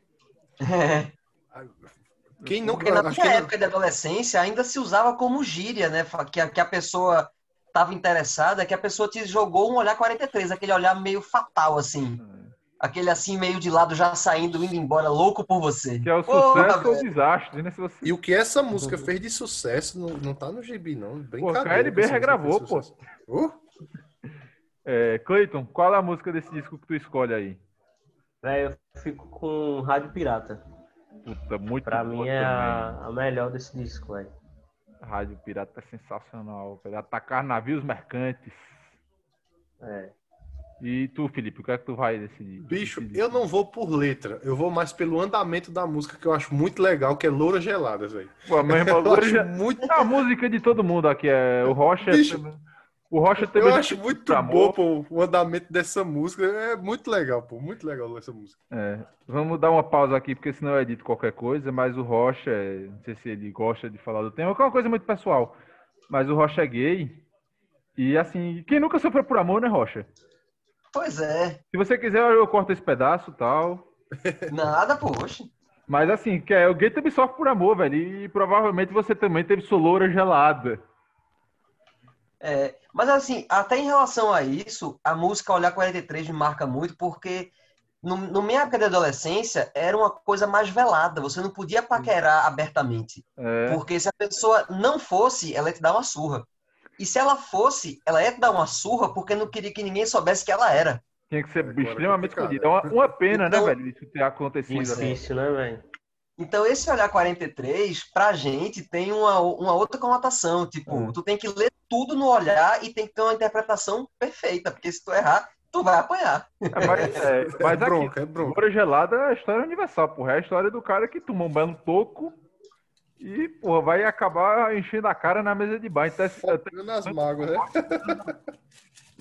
Quem não... Porque na minha que não- época de adolescência ainda se usava como gíria, né? Que a, que a pessoa estava interessada, que a pessoa te jogou um olhar 43, aquele olhar meio fatal, assim. Aquele assim, meio de lado, já saindo, indo embora, louco por você. Que é o Porra, sucesso ou o desastre, né? Se você... E o que essa música fez de sucesso não, não tá no gibi, não. Brincadeira. KLB essa música regravou, pô. Uh, É, Cleiton, qual é a música desse disco que tu escolhe aí? Véi, eu fico com Rádio Pirata. Puta, muito Pra mim é a, a melhor desse disco, velho. Rádio Pirata é sensacional, velho. Atacar navios mercantes. É. E tu, Felipe, o que é que tu vai decidir? bicho, decidir? eu não vou por letra. Eu vou mais pelo andamento da música, que eu acho muito legal, que é Loura Geladas, velho. Pô, mas Eu Loura muito... É a música de todo mundo aqui. É... O Rocha. Bicho, também- O Rocha também. Eu acho muito bom, pô, o andamento dessa música. É muito legal, pô. Muito legal essa música. É, vamos dar uma pausa aqui, porque senão eu edito qualquer coisa, mas o Rocha, é, não sei se ele gosta de falar do tema, que é uma coisa muito pessoal. Mas o Rocha é gay. E assim, quem nunca sofreu por amor, né, Rocha? Pois é. Se você quiser, eu corto esse pedaço e tal. Nada, poxa. Mas assim, que é, o gay também sofre por amor, velho. E provavelmente você também teve sua loura gelada. É, mas assim, até em relação a isso, a música Olhar 43 me marca muito, porque no, no minha época de adolescência era uma coisa mais velada, você não podia paquerar abertamente. É, Porque se a pessoa não fosse, ela ia te dar uma surra. E se ela fosse, ela ia te dar uma surra porque não queria que ninguém soubesse que ela era. tinha que ser Agora é extremamente escondido. É uma, uma pena, Então- né, velho, isso ter acontecido. É. assim. Difícil, né, velho? Então, esse olhar 43, pra gente, tem uma, uma outra conotação. Tipo, Hum. tu tem que ler tudo no olhar e tem que ter uma interpretação perfeita, porque se tu errar, tu vai apanhar. É, mas, é, É mas aqui, bronca, é bronca. Loura gelada é a história universal, porra. É a história do cara que tomou um belo toco e, porra, vai acabar enchendo a cara na mesa de bar. Anteci- Focando nas mágoas, né?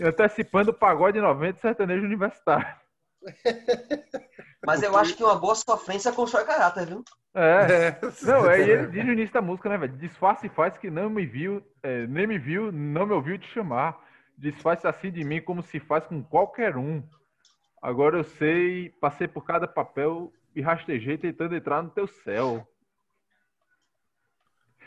Antecipando o pagode 90 sertanejo universitário. Mas eu acho que uma boa sofrência constrói caráter, viu? É. É. Não, aí ele diz no início da música, né, velho? Disfarce e faz que não me viu, é, nem me viu, não me ouviu te chamar. Disfarce assim de mim como se faz com qualquer um. Agora eu sei, passei por cada papel e rastejei tentando entrar no teu céu.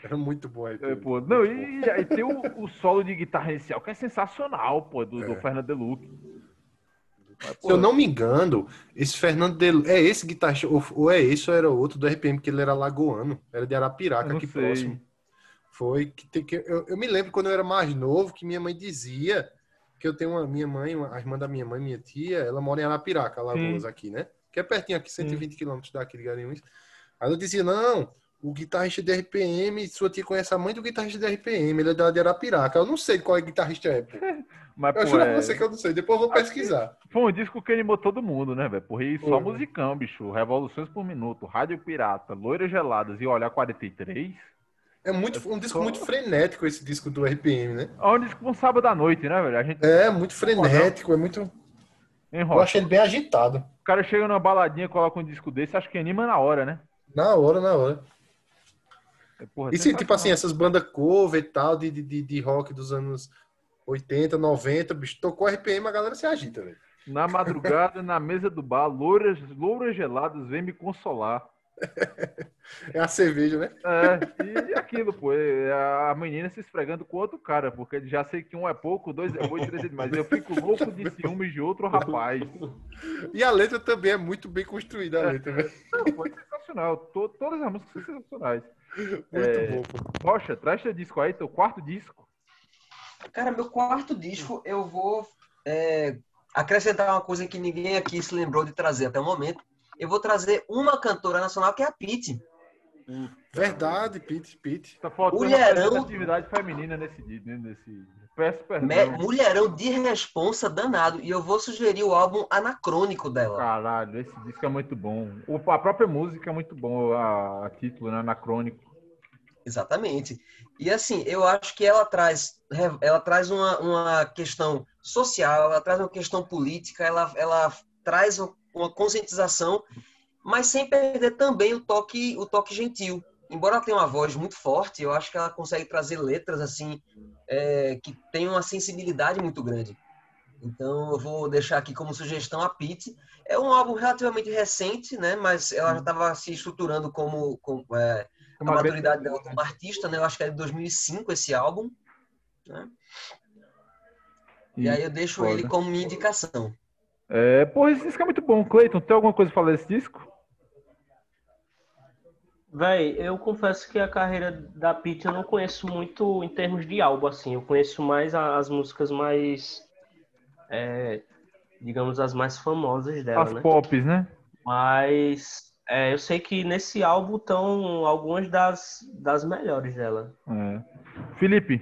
Era muito bom aí. É, pô, não, e, e aí tem o, o solo de guitarra inicial que é sensacional, pô, do, do É. Fernando Deluc. Mas, pô, Se eu não me engano, esse Fernando de... é esse guitarrista, ou, é esse ou era outro do RPM, que ele era lagoano, era de eu Arapiraca, aqui sei. próximo. Foi que, tem que eu, eu me lembro quando eu era mais novo que minha mãe dizia que eu tenho uma minha mãe, uma, a irmã da minha mãe, minha tia, ela mora em Arapiraca, Alagoas aqui, né? Que é pertinho aqui, 120 quilômetros daqui de Garanhuns. Aí ela dizia: "Não, o guitarrista de RPM, sua tia conhece a mãe do guitarrista de RPM, ele é da de Arapiraca. Eu não sei qual é guitarrista é, pô. Mas, Eu pô, juro é- pra você que eu não sei, depois eu vou pesquisar. Foi um disco que animou todo mundo, né, velho? Porra, e só Foi. musicão, bicho. Revoluções por minuto, Rádio Pirata, Loiras Geladas e Olhar 43. É muito, um disco muito frenético esse disco do RPM, né? É um disco um sábado à noite, né, velho? A gente É, muito frenético, é muito. Eu achei ele bem agitado. O cara chega numa baladinha, coloca um disco desse, acho que anima na hora, né? Na hora, na hora. É, porra, E se, tipo assim, essas bandas cover e tal, de, de, de, rock dos anos 80, 90, bicho, tocou RPM, a galera se agita, velho. Na madrugada, na mesa do bar, louras, louras geladas, vem me consolar. É a cerveja, né? É, e aquilo, pô, é a menina se esfregando com outro cara, porque já sei que um é pouco, dois é muito, três é demais. Eu fico louco de ciúmes de outro rapaz. E a letra também é muito bem construída, a letra, velho. Não, foi sensacional. To- todas as músicas são sensacionais. Muito É. bom. Rocha, traz teu disco aí, teu quarto disco. Cara, meu quarto disco, eu vou é, acrescentar uma coisa que ninguém aqui se lembrou de trazer até o momento. Eu vou trazer uma cantora nacional que é a Pitty. Verdade, Pete, Pete. Tá faltando Mulherão. atividade feminina nesse dia, nesse. Peço perdão. Mulherão de responsa danado. E eu vou sugerir o álbum anacrônico dela. Caralho, esse disco é muito bom. O- a própria música é muito bom, a, a título, né? Anacrônico. Exatamente. E assim, eu acho que ela traz, ela traz uma, uma questão social, ela traz uma questão política, ela, ela traz uma conscientização, mas sem perder também o toque, o toque gentil. Embora ela tenha uma voz muito forte, eu acho que ela consegue trazer letras assim é, que tem uma sensibilidade muito grande. Então eu vou deixar aqui como sugestão a Pete. É um álbum relativamente recente, né? Mas ela já estava se estruturando como, como é, a maturidade dela como artista, né? Eu acho que é de 2005 esse álbum. Né? E, aí eu deixo foda. ele como minha indicação. É, porra, esse disco é muito bom. Cleiton, tem alguma coisa pra falar desse disco? Véi, eu confesso que a carreira da Pitty eu não conheço muito em termos de álbum, assim. Eu conheço mais as músicas mais, é, digamos, as mais famosas dela, As né? pops, né? Mas é, eu sei que nesse álbum estão algumas das, das melhores dela. É. Felipe,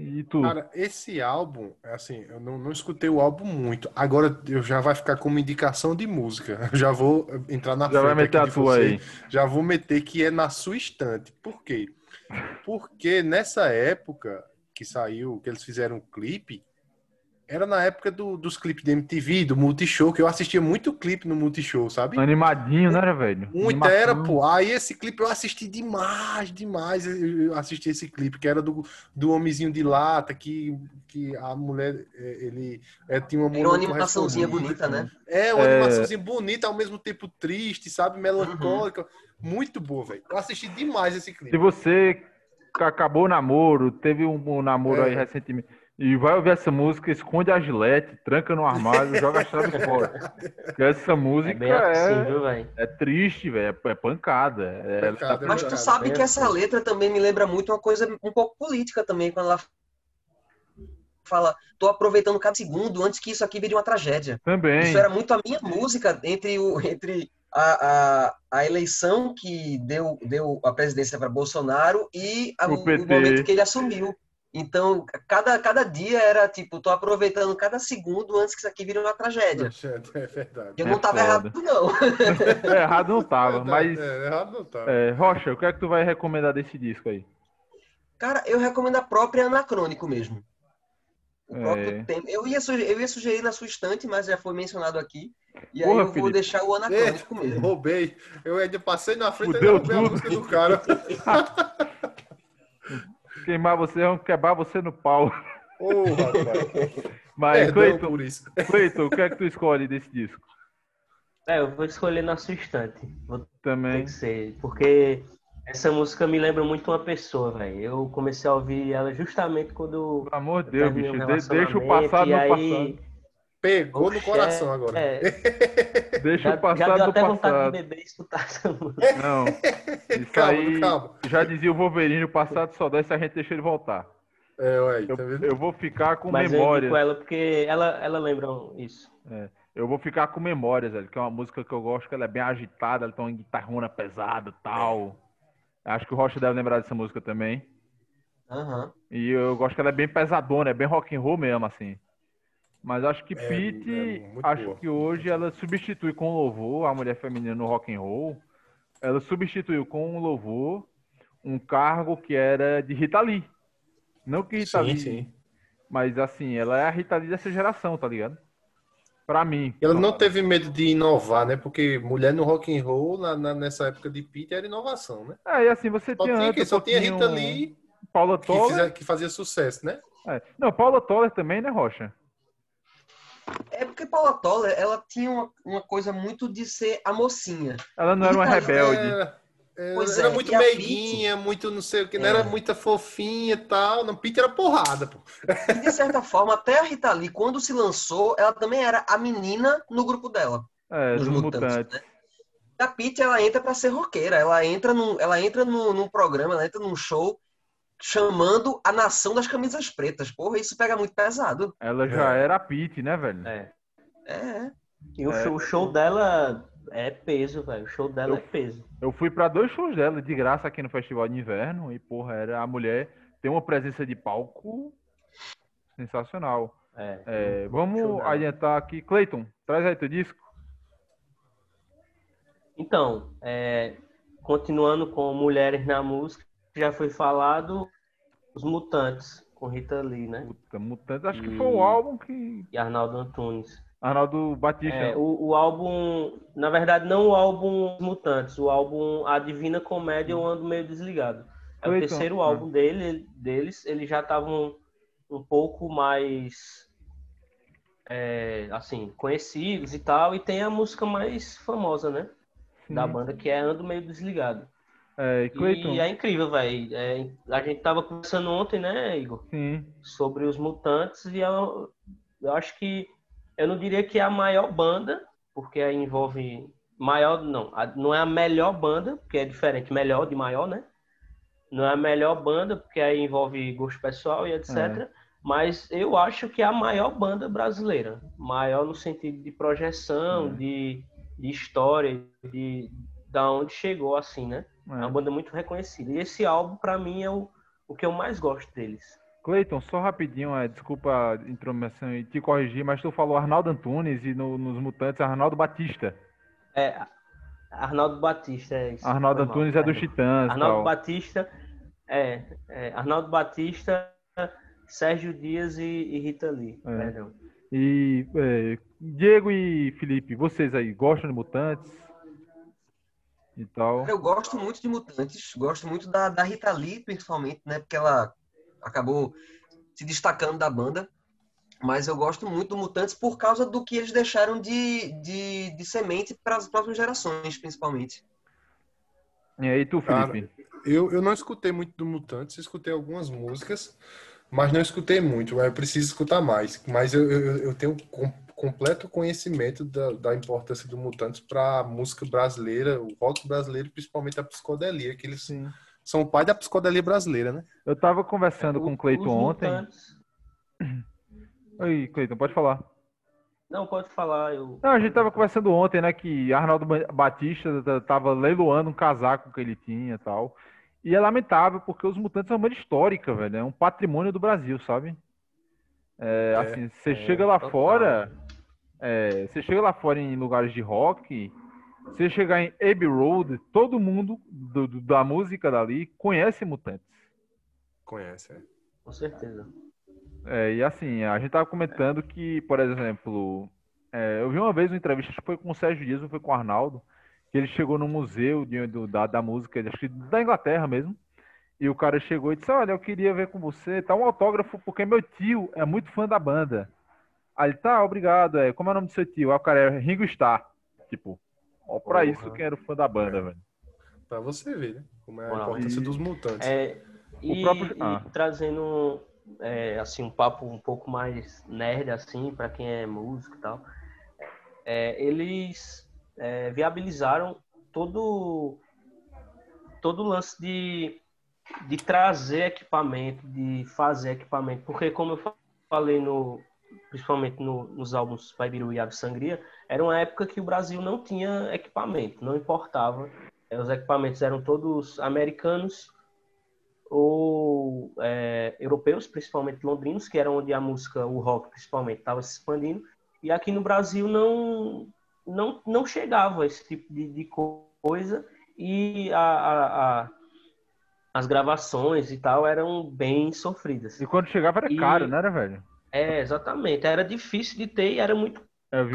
e tu? Cara, esse álbum, assim, eu não, não escutei o álbum muito. Agora eu já vai ficar como indicação de música. Eu já vou entrar na Já vai meter a tua você. aí. Já vou meter que é na sua estante. Por quê? Porque nessa época que saiu, que eles fizeram um clipe, era na época do- dos clipes de MTV, do Multishow, que eu assistia muito clipe no Multishow, sabe? Animadinho, né, velho? Muito Animação. era, pô. Aí esse clipe eu assisti demais, demais. Eu assisti esse clipe, que era do, do homenzinho de lata, que, que a mulher, é, ele é, tinha uma Tem uma mulher animaçãozinha bonita, né? É, uma É. animaçãozinha bonita, ao mesmo tempo triste, sabe? Melancólica. Muito boa, velho. Eu assisti demais esse clipe. Se você acabou o namoro, teve um, um namoro É. aí recentemente, e vai ouvir essa música, esconde a gilete, tranca no armário, joga a chave fora. Porque essa É música é, velho? é triste, velho, é, é pancada. É, Pancada, é Mas tu sabe que essa assim. letra também me lembra muito uma coisa um pouco política também, quando ela fala, tô aproveitando cada segundo antes que isso aqui vire uma tragédia. também. Isso era muito a minha música entre, o, entre a, a, a eleição que deu, deu a presidência para Bolsonaro e a- O o, momento que ele assumiu. Então, cada, cada dia era tipo, tô aproveitando cada segundo antes que isso aqui vire uma tragédia. É verdade. Eu É não tava foda. errado, não. É, errado não tava, mas. É, errado não é, Rocha, o que é que tu vai recomendar desse disco aí? Cara, eu recomendo a própria Anacrônico mesmo. O É. próprio tema. Eu ia, sugerir, eu ia sugerir na sua estante, mas já foi mencionado aqui. E Porra, aí eu vou Felipe. deixar o Anacrônico É, mesmo. roubei. Eu ainda passei na frente e roubei a tudo. música do cara. Queimar você, vamos quebrar você no pau. Rapaz. Mas, Perdão Cleiton, por isso. Cleiton, o que é que tu escolhe desse disco? É, eu vou escolher na sua estante. Vou Também. que ser. Porque essa música me lembra muito uma pessoa, velho. Eu comecei a ouvir ela justamente quando. Pelo amor de eu Deus, bicho. de- deixa o passado no aí- passado. Pegou no Oxe, coração é- agora. é, Deixa já, o já passado deu no até vontade passado. de beber e escutar essa música. Não. Isso Calma, aí. calma. Já dizia o Wolverine, o passado só desce se a gente deixa ele voltar. É, ué, tá Eu, vendo? eu vou ficar com Mas eu memórias. indico ela porque ela, ela lembra isso. Eu vou ficar com memórias, velho, que é uma música que eu gosto, que ela é bem agitada, ela tem uma guitarrona pesada e tal. Acho que o Rocha deve lembrar dessa música também. Aham. E eu gosto que ela é bem pesadona, é bem rock and roll mesmo, assim. Mas acho que É, Pete, é muito acho boa. que hoje ela substitui com louvor a mulher feminina no rock and roll. Ela substituiu com louvor um cargo que era de Rita Lee. Não que Rita Sim, Lee, sim. mas assim, ela é a Rita Lee dessa geração, tá ligado? Pra mim. Ela não teve medo de inovar, né? Porque mulher no rock and roll, na, na- nessa época de Pete, era inovação, né? É, e assim, você Só tinha tinha, um só tinha Rita Lee Paula que, Toller. fizer- que fazia sucesso, né? É. Não, Paula Toller também, né, Rocha? É porque Paula Toller, ela tinha uma, uma coisa muito de ser a mocinha. Ela não era uma Rita Lee rebelde. Era, era- Pois era é, muito meiguinha, muito não sei o que, não É. era muita fofinha e tal. Não, Pete era porrada, pô. E de certa forma, até a Rita Lee, quando se lançou, ela também era a menina no grupo dela. É, Dos Mutantes, mutantes. né? A Pete, ela entra pra ser roqueira. Ela entra num, ela entra num, num programa, ela entra num show chamando a nação das camisas pretas. Porra, isso pega muito pesado. Ela já É. era a Pete, né, velho? É. É. E o, É. show, o show dela é peso, velho. O show dela Eu- é peso. Eu fui pra dois shows dela de graça aqui no Festival de Inverno e, porra, era a mulher tem uma presença de palco sensacional. É. É, vamos adiantar aqui. Cleiton, traz aí teu disco. Então, é, continuando com Mulheres na Música, já foi falado Os Mutantes, com Rita Lee, né? Puta, Mutantes, acho que E- foi o álbum que. E Arnaldo Antunes. Arnaldo Batista. É, o, o álbum, na verdade, não o álbum Os Mutantes, o álbum A Divina Comédia Eu Ando Meio Desligado. É o terceiro ah. álbum dele, deles, eles já estavam um pouco mais é, assim, conhecidos e tal, e tem a música mais famosa, né? Sim. Da banda, que é Ando Meio Desligado. É, e. E é incrível, velho. É, a gente tava conversando ontem, né, Igor? Sim. sobre os mutantes e eu, eu acho que eu não diria que é a maior banda, porque aí envolve maior não, a- não é a melhor banda, porque é diferente, melhor de maior, né? Não é a melhor banda, porque aí envolve gosto pessoal e etc. É. Mas eu acho que é a maior banda brasileira, maior no sentido de projeção, É. de, de história, de da onde chegou assim, né? É uma É. banda muito reconhecida. E esse álbum pra mim é o, o que eu mais gosto deles. Cleiton, só rapidinho, é, desculpa a intromissão e te corrigir, mas tu falou Arnaldo Antunes e no- nos Mutantes Arnaldo Batista. É, Arnaldo Batista, é isso. Arnaldo Foi mal, Antunes é do perdão. Titãs. Arnaldo tal. Batista, é, é, Arnaldo Batista, Sérgio Dias e, e Rita Lee, É. perdão. E é, Diego e Felipe, vocês aí gostam de Mutantes? E tal. Eu gosto muito de Mutantes, gosto muito da, da Rita Lee, principalmente, né? Porque ela acabou se destacando da banda. Mas eu gosto muito do Mutantes por causa do que eles deixaram de, de, de semente para as próximas gerações, principalmente. E aí tu, Cara, Felipe? Eu, eu não escutei muito do Mutantes, escutei algumas músicas, mas não escutei muito, eu preciso escutar mais. Mas eu, eu, eu tenho com- completo conhecimento da, da importância do Mutantes para a música brasileira, o rock brasileiro, principalmente a psicodelia, que eles Sim. são o pai da psicodelia brasileira, né? Eu tava conversando O- com o Cleiton ontem. Mutantes- Oi, Cleiton, pode falar. Não, pode falar. Eu... Não, a gente tava conversando ontem, né, que Arnaldo Ba- Batista t- tava leiloando um casaco que ele tinha e tal. E é lamentável, porque os Mutantes são uma banda histórica, velho. É um patrimônio do Brasil, sabe? É, É, assim, você é, chega lá total. fora, é, você chega lá fora em lugares de rock, você chegar em Abbey Road, todo mundo do- do- da música dali conhece Mutantes. Conhece, é. Com certeza. É, e assim, a gente tava comentando que, por exemplo, é, eu vi uma vez uma entrevista, acho que foi com o Sérgio Dias, ou foi com o Arnaldo, que ele chegou no museu de, do- da, da música, acho que da Inglaterra mesmo, e o cara chegou e disse, olha, eu queria ver com você, tá um autógrafo, porque meu tio é muito fã da banda. Aí ele, tá, obrigado, é, como é o nome do seu tio? Aí o cara é Ringo Starr, tipo, ó pra Porra. isso quem era o fã da banda, É. velho. Pra você ver, né? Como é a importância E- dos Mutantes. É, e, próprio- e ah. trazendo é, assim um papo um pouco mais nerd assim para quem é músico e tal, é, eles é, viabilizaram todo todo o lance de, de trazer equipamento, de fazer equipamento, porque como eu fa- falei no principalmente no- nos álbuns Paibiru e Ave Sangria, era uma época que o Brasil não tinha equipamento, não importava. É, Os equipamentos eram todos americanos ou é, europeus, principalmente londrinos, que era onde a música, o rock principalmente, estava se expandindo. E aqui no Brasil não não, não chegava esse tipo de, de coisa e a, a, a, as gravações e tal eram bem sofridas. E quando chegava era E- caro, não era, velho? É, exatamente. Era difícil de ter e era muito Eu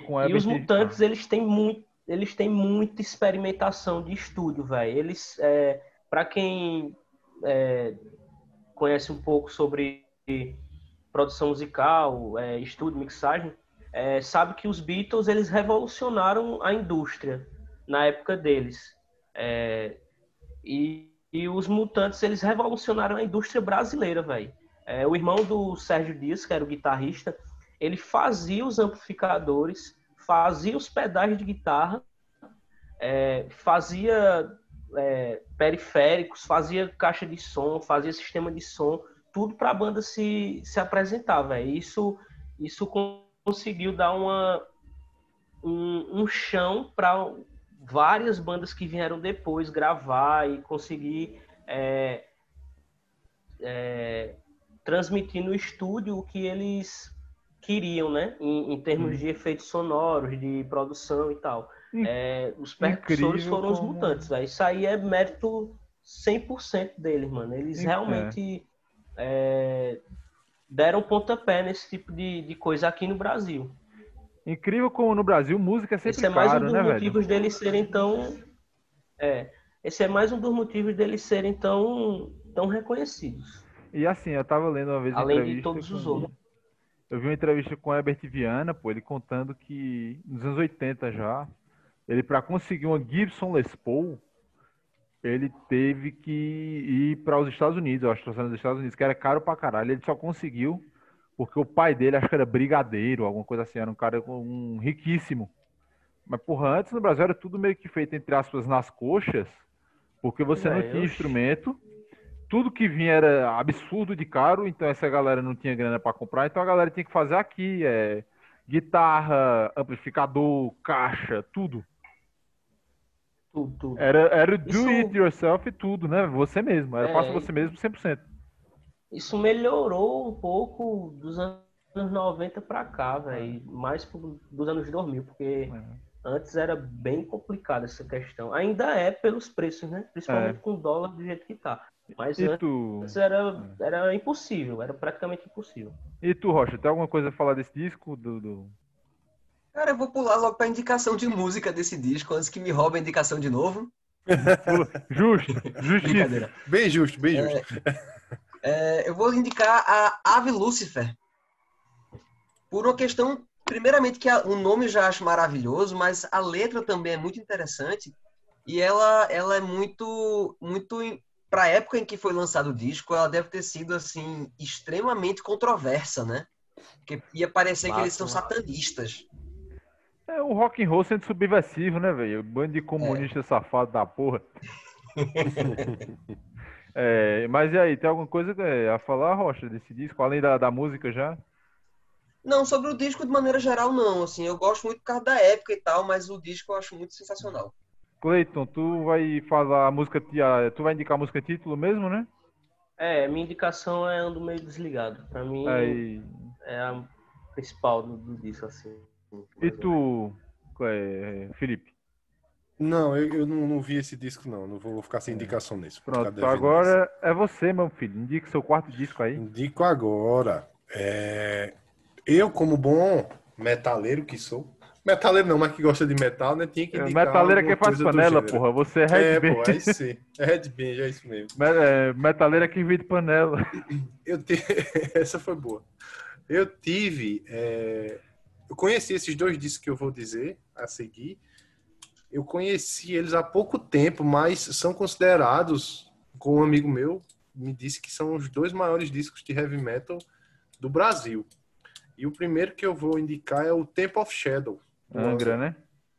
com E os mutantes, eles têm muito, eles têm muita experimentação de estúdio, velho. Eles, é, para quem é, conhece um pouco sobre produção musical, é, estúdio, mixagem, é, sabe que os Beatles eles revolucionaram a indústria na época deles. É, e, e os mutantes eles revolucionaram a indústria brasileira, velho. É, o irmão do Sérgio Dias, que era o guitarrista, ele fazia os amplificadores, fazia os pedais de guitarra, é, fazia é, periféricos, fazia caixa de som, fazia sistema de som, tudo para a banda se, se apresentar, velho. Isso, isso conseguiu dar uma, um, um chão para várias bandas que vieram depois gravar e conseguir é, é, transmitir no estúdio o que eles queriam, né? Em, em termos Hum. de efeitos sonoros, de produção e tal. É, os percussores foram os como- mutantes, velho. Isso aí é mérito 100% deles, mano. Eles realmente é, deram pontapé nesse tipo de, de coisa aqui no Brasil. Incrível como no Brasil música é sempre Esse é mais caro, um dos né, velho? motivos deles serem tão. É, esse é mais um dos motivos deles serem tão, tão reconhecidos. E assim, eu tava lendo uma vez Além de entrevista todos os outros. Eu vi uma entrevista com o Herbert Viana, pô, ele contando que nos anos 80 já, ele para conseguir uma Gibson Les Paul, ele teve que ir para os Estados Unidos, eu acho que nos Estados Unidos, que era caro pra caralho. Ele só conseguiu porque o pai dele, acho que era brigadeiro, alguma coisa assim, era um cara um riquíssimo. Mas, porra, antes no Brasil era tudo meio que feito, entre aspas, nas coxas, porque você não Véi, tinha instrumento. Tudo que vinha era absurdo de caro, então essa galera não tinha grana para comprar, então a galera tinha que fazer aqui, é, guitarra, amplificador, caixa, tudo. Tudo, tudo. Era, era o do Isso- it yourself e tudo, né? Você mesmo, era É, faça você mesmo 100%. Isso melhorou um pouco dos anos 90 pra cá, velho. Mais pro- dos anos 2000, porque É. antes era bem complicada essa questão. Ainda é pelos preços, né? Principalmente com o dólar do jeito que tá. Mas E tu, antes era, era impossível, era praticamente impossível. e tu, Rocha, tem alguma coisa a falar desse disco? Do, do- Cara, eu vou pular logo pra indicação de música desse disco, antes que me roubem a indicação de novo. Justo, justiça. Bem justo, bem justo. É, eu vou indicar a Ave Lucifer. Por uma questão, primeiramente, que a- o nome já acho maravilhoso, mas a letra também é muito interessante. E ela, ela é muito, muito para a época em que foi lançado o disco, ela deve ter sido assim extremamente controversa, né? Porque ia parecer que eles são satanistas. É o rock and roll sendo subversivo, né, velho? Bando de comunista safado da porra. É, mas e aí, tem alguma coisa é, a falar, Rocha, desse disco? Além da, da música já? Não, sobre o disco de maneira geral não, assim, eu gosto muito por causa da época e tal, mas o disco eu acho muito sensacional. Cleiton, tu vai falar a música, ti- a- tu vai indicar a música título mesmo, né? É, minha indicação é ando meio desligado. Pra mim Aí, é a principal do, do disco, assim. e tu, é, Felipe? Não, eu, eu não, não vi esse disco, não. Não vou ficar sem indicação nesse. vou ficar Pronto, agora é você, meu filho. Indique seu quarto disco aí. nesse. Indico agora. É, Eu, como bom metaleiro que sou. Metaleiro não, mas que gosta de metal, né? Tinha que indicar Metaleira alguma que faz panela, porra. Você é É, headbang. pô, aí sim. É headbang, é isso mesmo. Me- é, Metaleira que vide panela. Eu te... Essa foi boa. Eu tive. é, Eu conheci esses dois discos que eu vou dizer a seguir. Eu conheci eles há pouco tempo, mas são considerados, com um amigo meu, me disse que são os dois maiores discos de heavy metal do Brasil. E o primeiro que eu vou indicar é o Temple of Shadow. Angra, né?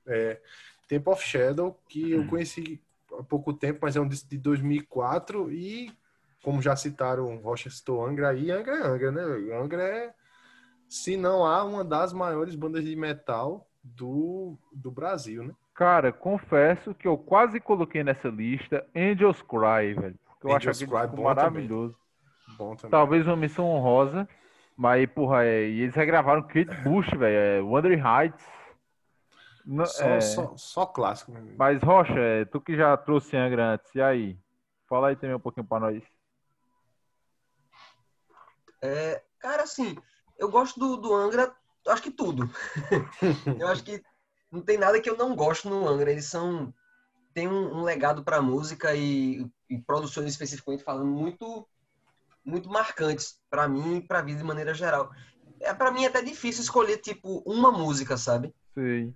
é, Temple of Shadow, que eu conheci há pouco tempo, mas é um disco de 2004 e, como já citaram, Rocha citou Angra aí, Angra é Angra, né? Angra é, se não há, uma das maiores bandas de metal do, do Brasil, né? Cara, confesso que eu quase coloquei nessa lista Angels Cry, velho. Porque eu Angels acho aquele Cry, bom maravilhoso. Bom também. Talvez uma missão honrosa. Mas, porra, é, e eles regravaram Kate Bush, velho. É, Wuthering Heights. Só, é, só, só clássico. meu amigo. Mas, Rocha, é, tu que já trouxe Angra antes, e aí? Fala aí também um pouquinho pra nós. É, cara, assim, eu gosto do, do Angra, acho que tudo. eu acho que não tem nada que eu não gosto no Angra. Eles são. Tem um, um legado pra música e, e produções especificamente falando muito muito marcantes para mim e pra vida de maneira geral. É, para mim é até difícil escolher, tipo, uma música, sabe? Sim.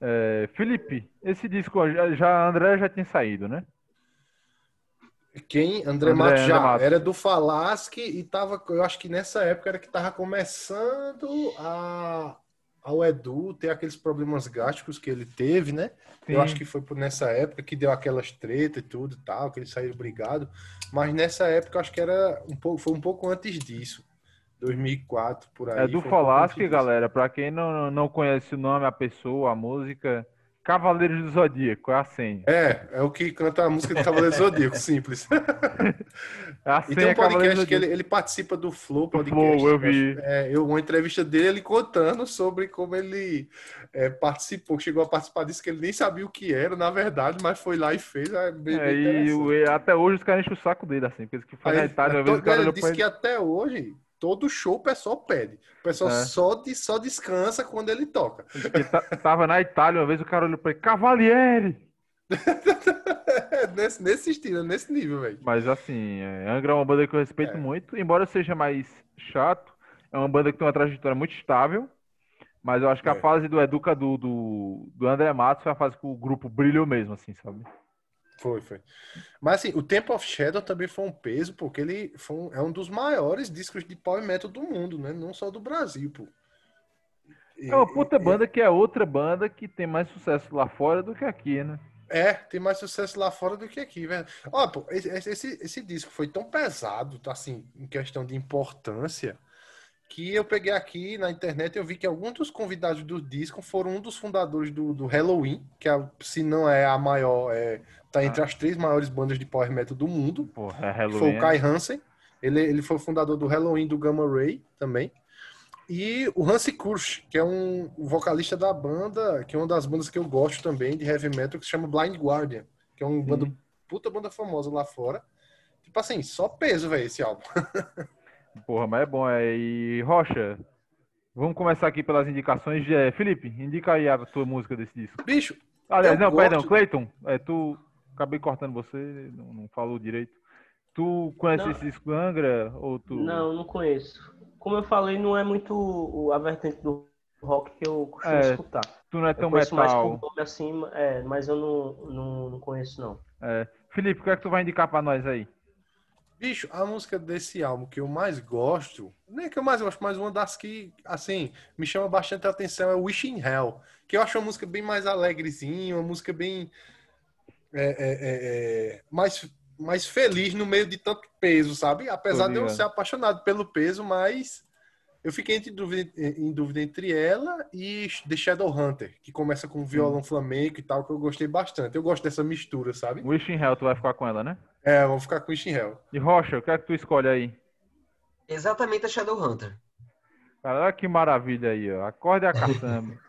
É, Felipe, esse disco já, André já tinha saído, né? Quem? André, André- Matos já André era do Falasque e tava, eu acho que nessa época era que tava começando a ao Edu ter aqueles problemas gástricos que ele teve, né? Eu Sim. acho que foi por nessa época que deu aquelas tretas e tudo e tal, que ele saiu brigado. Mas nessa época eu acho que era um pouco, foi um pouco antes disso. 2004 por aí. É do um Falasque, galera. Pra quem não, não conhece o nome, a pessoa, a música, Cavaleiros do Zodíaco, é a senha. É, é o que canta a música do Cavaleiro Zodíaco, simples. É a E senha tem um Cavaleiros do podcast que ele, ele participa do Flow Do Podcast. Flow, eu vi. É, eu, uma entrevista dele, ele contando sobre como ele é, participou, chegou a participar disso, que ele nem sabia o que era, na verdade, mas foi lá e fez. É, bem, É, bem e o- e até hoje os caras enchem o saco dele, assim, porque que foi Aí na Itália, uma to- vez o cara ele disse que até hoje, todo show o pessoal pede. O pessoal É. só, de, só descansa quando ele toca. Ta- tava na Itália uma vez, o cara olhou pra ele, Cavalieri! nesse, nesse estilo, nesse nível, velho. Mas assim, é, Angra é uma banda que eu respeito É. muito, embora seja mais chato, é uma banda que tem uma trajetória muito estável, mas eu acho que a É. fase do Educa do, do, do André Matos foi a fase que o grupo brilhou mesmo, assim, sabe? Foi, foi. Mas assim, o Temple of Shadow também foi um peso, porque ele foi um- é um dos maiores discos de power metal do mundo, né? Não só do Brasil, pô. E- É uma puta e- banda que é outra banda que tem mais sucesso lá fora do que aqui, né? É, tem mais sucesso lá fora do que aqui, velho. Ó, pô, esse, esse, esse disco foi tão pesado, tá, assim, em questão de importância, que eu peguei aqui na internet e eu vi que alguns dos convidados do disco foram um dos fundadores do, do Halloween, que é, se não é a maior, é, tá entre as três maiores bandas de power metal do mundo. Porra, é que foi Halloween. o Kai Hansen. Ele, ele foi o fundador do Halloween do Gamma Ray também. E o Hansi Kursch, que é um vocalista da banda, que é uma das bandas que eu gosto também de heavy metal, que se chama Blind Guardian, que é uma banda, puta banda famosa lá fora. Tipo assim, só peso, velho, esse álbum. Porra, mas é bom. É... E Rocha, vamos começar aqui pelas indicações. É, Felipe, indica aí a tua música desse disco. Bicho, Aliás, não, gosto- perdão, Cleiton, é, tu acabei cortando você, não, não falou direito. Tu conhece Não. esse disco do Angra ou tu? Não, não conheço. Como eu falei, não é muito o- a vertente do rock que eu costumo É, escutar. Tu não é Eu tão mais metal. por nome assim, é, mas eu não, não, não conheço, não. É. Felipe, o que é que tu vai indicar pra nós aí? bicho, a música desse álbum que eu mais gosto, nem que eu mais gosto, mas uma das que, assim, me chama bastante a atenção é Wishing Hell, que eu acho uma música bem mais alegrezinha, uma música bem é, é, é, é, mais, mais feliz no meio de tanto peso, sabe? Apesar de eu ser apaixonado pelo peso, mas eu fiquei entre dúvida, em dúvida entre ela e The Shadowhunter, que começa com violão flamenco e tal, que eu gostei bastante. Eu gosto dessa mistura, sabe? Wishing Hell, tu vai ficar com ela, né? É, vamos ficar com Wishing Hell. E Rocha, o que é que tu escolhe aí? Exatamente a Shadowhunter. Cara, olha que maravilha aí, ó. Acorde a caçamba.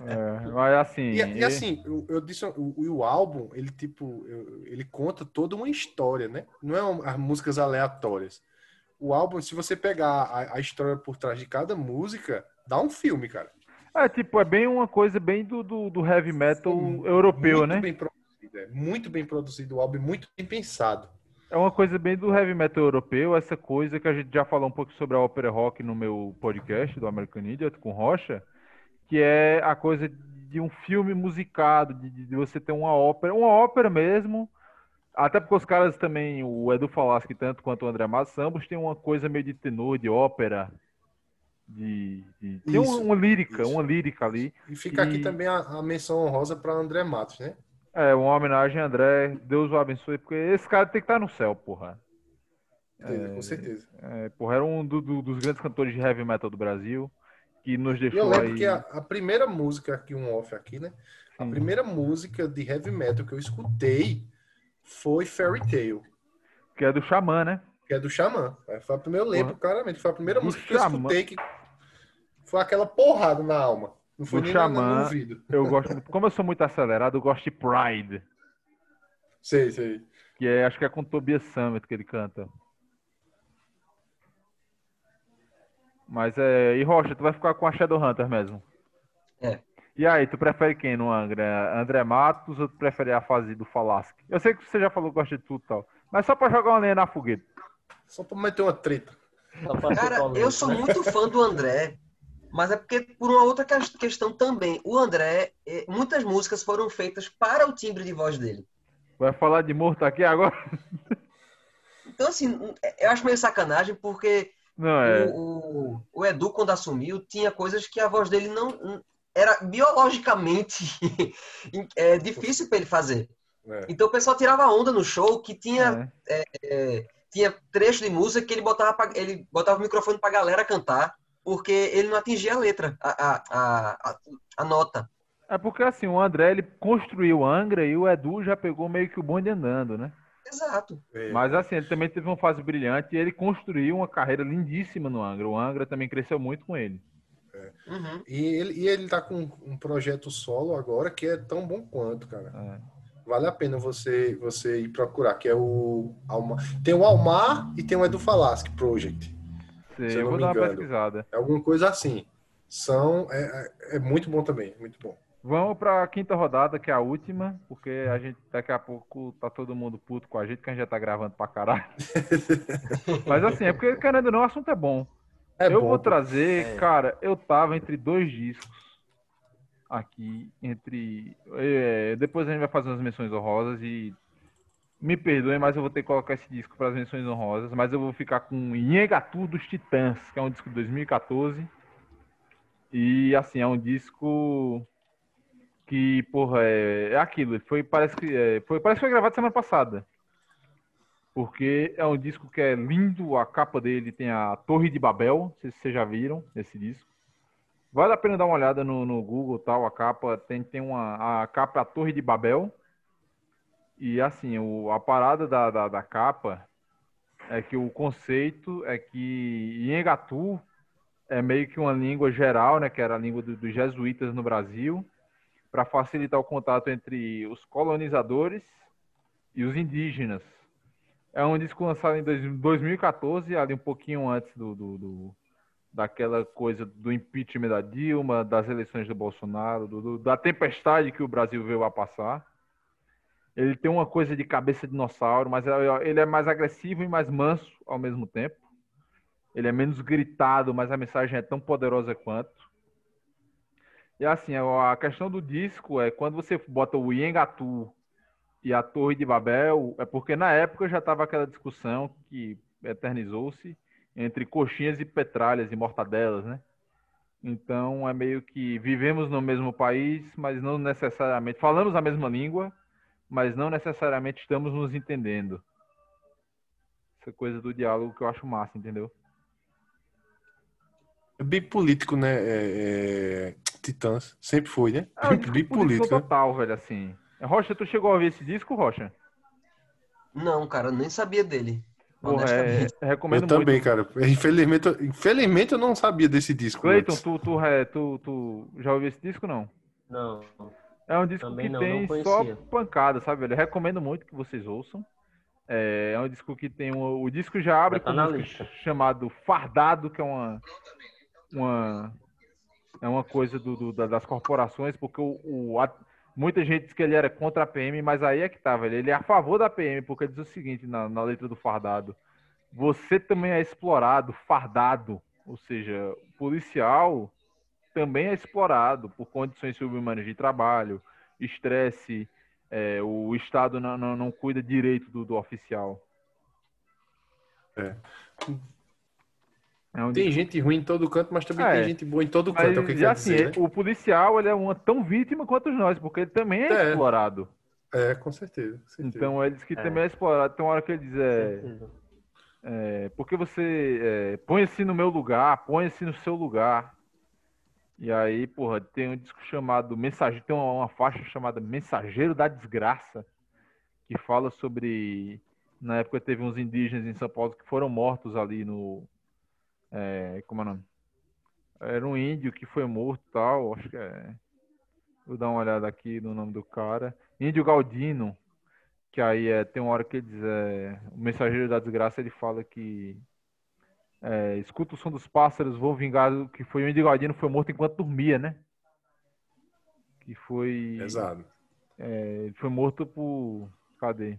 é, mas assim. E, e e- assim, eu, eu disse, o, o álbum, ele tipo, ele conta toda uma história, né? Não é uma- as músicas aleatórias. O álbum, se você pegar a, a história por trás de cada música, dá um filme, cara. É, tipo, é bem uma coisa bem do, do, do heavy metal Sim, europeu, muito né? bem produzido, é muito bem produzido o álbum, muito bem pensado. É uma coisa bem do heavy metal europeu, essa coisa que a gente já falou um pouco sobre a ópera rock no meu podcast do American Idiot com Rocha, que é a coisa de um filme musicado, de, de você ter uma ópera, uma ópera mesmo. Até porque os caras também, o Edu Falaschi tanto quanto o André Matos, ambos têm uma coisa meio de tenor, de ópera, de, de- tem Isso, uma lírica, isso. uma lírica ali. E fica aqui E- também a, a menção honrosa para André Matos, né? É, uma homenagem a André, Deus o abençoe, porque esse cara tem que estar no céu, porra. Com certeza. É, porra, era um do- do- dos grandes cantores de heavy metal do Brasil, que nos E eu deixou lembro aí. que a, a primeira música aqui, um off aqui, né? A Sim. primeira música de heavy metal que eu escutei foi Fairy Tale. que é do Xamã, né? que é do Xamã. É, Foi a primeira, eu lembro claramente, foi a primeira Do música que eu escutei que foi aquela porrada na alma. Não foi Do nem na- Xamã. no ouvido. Eu gosto. Como eu sou muito acelerado, eu gosto de Pride. Sei, sei. Que é, acho que é com Tobias Summit que ele canta. Mas é. E Rocha, tu vai ficar com a Shadowhunter mesmo? É. E aí, tu prefere quem no Angra? André Matos ou tu prefere a fase do Falasque? Eu sei que você já falou que gosta de tudo e tal. Mas só pra jogar uma lenha na fogueira. Só pra meter uma treta. Cara, eu sou muito fã do André, mas é porque por uma outra ques- questão também. O André, eh, muitas músicas foram feitas para o timbre de voz dele. Vai falar de morto aqui agora? Então, assim, eu acho meio sacanagem, porque Não, é. o, o, o Edu, quando assumiu, tinha coisas que a voz dele não. Era biologicamente é, difícil para ele fazer. É. Então o pessoal tirava onda no show que tinha, é. é, tinha trecho de música que ele botava, pra- ele botava o microfone pra galera cantar, porque ele não atingia a letra, a, a, a, a, a nota. É porque assim, o André ele construiu o Angra e o Edu já pegou meio que o bonde andando, né? Exato. É. Mas assim, ele também teve uma fase brilhante e ele construiu uma carreira lindíssima no Angra. O Angra também cresceu muito com ele. Uhum. E ele, e ele tá com um projeto solo agora que é tão bom quanto, cara. É. Vale a pena você, você ir procurar, que é o Almar. Tem o Almar e tem o Edu Falaschi Project. Se eu eu não vou me dar uma engano. pesquisada. É alguma coisa assim. São. É, é- é muito bom também, muito bom. Vamos para a quinta rodada, que é a última, porque a gente daqui a pouco tá todo mundo puto com a gente, que a gente já tá gravando pra caralho. Mas assim, é porque, querendo ou não, o assunto é bom. É eu bom, vou trazer, É. cara, eu tava entre dois discos aqui, entre. é, depois a gente vai fazer umas menções honrosas e. Me perdoem, mas eu vou ter que colocar esse disco para as menções honrosas, mas eu vou ficar com Nhegatu dos Titãs, que é um disco de 2014. E assim, é um disco que, porra, é, é aquilo. Foi, parece que é, foi, parece que foi gravado semana passada. Porque é um disco que é lindo, a capa dele tem a Torre de Babel, não sei se vocês já viram esse disco. Vale a pena dar uma olhada no, no Google tal, a capa tem, tem uma a capa é a Torre de Babel. E assim, o, a parada da, da, da capa é que o conceito é que Nhegatu é meio que uma língua geral, né, que era a língua do- dos jesuítas no Brasil, para facilitar o contato entre os colonizadores e os indígenas. É um disco lançado em dois- 2014, ali um pouquinho antes do, do- do- daquela coisa do impeachment da Dilma, das eleições do Bolsonaro, do- da tempestade que o Brasil veio a passar. Ele tem uma coisa de cabeça de dinossauro, mas ele é mais agressivo e mais manso ao mesmo tempo. Ele é menos gritado, mas a mensagem é tão poderosa quanto. E assim, a questão do disco é quando você bota o Iengatu e a Torre de Babel, é porque na época já estava aquela discussão que eternizou-se entre coxinhas e petralhas e mortadelas, né? Então é meio que vivemos no mesmo país, mas não necessariamente falamos a mesma língua, mas não necessariamente estamos nos entendendo. Essa coisa do diálogo que eu acho massa, entendeu? É bem político, né? É, é, Titãs. Sempre foi, né? É um bem político político. né? total, velho, assim. Rocha, tu chegou a ouvir esse disco, Rocha? Não, cara, eu nem sabia dele. Porra, é, recomendo Eu também, muito. cara. Infelizmente, eu- infelizmente eu não sabia desse disco. Cleiton, tu, tu, é, tu, tu já ouviu esse disco, não? Não. É um disco Também que não, tem não só pancada, sabe, velho? Eu recomendo muito que vocês ouçam. É, é um disco que tem um, o disco já abre Já tá com um disco chamado Fardado, que é uma uma é uma coisa do, do- da- das corporações, porque o, o- a- muita gente diz que ele era contra a PM, mas aí é que tá, velho. Ele é a favor da PM, porque ele diz o seguinte na, na letra do Fardado: você também é explorado, fardado, ou seja, o policial também é explorado por condições subhumanas de trabalho, estresse, é, o Estado não, não, não cuida direito do, do oficial. É. É Tem gente ruim em todo canto, mas também É. tem gente boa em todo Mas, canto. É o que e quer assim, dizer, né? o policial ele é uma tão vítima quanto nós, porque ele também é, É. explorado. É, com certeza. com certeza. Então ele diz que É. também é explorado. Tem uma hora que ele diz, é, é, porque você é, põe-se no meu lugar, põe-se no seu lugar. E aí, porra, tem um disco chamado Mensageiro, tem uma, uma faixa chamada Mensageiro da Desgraça, que fala sobre. Na época teve uns indígenas em São Paulo que foram mortos ali no. É, como é o nome? Era um índio que foi morto tal, acho que é. Vou dar uma olhada aqui no nome do cara. Índio Galdino, Que aí é, tem uma hora que ele diz, é, o mensageiro da desgraça, ele fala que é, escuta o som dos pássaros, vou vingar que foi o Índio Guadino foi morto enquanto dormia, né? Que foi. Exato. É, ele foi morto por. Cadê?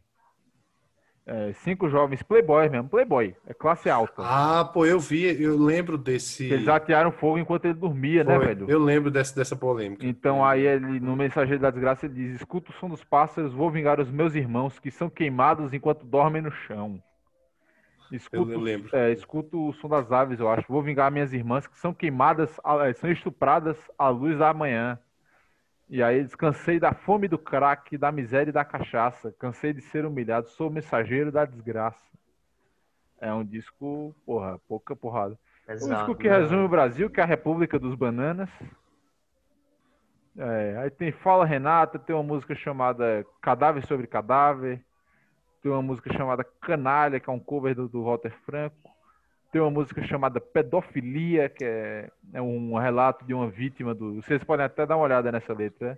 É, cinco jovens playboys mesmo, playboy, é classe alta. Ah, pô, eu vi, eu lembro desse. Eles atearam fogo enquanto ele dormia, né, Foi, velho? Eu lembro dessa, dessa polêmica. Então aí ele, no Mensageiro da Desgraça, ele diz: Escuta o som dos pássaros, vou vingar os meus irmãos que são queimados enquanto dormem no chão. Escuto, Eu lembro. É, escuto o som das aves, eu acho. Vou vingar minhas irmãs que são queimadas, eh, são estupradas à luz da manhã. E aí eles cansei da fome do crack, da miséria e da cachaça. Cansei de ser humilhado, sou o mensageiro da desgraça. É um disco, porra, pouca porrada. Um disco Exato. que né? resume o Brasil, que é a República dos Bananas. É, aí tem Fala Renata, tem uma música chamada Cadáver sobre Cadáver. Tem uma música chamada Canalha, que é um cover do, do Walter Franco. Tem uma música chamada Pedofilia, que é, é um relato de uma vítima do. Vocês podem até dar uma olhada nessa letra.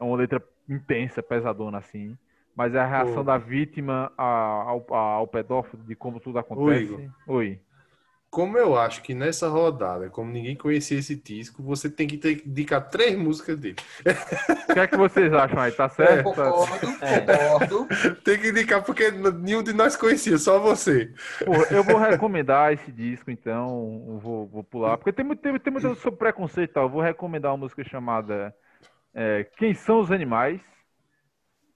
É uma letra intensa, pesadona assim. Mas é a reação da vítima ao, ao pedófilo, de como tudo acontece. Igor. Oi. Como eu acho que nessa rodada, como ninguém conhecia esse disco, você tem que ter que indicar três músicas dele. O que é que vocês acham aí? Tá certo? Tá- Concordo, É. concordo. Tem que indicar porque nenhum de nós conhecia, só você. Pô, eu vou recomendar esse disco, então. Vou, vou pular. Porque tem muito, tem, tem muito sobre preconceito e tal. Eu vou recomendar uma música chamada é, Quem São os Animais?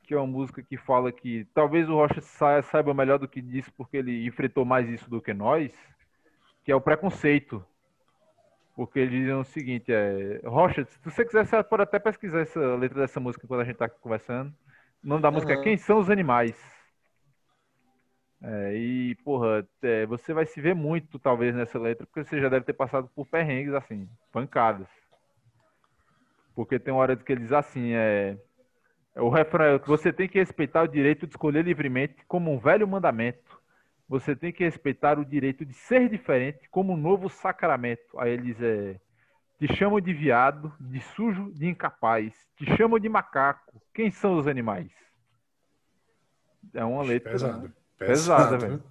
Que é uma música que fala que talvez o Rocha sa- saiba melhor do que disse, porque ele enfrentou mais isso do que nós. Que é o preconceito. Porque eles dizem o seguinte: é, Rocha, se você quiser, você pode até pesquisar essa letra dessa música quando a gente tá aqui conversando. O nome da música é. Quem São os Animais? É, e, porra, é, você vai se ver muito, talvez, nessa letra, porque você já deve ter passado por perrengues, assim, pancadas. Porque tem uma hora que ele diz assim, é, é o refrão é que você tem que respeitar o direito de escolher livremente como um velho mandamento. Você tem que respeitar o direito de ser diferente como um novo sacramento. Aí ele diz, é, te chamam de viado, de sujo, de incapaz. Te chamam de macaco. Quem são os animais? É uma letra... Pesado. Pesada, velho.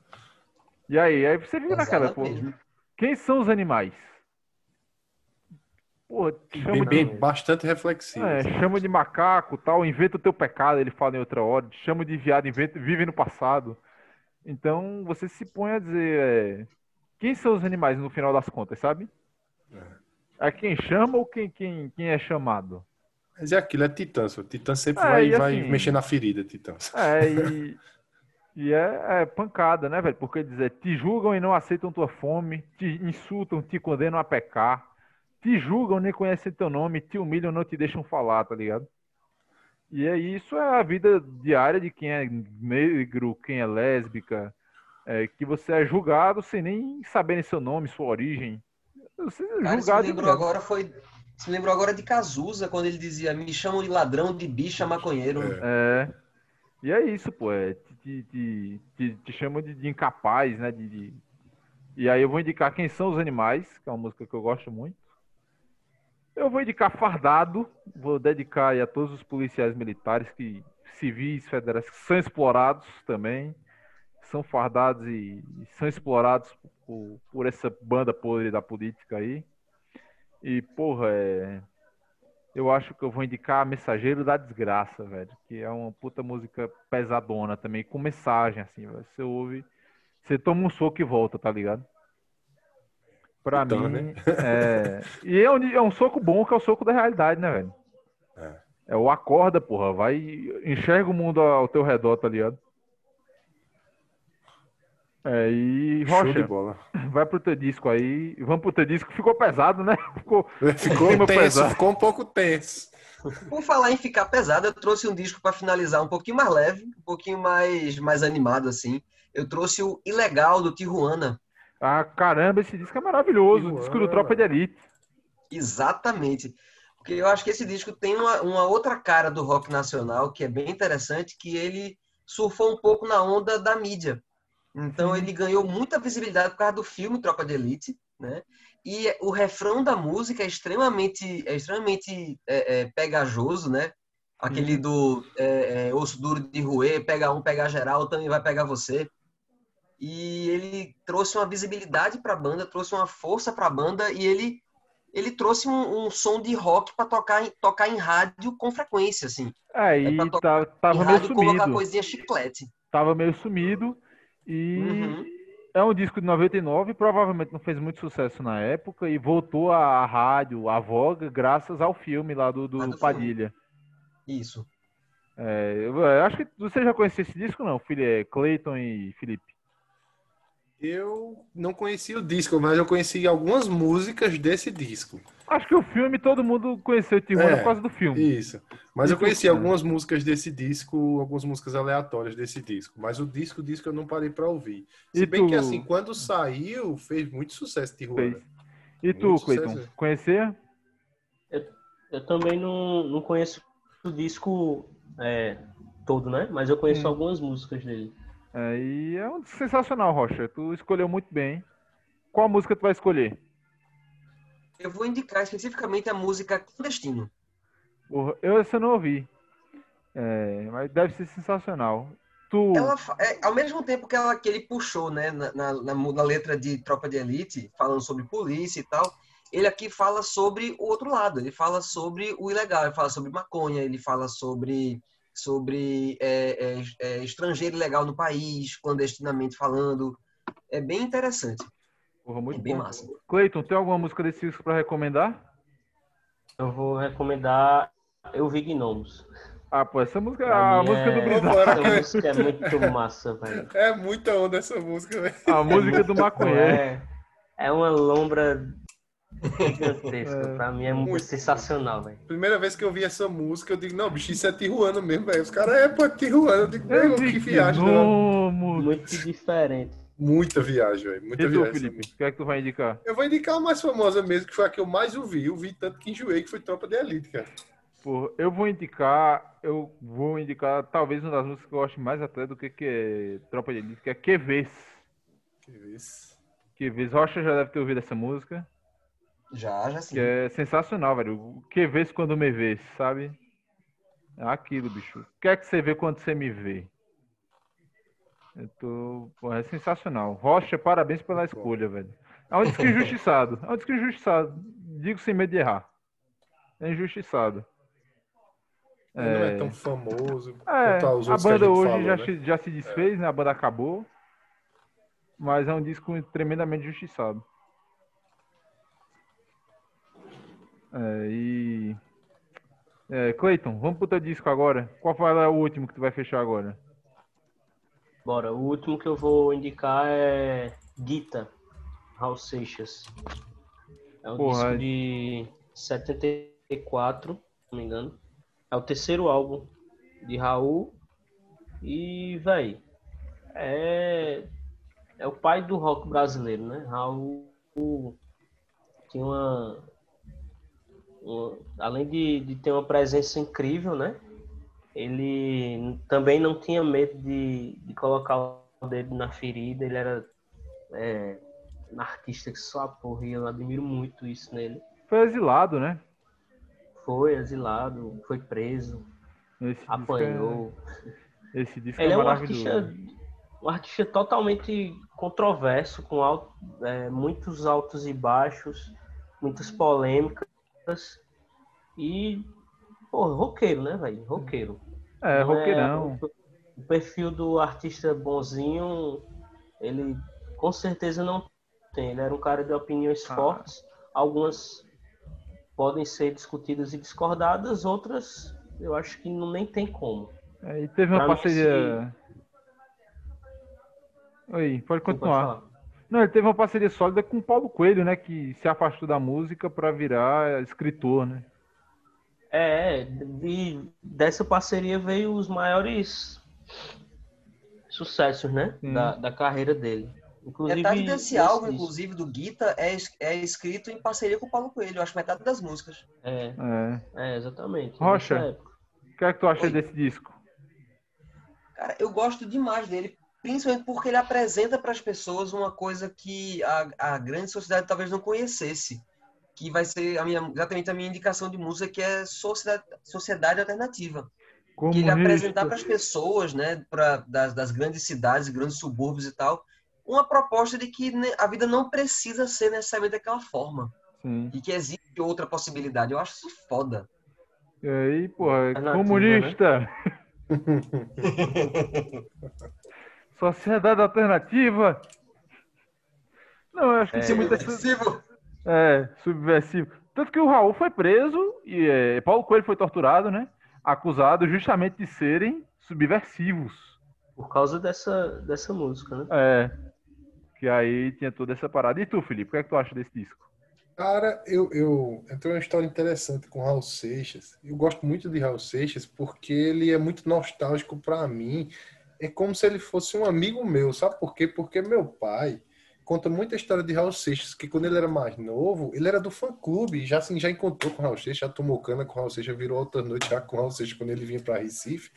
E aí, aí você fica naquela, pô. Quem são os animais? Pô, chama Bem, de, bem, bastante reflexivo. é, chama de macaco, tal, inventa o teu pecado, ele fala em outra hora. Te chama de viado, inventa, vive no passado. Então, você se põe a dizer, é, quem são os animais no final das contas, sabe? É quem chama ou quem, quem, quem é chamado? Mas é aquilo, é Titãs. O Titã sempre É, vai, e vai assim- mexer na ferida, Titãs. É, e, e é, é pancada, né, velho? Porque dizer, te julgam e não aceitam tua fome, te insultam, te condenam a pecar, te julgam, nem conhecem teu nome, te humilham, não te deixam falar, tá ligado? E é isso é a vida diária de quem é negro, quem é lésbica, é, que você é julgado sem nem saberem seu nome, sua origem. Você é Cara, se julgado lembrou direto. agora foi. Se me lembrou agora de Cazuza, quando ele dizia: Me chamam de ladrão, de bicha, maconheiro. É. É. E é isso, pô. É, te, te, te, te- te chamam de, de incapaz, né? De, de- E aí eu vou indicar Quem São os Animais, que é uma música que eu gosto muito. Eu vou indicar Fardado, vou dedicar a todos os policiais militares que civis, federais, que são explorados também. São fardados e, e são explorados por, por essa banda podre da política aí. E, porra, é. Eu acho que eu vou indicar Mensageiro da Desgraça, velho. Que é uma puta música pesadona também, com mensagem, assim, velho. Você ouve, você toma um soco e volta, tá ligado? Pra Então, mim, né? é... E é um, é um soco bom, que é o soco da realidade, né, velho? É. É o acorda, porra. Vai, enxerga o mundo ao teu redor, tá ligado? É, e Show de Rocha, bola. vai pro teu disco aí. Vamos pro teu disco. Ficou pesado, né? Ficou, Ficou clima tenso, pesado. ficou um pouco tenso. Por falar em ficar pesado, eu trouxe um disco para finalizar um pouquinho mais leve, um pouquinho mais, mais animado, assim. Eu trouxe o Ilegal do Tijuana. Ah, caramba, esse disco é maravilhoso. O disco do. Tropa de Elite. Exatamente. Porque eu acho que esse disco tem uma, uma outra cara do rock nacional que é bem interessante, que ele surfou um pouco na onda da mídia. Então ele ganhou muita visibilidade por causa do filme Tropa de Elite, né? E o refrão da música é extremamente, é extremamente é, é, pegajoso, né? Aquele do é, é, osso duro de roer, pega um, pega geral, também vai pegar você. E ele trouxe uma visibilidade para a banda, trouxe uma força para a banda e ele ele trouxe um, um som de rock para tocar, tocar em rádio com frequência, assim. É, e é tá, tava meio sumido. colocar coisinha chiclete. Tava meio sumido e uhum. é um disco de 99, provavelmente não fez muito sucesso na época e voltou à rádio, à voga, graças ao filme lá do, do, do Padilha. Filme. Isso. É, eu acho que você já conhecia esse disco, não? É Clayton e Felipe. Eu não conhecia o disco, mas eu conheci algumas músicas desse disco. Acho que o filme todo mundo conheceu Tijuana é, por causa do filme. Isso. Mas eu conheci algumas músicas desse disco, algumas músicas aleatórias desse disco. Mas o disco, o disco eu não parei para ouvir. Se e bem tu... que assim, quando saiu, fez muito sucesso Tijuana. Fez. E tu, Cleiton, conhecia? Eu, eu também não, não conheço o disco é, todo, né? Mas eu conheço hum. algumas músicas dele. É, e é um sensacional, Rocha. Tu escolheu muito bem. Qual música tu vai escolher? Eu vou indicar especificamente a música Clandestino. Eu essa não ouvi. É, mas deve ser sensacional. Tu... Ela, é, ao mesmo tempo que, ela, que ele puxou né, na, na, na, letra de Tropa de Elite, falando sobre polícia e tal, ele aqui fala sobre o outro lado. Ele fala sobre o ilegal, ele fala sobre maconha, ele fala sobre sobre é, é, é, estrangeiro ilegal no país, clandestinamente falando. É bem interessante. Porra, muito é bem bom. massa. Cleiton, tem alguma música desse disco para recomendar? Eu vou recomendar Eu Vi Gnomos. Ah, pô, essa música é a música do Brisado. Essa música é muito massa, velho. É muita onda essa música, velho. A música do maconheiro. É, é uma lombra Gigantesco. É, pra mim é muito sensacional, velho. Primeira vez que eu vi essa música, eu digo, não, bicho, isso é Tijuana mesmo, velho. Os caras é pra Tijuana. Eu digo, meu, que viagem, né? Muito diferente. Muita viagem, velho. Muita e tu, viagem. Felipe, o que é que tu vai indicar? Eu vou indicar a mais famosa mesmo, que foi a que eu mais ouvi. Eu vi tanto que enjoei, que foi Tropa de Elite, cara. Pô, eu vou indicar, eu vou indicar talvez uma das músicas que eu gosto mais até do que, que é Tropa de Elite, que é QVs. QVs. QVs. Rocha já deve ter ouvido essa música. Já, já sim. Que é sensacional, velho. O que vês quando me vês, sabe? É aquilo, bicho. O que é que você vê quando você me vê? Eu tô... Pô, é sensacional. Rocha, parabéns pela escolha, velho. É um disco injustiçado. É um disco injustiçado. Digo sem medo de errar. É injustiçado. É... Não é tão famoso. É, a banda a hoje falou, já, né? se, já se desfez, é. né? A banda acabou. Mas é um disco tremendamente injustiçado. É, e. É, Cleiton, vamos pro teu disco agora. Qual foi o último que tu vai fechar agora? Bora, o último que eu vou indicar é Gita, Raul Seixas. É um Porra, disco de 74, se não me engano. É o terceiro álbum de Raul. E, véi, é, é o pai do rock brasileiro, né? Raul tinha uma, além de, de ter uma presença incrível, né? Ele também não tinha medo de, de colocar o dedo na ferida, ele era é, um artista que só porra, eu admiro muito isso nele. Foi exilado, né? Foi exilado, foi preso, Esse apanhou. É... Esse disco ele é, é um artista, um artista totalmente controverso, com alto, é, muitos altos e baixos, muitas polêmicas e, pô, roqueiro, né, velho? Roqueiro. É, Não roqueirão. É, o perfil do artista bonzinho, ele com certeza não tem. Ele era um cara de opiniões ah. fortes. Algumas podem ser discutidas e discordadas, outras eu acho que não, nem tem como. É, e teve uma pra parceria. Se... Oi, pode continuar. Não, ele teve uma parceria sólida com o Paulo Coelho, né? Que se afastou da música para virar escritor, né? É, e dessa parceria veio os maiores sucessos, né? Da, da carreira dele. Inclusive, metade desse álbum, isso. inclusive, do Guita, é, é escrito em parceria com o Paulo Coelho. Eu acho metade das músicas. É, é, é exatamente. Rocha, o que é que tu acha Oi. desse disco? Cara, eu gosto demais dele principalmente porque ele apresenta para as pessoas uma coisa que a, a grande sociedade talvez não conhecesse, que vai ser a minha, exatamente a minha indicação de música, que é Sociedade, sociedade Alternativa. Que ele apresentar para as pessoas, né, pra, das, das grandes cidades, grandes subúrbios e tal, uma proposta de que a vida não precisa ser necessariamente daquela forma. Sim. E que existe outra possibilidade. Eu acho isso foda. E aí, porra, é comunista! Né? Sociedade alternativa? Não, eu acho que é, tem muita. Subversivo. É, subversivo. Tanto que o Raul foi preso e é, Paulo Coelho foi torturado, né? Acusado justamente de serem subversivos. Por causa dessa, dessa música, né? É. Que aí tinha toda essa parada. E tu, Felipe, o que é que tu acha desse disco? Cara, eu, eu, eu tenho uma história interessante com Raul Seixas. Eu gosto muito de Raul Seixas porque ele é muito nostálgico para mim. É como se ele fosse um amigo meu, sabe por quê? Porque meu pai conta muita história de Raul Seixas, que quando ele era mais novo, ele era do fã-clube, já assim, já encontrou com Raul Seixas, já tomou cana com Raul Seixas, virou outra noite já com Raul Seixas quando ele vinha para Recife.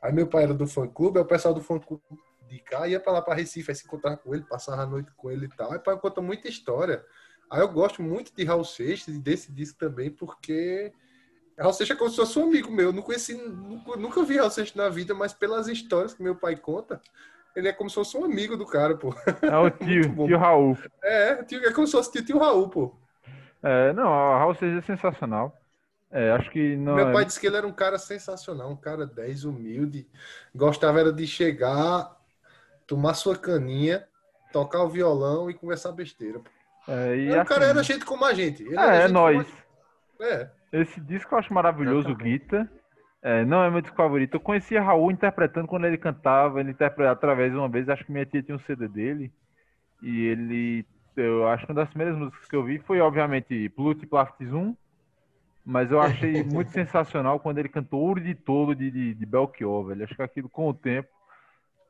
Aí meu pai era do fã-clube, aí o pessoal do fã-clube de cá ia para lá para Recife, aí se encontrar com ele, passava a noite com ele e tal. Aí pai conta muita história Aí eu gosto muito de Raul Seixas e desse disco também, porque Raul Seixas é como se fosse um amigo meu. Eu não conheci, nunca, nunca vi Raul Seixas na vida, mas pelas histórias que meu pai conta, ele é como se fosse um amigo do cara, pô. É o tio, tio Raul. É, tio, é como se fosse tio, tio Raul, pô. É, não, Raul Seixas é sensacional. É, acho que não. Meu pai disse que ele era um cara sensacional, um cara 10, humilde. Gostava era de chegar, tomar sua caninha, tocar o violão e conversar besteira. Pô. É, e, o assim, cara era gente como a gente. Ele é, é nós. É. Esse disco eu acho maravilhoso, Guita. É, não é meu disco favorito. Eu conhecia Raul interpretando quando ele cantava. Ele interpretava através de uma vez. Acho que minha tia tinha um CD dele. E ele. Eu acho que uma das primeiras músicas que eu vi foi, obviamente, Pluto e 1. Mas eu achei muito sensacional quando ele cantou Ouro de Tolo de, de, de Belchior, velho. Acho que aquilo com o tempo.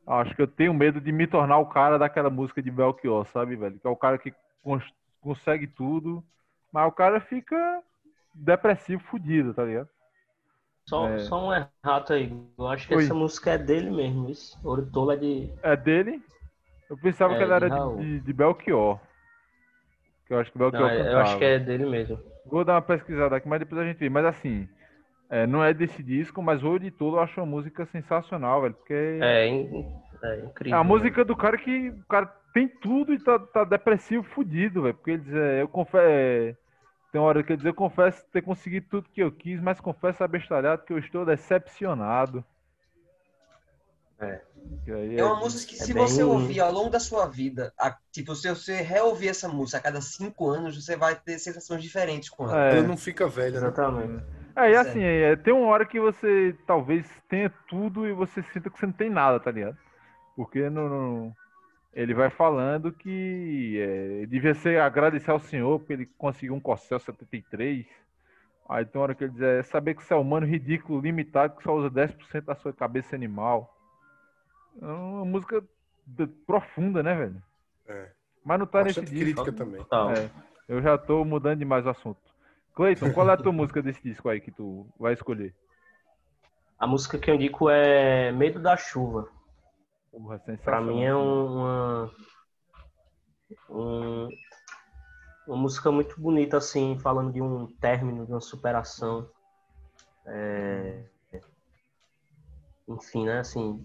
Acho que eu tenho medo de me tornar o cara daquela música de Belchior, sabe, velho? Que é o cara que consegue tudo, mas o cara fica depressivo, fudido, tá ligado? Só, é... só um errado aí. Eu acho que Oi. essa música é dele mesmo. Isso. Ouro Tolo é de. É dele? Eu pensava é, que ela era de, de, de, Belchior. Que eu acho que Belchior não, Eu acho que é dele mesmo. Vou dar uma pesquisada aqui, mas depois a gente vê. Mas assim, é, não é desse disco, mas o de Tolo eu acho uma música sensacional, velho. Porque. É, é incrível. É a música né? do cara que o cara tem tudo e tá, tá depressivo, fudido, velho. Porque ele diz, é, eu confesso. É, tem uma hora que eu confesso ter conseguido tudo que eu quis, mas confesso abestalhado que eu estou decepcionado. É. é uma música que, é se bem... você ouvir ao longo da sua vida, a, tipo, se você reouvir essa música a cada cinco anos, você vai ter sensações diferentes com ela. É. Ela não fica velha, né? Exatamente. É, e assim, é, tem uma hora que você talvez tenha tudo e você sinta que você não tem nada, tá ligado? Porque não, não ele vai falando que é, devia ser agradecer ao Senhor porque ele conseguiu um Corcel 73. Aí tem uma hora que ele diz, é saber que você é humano ridículo, limitado, que só usa 10% da sua cabeça animal. É uma música profunda, né, velho? É. Mas não tá Bastante nesse disco. crítica também. É, eu já tô mudando demais o assunto. Cleiton, qual é a tua música desse disco aí que tu vai escolher? A música que eu indico é Medo da Chuva. Porra, pra mim é uma, um, uma música muito bonita, assim, falando de um término, de uma superação. É... Enfim, né, assim,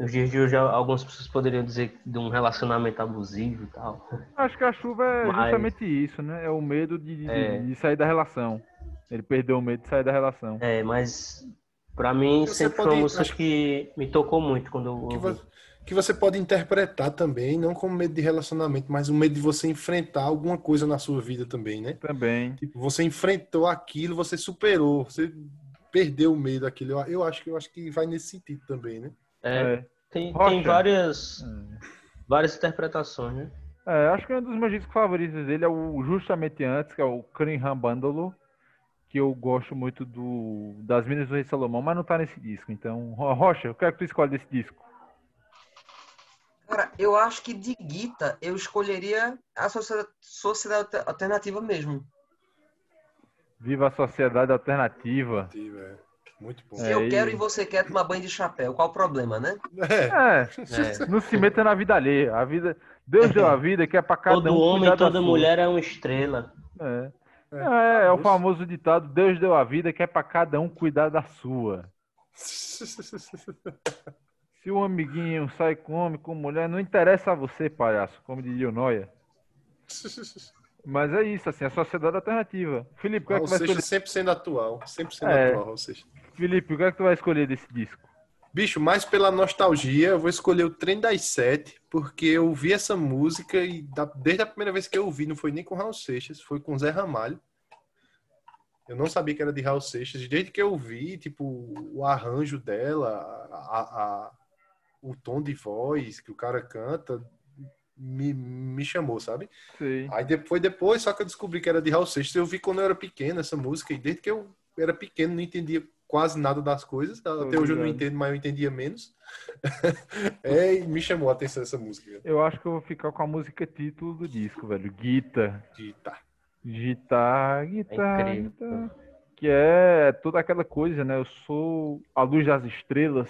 nos dias de hoje algumas pessoas poderiam dizer de um relacionamento abusivo e tal. Acho que a chuva é Mas... justamente isso, né? É o medo de, de, é... de, sair da relação. Ele perdeu o medo de sair da relação. É, mas para mim Você sempre pode... foi uma música que me tocou muito quando eu ouvi que você pode interpretar também, não como medo de relacionamento, mas o medo de você enfrentar alguma coisa na sua vida também, né? Também. Tipo, você enfrentou aquilo, você superou, você perdeu o medo daquilo. Eu, eu acho que eu acho que vai nesse sentido também, né? É, é. Tem, tem várias é. várias interpretações, né? É, acho que um dos meus discos favoritos dele é o Justamente Antes, que é o Cunningham Bandolo, que eu gosto muito do das Minas do Rei Salomão, mas não tá nesse disco. Então, Rocha, o que é que tu escolhe desse disco? Cara, eu acho que de guita eu escolheria a sociedade, alternativa mesmo. Viva a sociedade alternativa. É. Muito bom. Se é, eu quero e você quer tomar banho de chapéu, qual o problema, né? É. é. Não se meta na vida alheia. A vida, Deus deu a vida que é para cada Todo um. Todo homem, toda mulher é uma estrela. É. É, é o famoso ditado: Deus deu a vida que é pra cada um cuidar da sua. Se o amiguinho sai com homem, com mulher, não interessa a você, palhaço, como diria o Noia. Mas é isso, assim, a sociedade alternativa. Felipe, o que é que vai escolher? sempre sendo atual. Sempre sendo É. atual, Seixas. Felipe, o que é que tu vai escolher desse disco? Bicho, mais pela nostalgia, eu vou escolher o Trem das Sete, porque eu ouvi essa música e da- desde a primeira vez que eu ouvi, não foi nem com Raul Seixas, foi com Zé Ramalho. Eu não sabia que era de Raul Seixas. Desde que eu ouvi, tipo, o arranjo dela, a, a- o tom de voz que o cara canta, me, me chamou, sabe? Sei. Aí depois, depois, só que eu descobri que era de Raul Seixas. Eu vi quando eu era pequeno essa música, e desde que eu era pequeno não entendia quase nada das coisas. Até hoje eu não entendo, mas eu entendia menos. é, e me chamou a atenção essa música. Eu acho que eu vou ficar com a música título do disco, velho. Guita. Tá. Guitar, guitar, É incrível. guitar. Que é toda aquela coisa, né? Eu sou a luz das estrelas,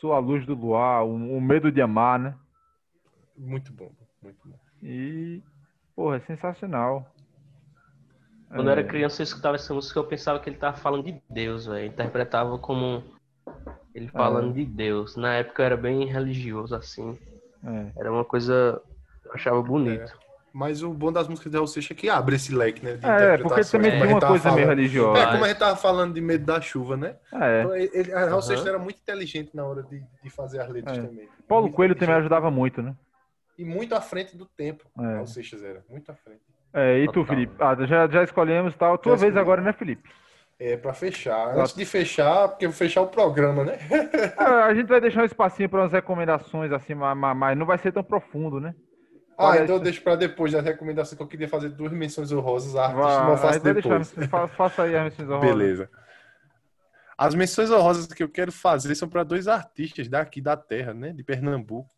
sou a luz do luar, o, o medo de amar, né? Muito bom, muito bom. E, porra, é sensacional. Quando eu É. era criança, eu escutava essa música, eu pensava que ele tava falando de Deus, velho. Interpretava como ele falando de Deus. Na época eu era bem religioso, assim. É. Era uma coisa. Eu achava bonito. Mas o bom das músicas de Raul Seixas é que abre esse leque, né? De É, porque também como tem uma tava coisa meio falando. religiosa. É, como a gente tava falando de medo da chuva, né? É. Então, ele, a Raul Aham. Seixas era muito inteligente na hora de, de fazer as letras É. também. Paulo Muito Coelho também ajudava muito, né? E muito à frente do tempo. É. Raul Seixas era, muito à frente. É, e tu, Total. Felipe? Ah, já, já escolhemos tal. Tua Já vez escolhi. agora, né, Felipe? É, pra fechar. Antes de fechar, porque eu vou fechar o programa, né? Ah, a gente vai deixar um espacinho para umas recomendações, assim, mas- mas não vai ser tão profundo, né? Ah, então deixa pra depois das recomendações que eu queria fazer duas menções honrosas a artistas, Vá, mas eu faço depois. deixar, faça aí as menções honrosas. Beleza. As menções honrosas que eu quero fazer são para dois artistas daqui da terra, né? De Pernambuco,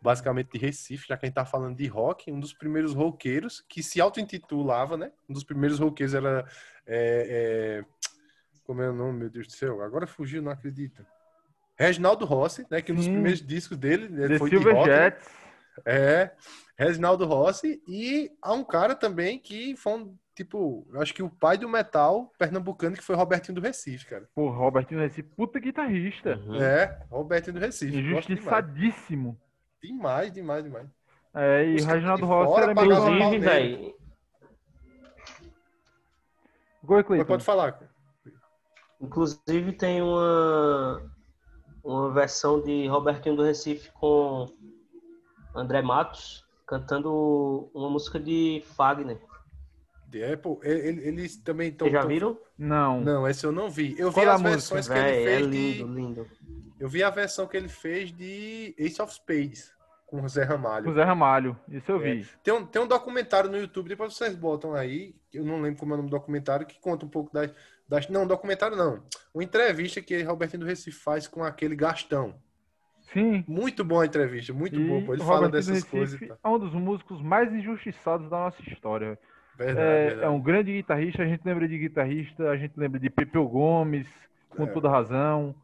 basicamente de Recife, já que a gente tá falando de rock, um dos primeiros roqueiros que se auto-intitulava, né? Um dos primeiros roqueiros era. é, é, Como é o nome, meu Deus do céu? Agora fugiu, não acredito. Reginaldo Rossi, né? Que um dos Sim. primeiros discos dele né, The foi de Silver rock. né? Jets. É, Reginaldo Rossi e há um cara também que foi um, tipo, eu acho que o pai do metal pernambucano que foi Robertinho do Recife, cara. Pô, Robertinho Recife, puta guitarrista. Uhum. É, Robertinho do Recife. Injustiçadíssimo. demais, demais, demais. É, e Música Reginaldo Rossi era meio... Inclusive, velho, Goi, Cleiton. pode falar. cara. inclusive tem uma, uma versão de Robertinho do Recife com André Matos cantando uma música de Fagner. É, pô, ele- eles também estão. Vocês já viram? Não. Não, esse eu não vi. Eu vi Qual é a as música? versões que ele é fez lindo, de. lindo. Eu vi a versão que ele fez de Ace of Spades com o Zé Ramalho. Com Zé Ramalho. Isso eu É. vi. Tem um, tem um documentário no YouTube, depois vocês botam aí, eu não lembro como é o nome do documentário, que conta um pouco das. das não, documentário não. Uma entrevista que Robertinho do Recife faz com aquele Gastão. Sim. Muito boa a entrevista, muito e boa. pô. Ele o fala dessas Recife coisas. e tal. É um dos músicos mais injustiçados da nossa história. Verdade, É, verdade. é um grande guitarrista, a gente lembra de guitarrista, a gente lembra de Pepeu Gomes, com É. toda razão.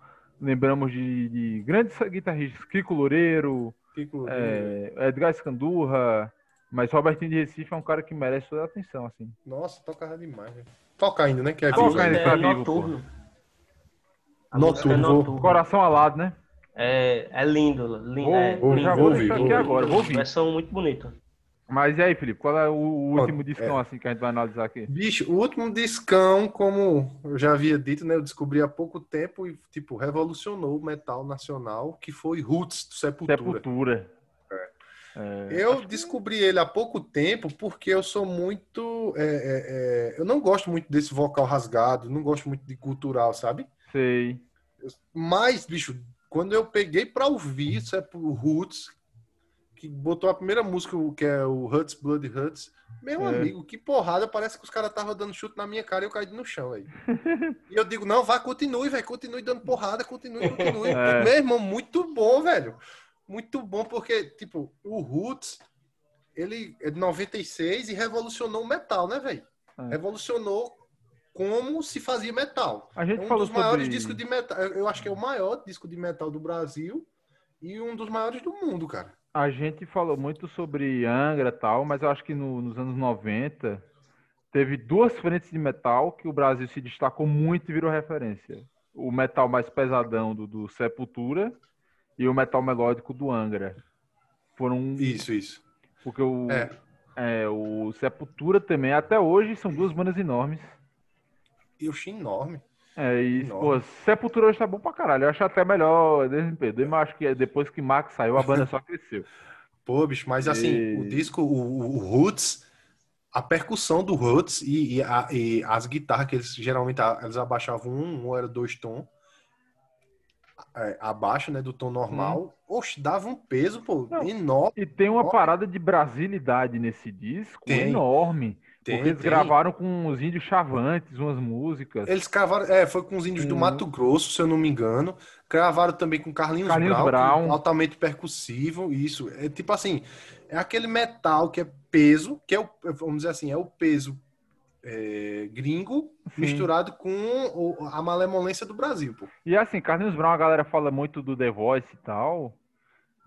Lembramos de, de grandes guitarristas, Kiko Loureiro, Kiko, é, Edgar Escandurra, mas Robertinho de Recife é um cara que merece toda a atenção, assim. Nossa, tocava demais. né? Toca ainda, né? Que é Toca ainda, tá é vivo, noturno. Noturno, noturno. Coração alado, né? É, é lindo, lindo. Vou, é vou- já lindo. vou ouvir, aqui agora, vou ouvir. Versão muito bonita. Mas e aí, Felipe, qual é o, último discão assim que a gente vai analisar aqui? Bicho, o último discão, como eu já havia dito, né? Eu descobri há pouco tempo e, tipo, revolucionou o metal nacional, que foi Roots, do Sepultura. Sepultura. É, Eu descobri ele há pouco tempo porque eu sou muito. é, é, é, eu não gosto muito desse vocal rasgado, não gosto muito de cultural, sabe? sei. Mas, bicho, quando eu peguei pra ouvir isso é pro Roots, que botou a primeira música, que é o Huts Blood Huts, meu É. amigo, que porrada, parece que os caras estavam dando chute na minha cara e eu caí no chão aí. e eu digo, não, vai, continue, velho, continue dando porrada, continue, continue. É. Meu irmão, muito bom, velho. Muito bom, porque, tipo, o Roots, ele é de 96 e revolucionou o metal, né, velho? É. Revolucionou como se fazia metal. A gente É um falou dos maiores sobre... discos de metal. Eu acho que é o maior disco de metal do Brasil e um dos maiores do mundo, cara. A gente falou muito sobre Angra e tal, mas eu acho que no- nos anos 90 teve duas frentes de metal que o Brasil se destacou muito e virou referência. O metal mais pesadão do, do Sepultura e o metal melódico do Angra. Foram. Isso, isso. Porque o, É. é, o Sepultura também, até hoje, são duas bandas enormes. E eu achei enorme. É, e, Enorme. pô, Sepultura hoje tá bom pra caralho. Eu acho até melhor DMP. Eu acho que depois que Max saiu, a banda só cresceu. Pô, bicho, mas assim, E- o disco, o, o Roots, a percussão do Roots e, e a- e as guitarras que eles geralmente eles abaixavam um, um ou era dois tons é, abaixo, né, do tom normal. Oxe, dava um peso, pô, Não, enorme. E tem uma parada de brasilidade nesse disco Tem. enorme. Tem, porque eles tem. gravaram com os índios chavantes, umas músicas. Eles gravaram, é, foi com os índios do Hum. Mato Grosso, se eu não me engano. Gravaram também com Carlinhos, Carlinhos Brown, Brown. altamente percussivo. Isso, é tipo assim, é aquele metal que é peso, que é o, vamos dizer assim, é o peso é, gringo Sim. misturado com o- a malemolência do Brasil, pô. E assim, Carlinhos Brown, a galera fala muito do The Voice e tal,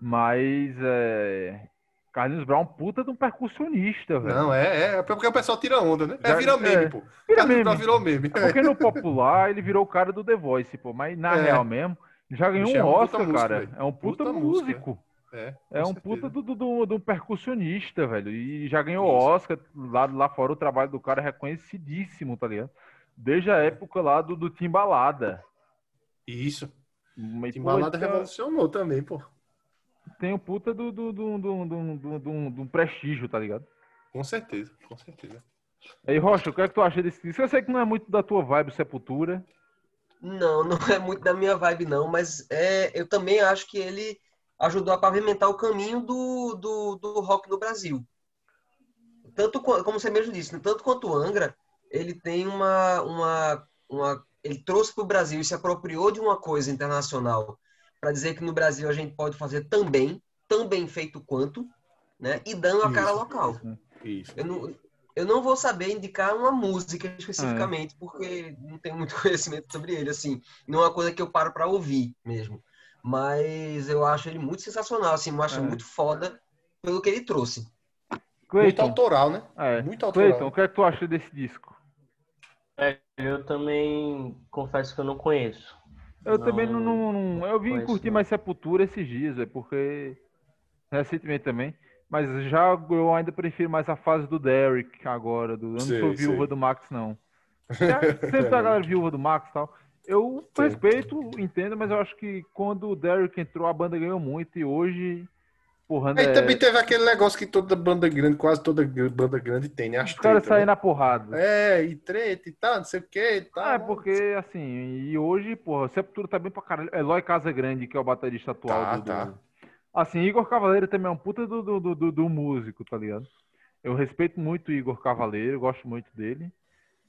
mas é... Carlinhos Brown é puta de um percussionista, velho. Não, é, é porque o pessoal tira onda, né? É, vira meme, é. pô. Vira Carlinhos meme. Brown virou meme. É porque no popular ele virou o cara do The Voice, pô, mas na É. real mesmo, já ganhou Bicho, é um Oscar, músico, cara. velho. É um puta, Puta música, músico. É, É um certeza. puta do, do, do, percussionista, velho. E já ganhou Isso. Oscar. Lá, lá fora o trabalho do cara é reconhecidíssimo, tá ligado? Desde a época lá do, do Timbalada. Isso. Mas, pô, Timbalada então, revolucionou também, pô. Tem o puta do, do, do, do, do, do, do- do prestígio, tá ligado? Com certeza, com certeza. Aí, Rocha, o que é que tu acha desse disco? Eu sei que não é muito da tua vibe, Sepultura. Não, não é muito da minha vibe, não, mas é, eu também acho que ele ajudou a pavimentar o caminho do, do, do rock no Brasil. Tanto como você mesmo disse, tanto quanto o Angra, ele tem uma, uma, uma ele trouxe para o Brasil e se apropriou de uma coisa internacional para dizer que no Brasil a gente pode fazer também, tão bem feito quanto, né? E dando a cara Isso. local. Isso. Eu não, eu não vou saber indicar uma música especificamente, porque não tenho muito conhecimento sobre ele, assim. Não é uma coisa que eu paro para ouvir mesmo. Mas eu acho ele muito sensacional, assim, eu acho É. muito foda pelo que ele trouxe. Muito Cleiton, autoral, né? é. Muito autoral. Cleiton, o que é que tu acha desse disco? É, eu também confesso que eu não conheço. Eu Não, também não, não, não- Eu vim curtir mais Sepultura esses dias, é porque. Recentemente também. Mas já eu ainda prefiro mais a fase do Derek agora. Do... Eu não Sei, sou viúva sei. do Max, não. Já, sempre tá a galera viúva do Max e tal. Eu respeito, entendo, mas eu acho que quando o Derek entrou, a banda ganhou muito. E hoje. Porra, Aí né? também teve aquele negócio que toda banda grande, quase toda banda grande tem, né? As Os caras tretas, saem né? na porrada. É, e treta e tal, não sei o que e tal. Ah, é porque, assim, e hoje, porra, Sepultura tá bem pra caralho. Eloy Casagrande, que é o baterista atual Tá, do, do- tá. Assim, Igor Cavaleiro também é um puta do, do, do, do- do músico, tá ligado? Eu respeito muito o Igor Cavaleiro, gosto muito dele.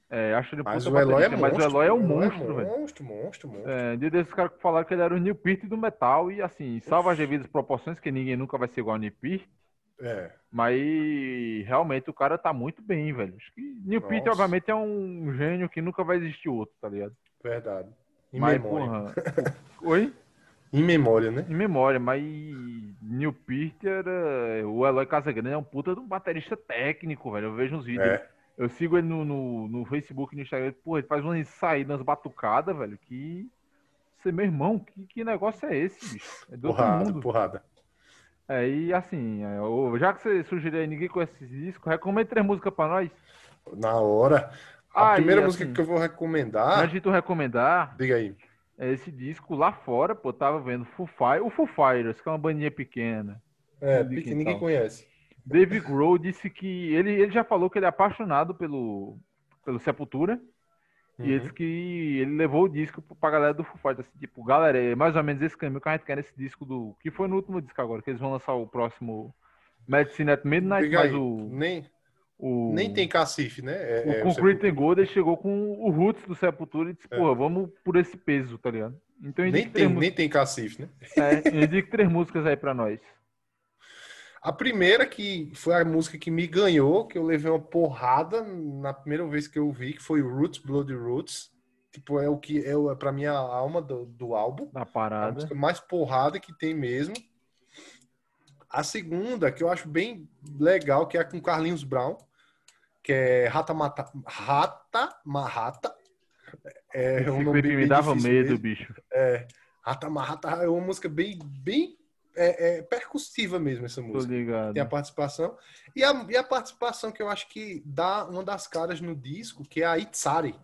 É, acho ele um Mas o Eloy é monstro. mas o Eloy é um monstro, velho. Monstro, monstro, monstro. É, dia desses caras que falaram que ele era o Neil Peart do metal, e assim, salva as devidas proporções, que ninguém nunca vai ser igual ao Neil Peart, É. mas realmente o cara tá muito bem, velho. Acho que Neil Peart, obviamente, é um gênio que nunca vai existir outro, tá ligado? Verdade. Em mas, memória. porra. Oi? Em memória, né? Em memória, mas Neil Peart era. O Eloy Casagrande é um puta de um baterista técnico, velho. Eu vejo uns vídeos. É. Eu sigo ele no, no, no Facebook e no Instagram. Pô, ele faz umas saídas batucadas, velho. Que. Você, meu irmão, que, que negócio é esse, bicho? É do Porrada, mundo. porrada. É, e assim, é, já que você sugeriu aí, ninguém conhece esse disco, recomenda três músicas pra nós. Na hora. A Aí, primeira assim, música que eu vou recomendar. Antes de tu recomendar, Diga aí. é esse disco lá fora, pô, tava vendo Foo Fighters, o Foo Fighters, que é uma bandinha pequena. É, ninguém conhece. Dave Grohl disse que ele, ele já falou que ele é apaixonado pelo, pelo Sepultura e Uhum. ele disse que ele levou o disco pra galera do Foo Fighters, assim, tipo, galera, é mais ou menos esse caminho que a gente quer nesse disco do que foi no último disco agora, que eles vão lançar o próximo Medicine at Midnight, mas o, Nem, o nem tem cacife, né? É, o é, Concrete and Gold ele chegou com o Roots do Sepultura e disse, É. porra, vamos por esse peso, tá ligado? Então nem, tem, nem tem cacife, né? é, eu indico três músicas aí pra nós. A primeira que foi a música que me ganhou, que eu levei uma porrada na primeira vez que eu vi, que foi Roots, Bloody Roots. Tipo, é o que é, é para mim a alma do, do álbum. Da A parada. música mais porrada que tem mesmo. A segunda, que eu acho bem legal, que é com Carlinhos Brown, que é Rata Mata, Rata Marrata. É Esse um nome me dava medo, mesmo. bicho. É, Rata Marrata é uma música bem, bem é, é, percussiva mesmo essa música. Tô ligado. Tem a participação. E a, e a participação que eu acho que dá uma das caras no disco, que é a Itzari,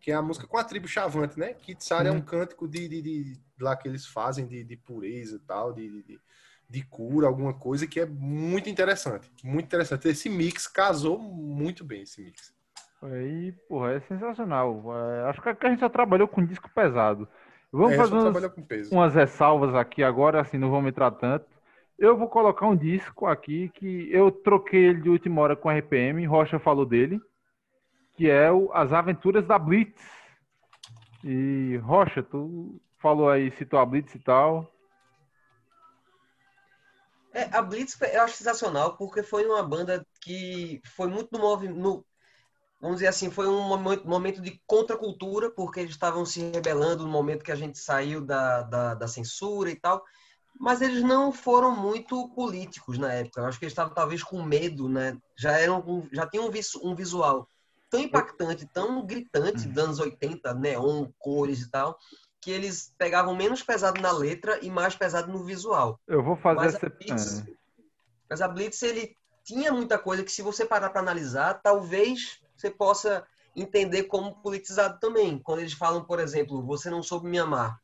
que é a música com a tribo Chavante, né? Que Itzari hum. é um uhum. cântico de, de, de, de, lá que eles fazem de, de pureza e tal, de, de, de cura, alguma coisa que é muito interessante. Muito interessante. Esse mix casou muito bem, esse mix. Aí, porra, é sensacional. É, acho que a gente já trabalhou com disco pesado. Vamos é, fazer umas, umas, ressalvas aqui agora, assim, não vamos entrar tanto. Eu vou colocar um disco aqui que eu troquei ele de última hora com a RPM, Rocha falou dele, que é o As Aventuras da Blitz. E Rocha, tu falou aí, citou a Blitz e tal. É, a Blitz eu acho sensacional porque foi uma banda que foi muito no, movimento vamos dizer assim, foi um momento de contracultura, porque eles estavam se rebelando no momento que a gente saiu da, da, da, censura e tal, mas eles não foram muito políticos na época. Eu acho que eles estavam talvez com medo, né? Já, eram, já tinham um, visual tão impactante, tão gritante dos anos 80, neon, cores e tal, que eles pegavam menos pesado na letra e mais pesado no visual. Eu vou fazer mas essa... A Blitz, é. mas a Blitz, ele tinha muita coisa que se você parar para analisar, talvez você possa entender como politizado também. Quando eles falam, por exemplo, você não soube me amar.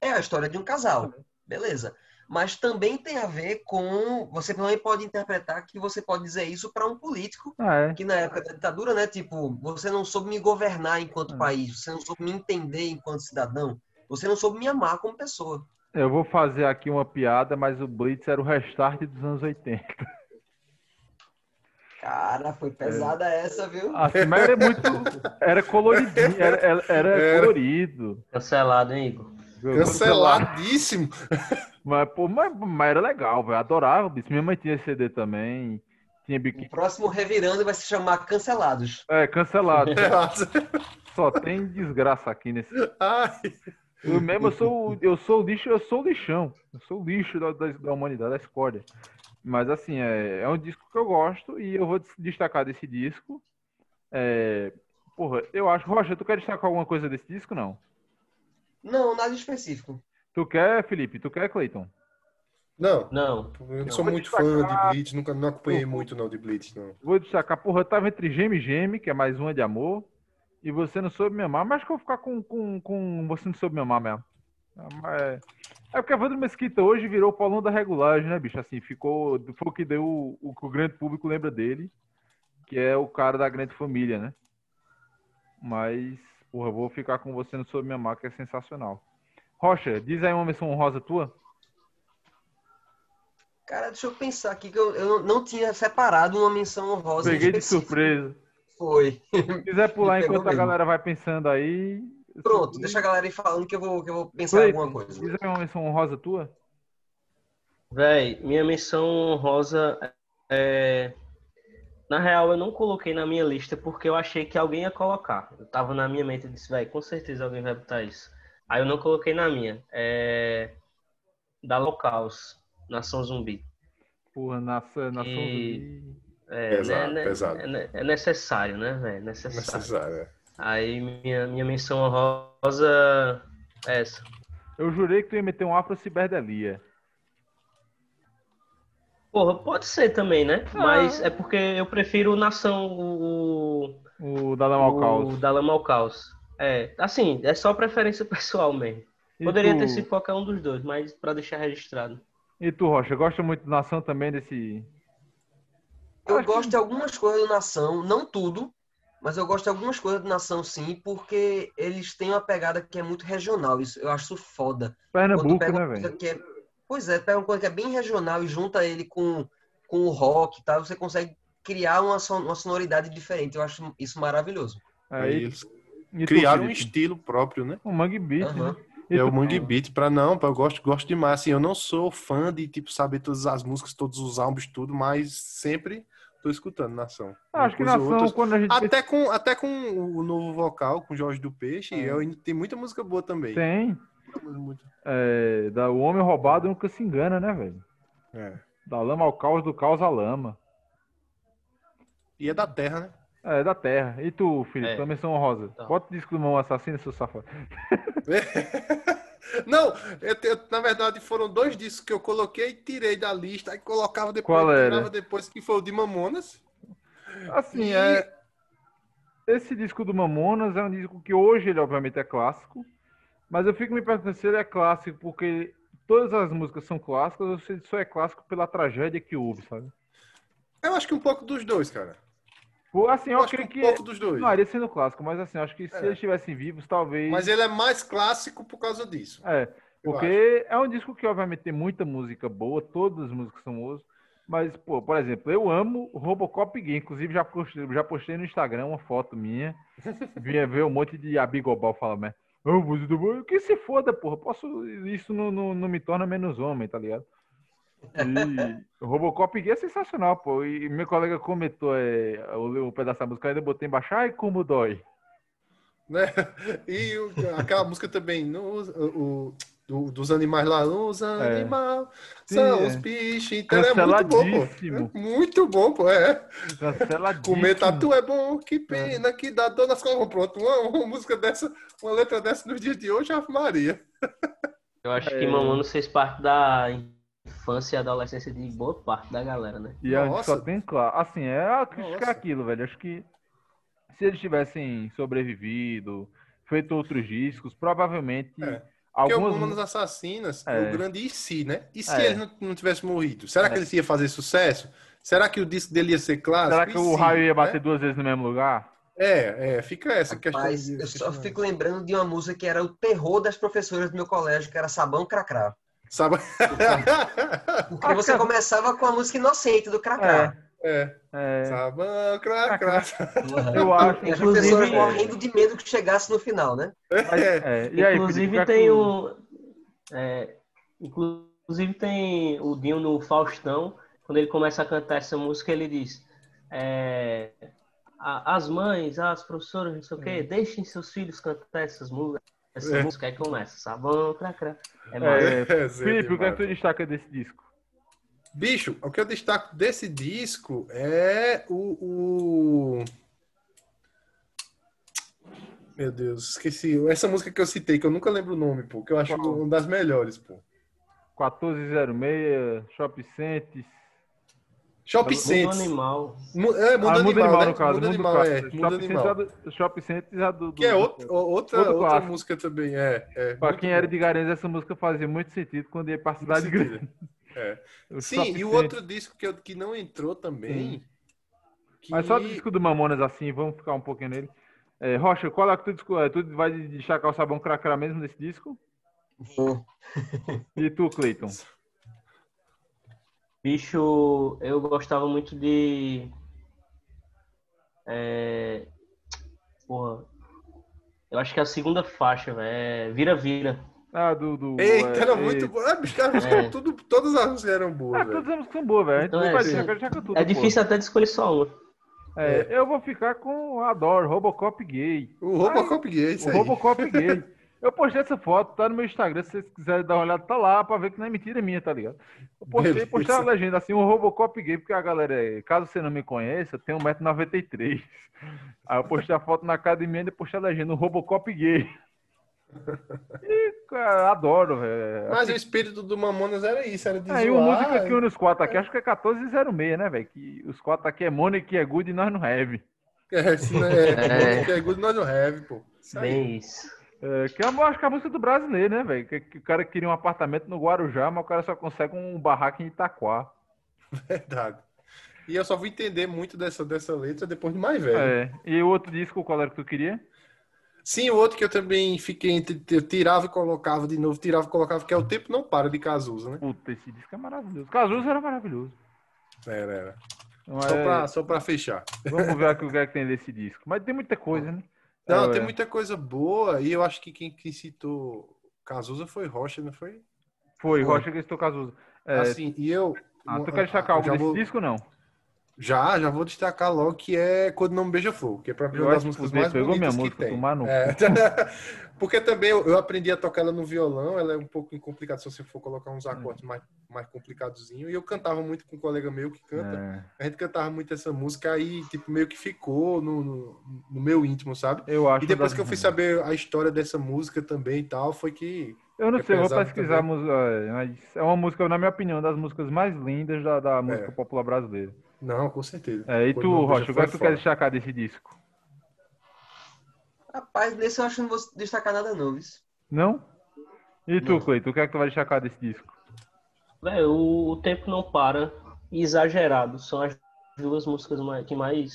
É a história de um casal, beleza. Mas também tem a ver com. Você também pode interpretar que você pode dizer isso para um político, ah, é. que na época da ditadura, né? Tipo, você não soube me governar enquanto é. país, você não soube me entender enquanto cidadão, você não soube me amar como pessoa. Eu vou fazer aqui uma piada, mas o Blitz era o restart dos anos 80. Cara, foi pesada é. essa, viu? A Cima era muito. Era coloridinho, era, era, era, colorido. Cancelado, hein, Igor? Canceladíssimo. Mas, pô, mas, mas era legal, velho. Adorava, bicho. Minha mãe tinha CD também. Tinha biquíni. O próximo Revirando vai se chamar Cancelados. É, Cancelados. Só tem desgraça aqui nesse. Ai. Eu mesmo eu sou, eu sou lixo, eu sou lixão. Eu sou o lixo da, da, da humanidade, da escória. Mas assim, é, é um disco que eu gosto e eu vou destacar desse disco. É, porra, eu acho. Rocha, tu quer destacar alguma coisa desse disco, não? Não, nada específico. Tu quer, Felipe? Tu quer, Cleiton? Não. Não. Eu não sou muito destacar... fã de Blitz, nunca não acompanhei muito não de Blitz, não. Vou destacar, porra, eu tava entre Geme e Geme, que é mais uma de amor, e Você Não Soube Me Amar, mas que eu vou ficar com, com, com Você Não Soube Me Amar mesmo. É, é porque a Evandro Mesquita hoje virou o Paulão da regulagem, né, bicho? Assim, ficou. Foi o que deu o, o que o grande público lembra dele, que é o cara da grande família, né? Mas, porra, vou ficar com você no Sobre Minha Marca, é sensacional. Rocha, diz aí uma menção honrosa tua. Cara, deixa eu pensar aqui que eu, eu não tinha separado uma menção honrosa. Peguei de surpresa. Foi. Se quiser pular enquanto a galera vai pensando aí, Pronto, deixa a galera ir falando que eu vou, que eu vou pensar em alguma coisa. Diz uma menção honrosa tua? Véi, minha menção honrosa é. Na real, eu não coloquei na minha lista porque eu achei que alguém ia colocar. Eu tava na minha mente e disse, véi, com certeza alguém vai botar isso. Aí eu não coloquei na minha. É. Da Locals, Nação Zumbi. Porra, Nação, nação e... Zumbi. É, pesado, né, pesado. É, é necessário, né, velho? Necessário. necessário é. Aí minha, minha menção honrosa é essa. Eu jurei que tu ia meter um Afro Ciberdelia. Porra, pode ser também, né? Ah. Mas é porque eu prefiro Nação, o. O da Lama ao Caos. O da Lama ao Caos. É, assim, é só preferência pessoal mesmo. E Poderia tu... ter sido qualquer um dos dois, mas para deixar registrado. E tu, Rocha, gosta muito do Nação também desse. Eu gosto de algumas coisas do Nação, não tudo, mas eu gosto de algumas coisas do Nação, sim, porque eles têm uma pegada que é muito regional. Isso, eu acho isso foda. Pernambuco, né, velho? É... Pois é, pega uma coisa que é bem regional e junta ele com, com o rock e tal, você consegue criar uma, uma sonoridade diferente. Eu acho isso maravilhoso. Aí, eles criaram um estilo próprio, né? O Mangue Beat, uhum. né? É o Mangue Beat, pra não, pra, eu gosto, gosto demais. Assim, eu não sou fã de, tipo, saber todas as músicas, todos os álbuns, tudo, mas sempre Tô escutando Nação. Ah, acho que Nação, outras... quando a gente. Até com, até com o novo vocal, com Jorge do Peixe, é. eu, tem muita música boa também. Tem. É, da, o Homem Roubado nunca se engana, né, velho? É. Da lama ao caos, do caos à lama. E é da terra, né? É, da Terra. E tu, Felipe, É. tua menção honrosa. Tá. Bota o disco do Mão Assassino, seu safado. Não, eu na verdade foram dois discos que eu coloquei e tirei da lista, aí colocava depois, Qual era? depois, que foi o de Mamonas. Assim, E- é. Esse disco do Mamonas é um disco que hoje ele obviamente é clássico, mas eu fico me perguntando se ele é clássico porque todas as músicas são clássicas ou se ele só é clássico pela tragédia que houve, sabe? Eu acho que um pouco dos dois, cara. Por- Assim, Eu eu, acho que creio um que pouco dos dois. não iria sendo clássico, mas assim, eu acho que se É. eles estivessem vivos, talvez. Mas ele é mais clássico por causa disso. É, porque é um disco que obviamente tem muita música boa, todas as músicas são boas, mas, pô, por exemplo, eu amo Robocop Gay, inclusive já postei, já postei no Instagram uma foto minha, vinha ver um monte de abigobal falar, mas, "Ah, música do bom", que se foda, porra, posso, isso não, não, não me torna menos homem, tá ligado? E Robocop Gay é sensacional, pô, e meu colega comentou é, o, o pedaço da música, ainda botei embaixo, ai como dói. Né? E o- aquela música também, no, o, do- dos animais lá, os animais Sim, são é. os bichos. Então é muito bom, pô. É muito bom, pô. É. Comer tatu é bom, que pena, que dá dor nas costas. Pronto, uma, uma música dessa, uma letra dessa nos dias de hoje, Ave Maria. Eu acho É. que Mamonas fez parte da infância e adolescência de boa parte da galera, né? E a gente Nossa. só tem claro. Assim, é a crítica Nossa. aquilo, velho. Acho que se eles tivessem sobrevivido, feito outros discos, provavelmente É. Porque o algumas. Mamonas Assassinas, É. o grande e se, né? E se É. ele não, não tivesse morrido? Será que É. ele ia fazer sucesso? Será que o disco dele ia ser clássico? Será que E o se, raio ia né? bater duas vezes no mesmo lugar? É, é, fica essa questão. Mas de- eu só fico lembrando de uma música que era o terror das professoras do meu colégio, que era Sabão Cracrá. Sabe? Porque você começava com a música inocente do Cracrá. é, É, sabão, cra, cra. eu acho. E as Inclusive- professoras morrendo de medo que chegasse no final, né? É, É, e aí, inclusive Felipe, o é tem um. é, inclusive tem o Dinho no Faustão, quando ele começa a cantar essa música, ele diz. é, "A- as mães, as professoras, não sei o quê, deixem seus filhos cantar essas músicas. Essa É. música aí começa, sabão, cracra. É É. É, Zé Felipe, o que é que tu destaca desse disco? Bicho, o que eu destaco desse disco é o. o- Meu Deus, esqueci. Essa música que eu citei, que eu nunca lembro o nome, pô, que eu acho Qual? uma das melhores, pô. 1406, Shop Centes. Shop Mundo. Animal. Mu- É, Mundo ah, Mundo Animal, Animal, né? no caso. Mundo Mundo Animal, Clássico. é. Mundo Shop Centes Animal. é do- Shop Centes é do. do- Que é outra, outra, Outro outra clássico. música também, é. é Pra quem bom. era de Garanhuns, essa música fazia muito sentido quando ia pra cidade grande. É. O Sim, e o outro disco que, eu, que não entrou também. Que... Mas só do disco do Mamonas assim, vamos ficar um pouquinho nele. É, Rocha, qual é que tu, é, tu vai destacar o sabão cracra mesmo nesse disco? Vou. E tu, Cleiton? Bicho, eu gostava muito de. É... Porra. Eu acho que é a segunda faixa, velho. É Vira Vira. Ah, do. do Eita, é, era é- muito bom. Ah, bicho, cara, É. tudo, todas as músicas eram boas, Ah, todas as músicas são boas, velho. A gente Então não é, vai sim. destacar, destaca tudo. É pô. difícil até de escolher só uma. É, eu vou ficar com Adoro, Robocop gay. O Robocop gay, isso O aí. Robocop gay. Eu postei essa foto, tá no meu Instagram, se vocês quiserem dar uma olhada, tá lá pra ver que não é mentira minha, tá ligado? Eu postei, postei uma legenda assim, um Robocop gay, porque a galera, caso você não me conheça, tem 1,93m. Aí eu postei a foto na academia e postei a legenda, um Robocop gay. E, cara, adoro, velho. Mas o espírito do Mamonas era isso, era de Aí zoar. música que une os quatro aqui, acho que é 1406, né, velho? Que os quatro aqui é que é good e nós não have. É, isso não é, É. que é good, nós não have, pô. Isso aí. Bem isso. É, que é, eu acho que é a música do brasileiro, né, velho? Que, que o cara queria um apartamento no Guarujá, mas o cara só consegue um barraco em Itaquá. Verdade. E eu só vou entender muito dessa, dessa letra depois de mais velho. É. E o outro disco, qual era que tu queria? Sim, o outro que eu também fiquei entre. Eu tirava e colocava de novo, tirava e colocava, que é O Tempo Não Para de Cazuza, né? Puta, esse disco é maravilhoso. Cazuza era maravilhoso. Era, era. Mas, Só, pra, só pra fechar. Vamos ver aqui o que é que tem desse disco. Mas tem muita coisa, né? Não, É, tem é. muita coisa boa e eu acho que quem, quem citou Cazuza foi Rocha, não foi? Foi, Foi. Rocha que estou Cazuza. É, Assim, e eu. ah, tu quer destacar algo já desse vou, disco não? Já, já vou destacar logo que é Quando Não Beija Fogo, que é pra mim uma das que músicas mais pegou minha bonitas que música, tem. tomar no É. Porque também eu, eu aprendi a tocar ela no violão, ela é um pouco complicada se você for colocar uns acordes mais, mais complicadozinho. E eu cantava muito com um colega meu que canta. É, A gente cantava muito essa música aí, tipo, meio que ficou no, no, no meu íntimo, sabe? eu acho E depois das- que eu fui saber a história dessa música também e tal, foi que. Eu não é sei, eu vou pesquisar, a também. música, é, mas é uma música, na minha opinião, das músicas mais lindas da, da música popular brasileira. Não, com certeza. É, e Quando tu, Rocha, o que é que tu quer destacar desse disco? Rapaz, desse eu acho que não vou destacar nada não, viu? Não? E tu. Cleiton, o que é que tu vai destacar desse disco? Velho, o, o tempo não para. e Exagerado. São as duas músicas mais- que mais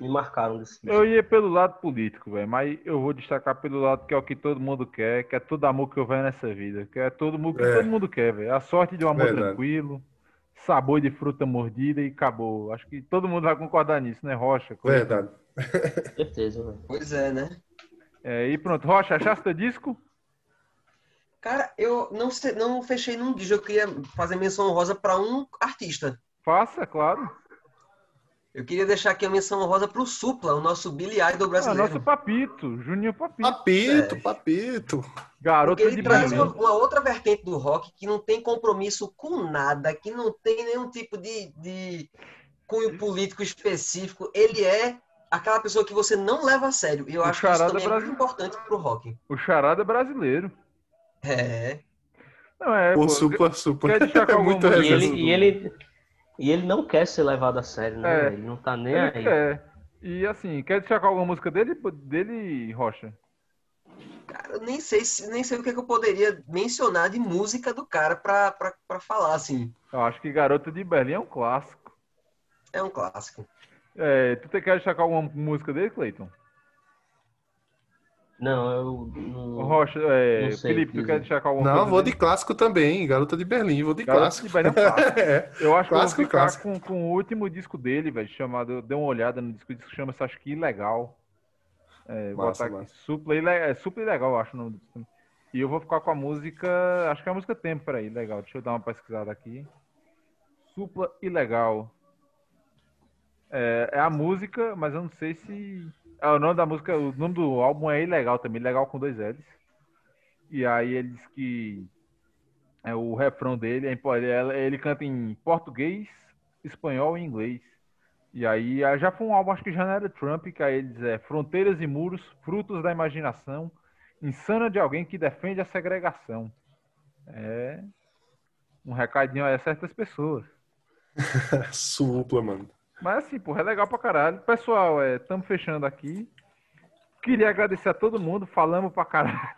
me marcaram desse disco. Eu ia pelo lado político, velho, mas eu vou destacar pelo lado que é o que todo mundo quer, que é todo amor que eu venho nessa vida, que é todo mundo que É. todo mundo quer, velho. A sorte de um amor Verdade. tranquilo, sabor de fruta mordida e acabou. Acho que todo mundo vai concordar nisso, né, Rocha? Cleiton? Verdade. Certeza, velho. Pois é, né? É, e pronto, Rocha, achaste teu disco? Cara, eu não, sei, não fechei num disco, eu queria fazer menção honrosa para um artista. Faça, claro. Eu queria deixar aqui a menção honrosa pro Supla, o nosso Billy Idol Ah, brasileiro. nosso Papito, Juninho Papito. Papito, papito. Garoto Porque de ele traz Belém. uma, uma outra vertente do rock que não tem compromisso com nada, que não tem nenhum tipo de, de cunho político específico. Ele é aquela pessoa que você não leva a sério. E eu O acho que isso charada também é muito brasileiro. importante pro rock. O charada brasileiro. É. Não é, o pô, supla, supla. quer destacar É alguma muito música? E ele, e, ele, e ele não quer ser levado a sério, né? É. Ele não tá nem Ele aí. quer. E assim, quer destacar alguma música dele, dele, Rocha? Cara, eu nem sei, se- nem sei o que, é que eu poderia mencionar de música do cara pra, pra, pra falar, assim. Eu acho que Garoto de Berlim é um clássico. É um clássico. É, tu te- quer destacar alguma música dele, Cleiton? Não, eu não. Rocha, é, não sei Felipe, tu quer destacar alguma Não, coisa vou dele? de clássico também. Garota de Berlim, vou de Garoto clássico. de Berlim é clássico. É. Eu acho Clássico, que eu vou ficar com, com o último disco dele, velho, chamado. Eu dei uma olhada no disco, o disco chama-se Acho que Ilegal. É, vou Massa, botar aqui. Supla, é, Supla Ilegal, eu acho o nome do disco. E eu vou ficar com a música. Acho que é a música Tempo, peraí, legal. Deixa eu dar uma pesquisada aqui. Supla Ilegal. É, é a música, mas eu não sei se. Ah, o nome da música, o nome do álbum é Ilegal também, Ilegal com dois L's. E aí ele diz que é, o refrão dele, é ele canta em português, espanhol e inglês. E aí ah, já foi um álbum, acho que já não era Trump, que aí ele diz é, Fronteiras e muros, frutos da imaginação, insana de alguém que defende a segregação. É um recadinho a certas pessoas. Supla, mano. Mas assim, porra, é legal pra caralho. Pessoal, é, tamo fechando aqui. Queria agradecer a todo mundo, falamos pra caralho.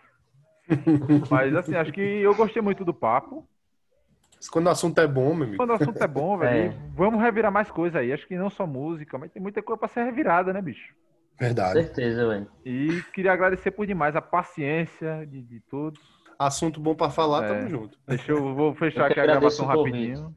Mas assim, acho que eu gostei muito do papo. Quando o assunto é bom, meu amigo. Quando o assunto é bom, velho, É. vamos revirar mais coisa aí. Acho que não só música, mas tem muita coisa pra ser revirada, né, bicho? Verdade. Certeza, velho. E queria agradecer por demais a paciência de, de todos. Assunto bom pra falar, É. tamo junto. Deixa eu vou fechar Eu aqui a gravação agradeço o convite. rapidinho.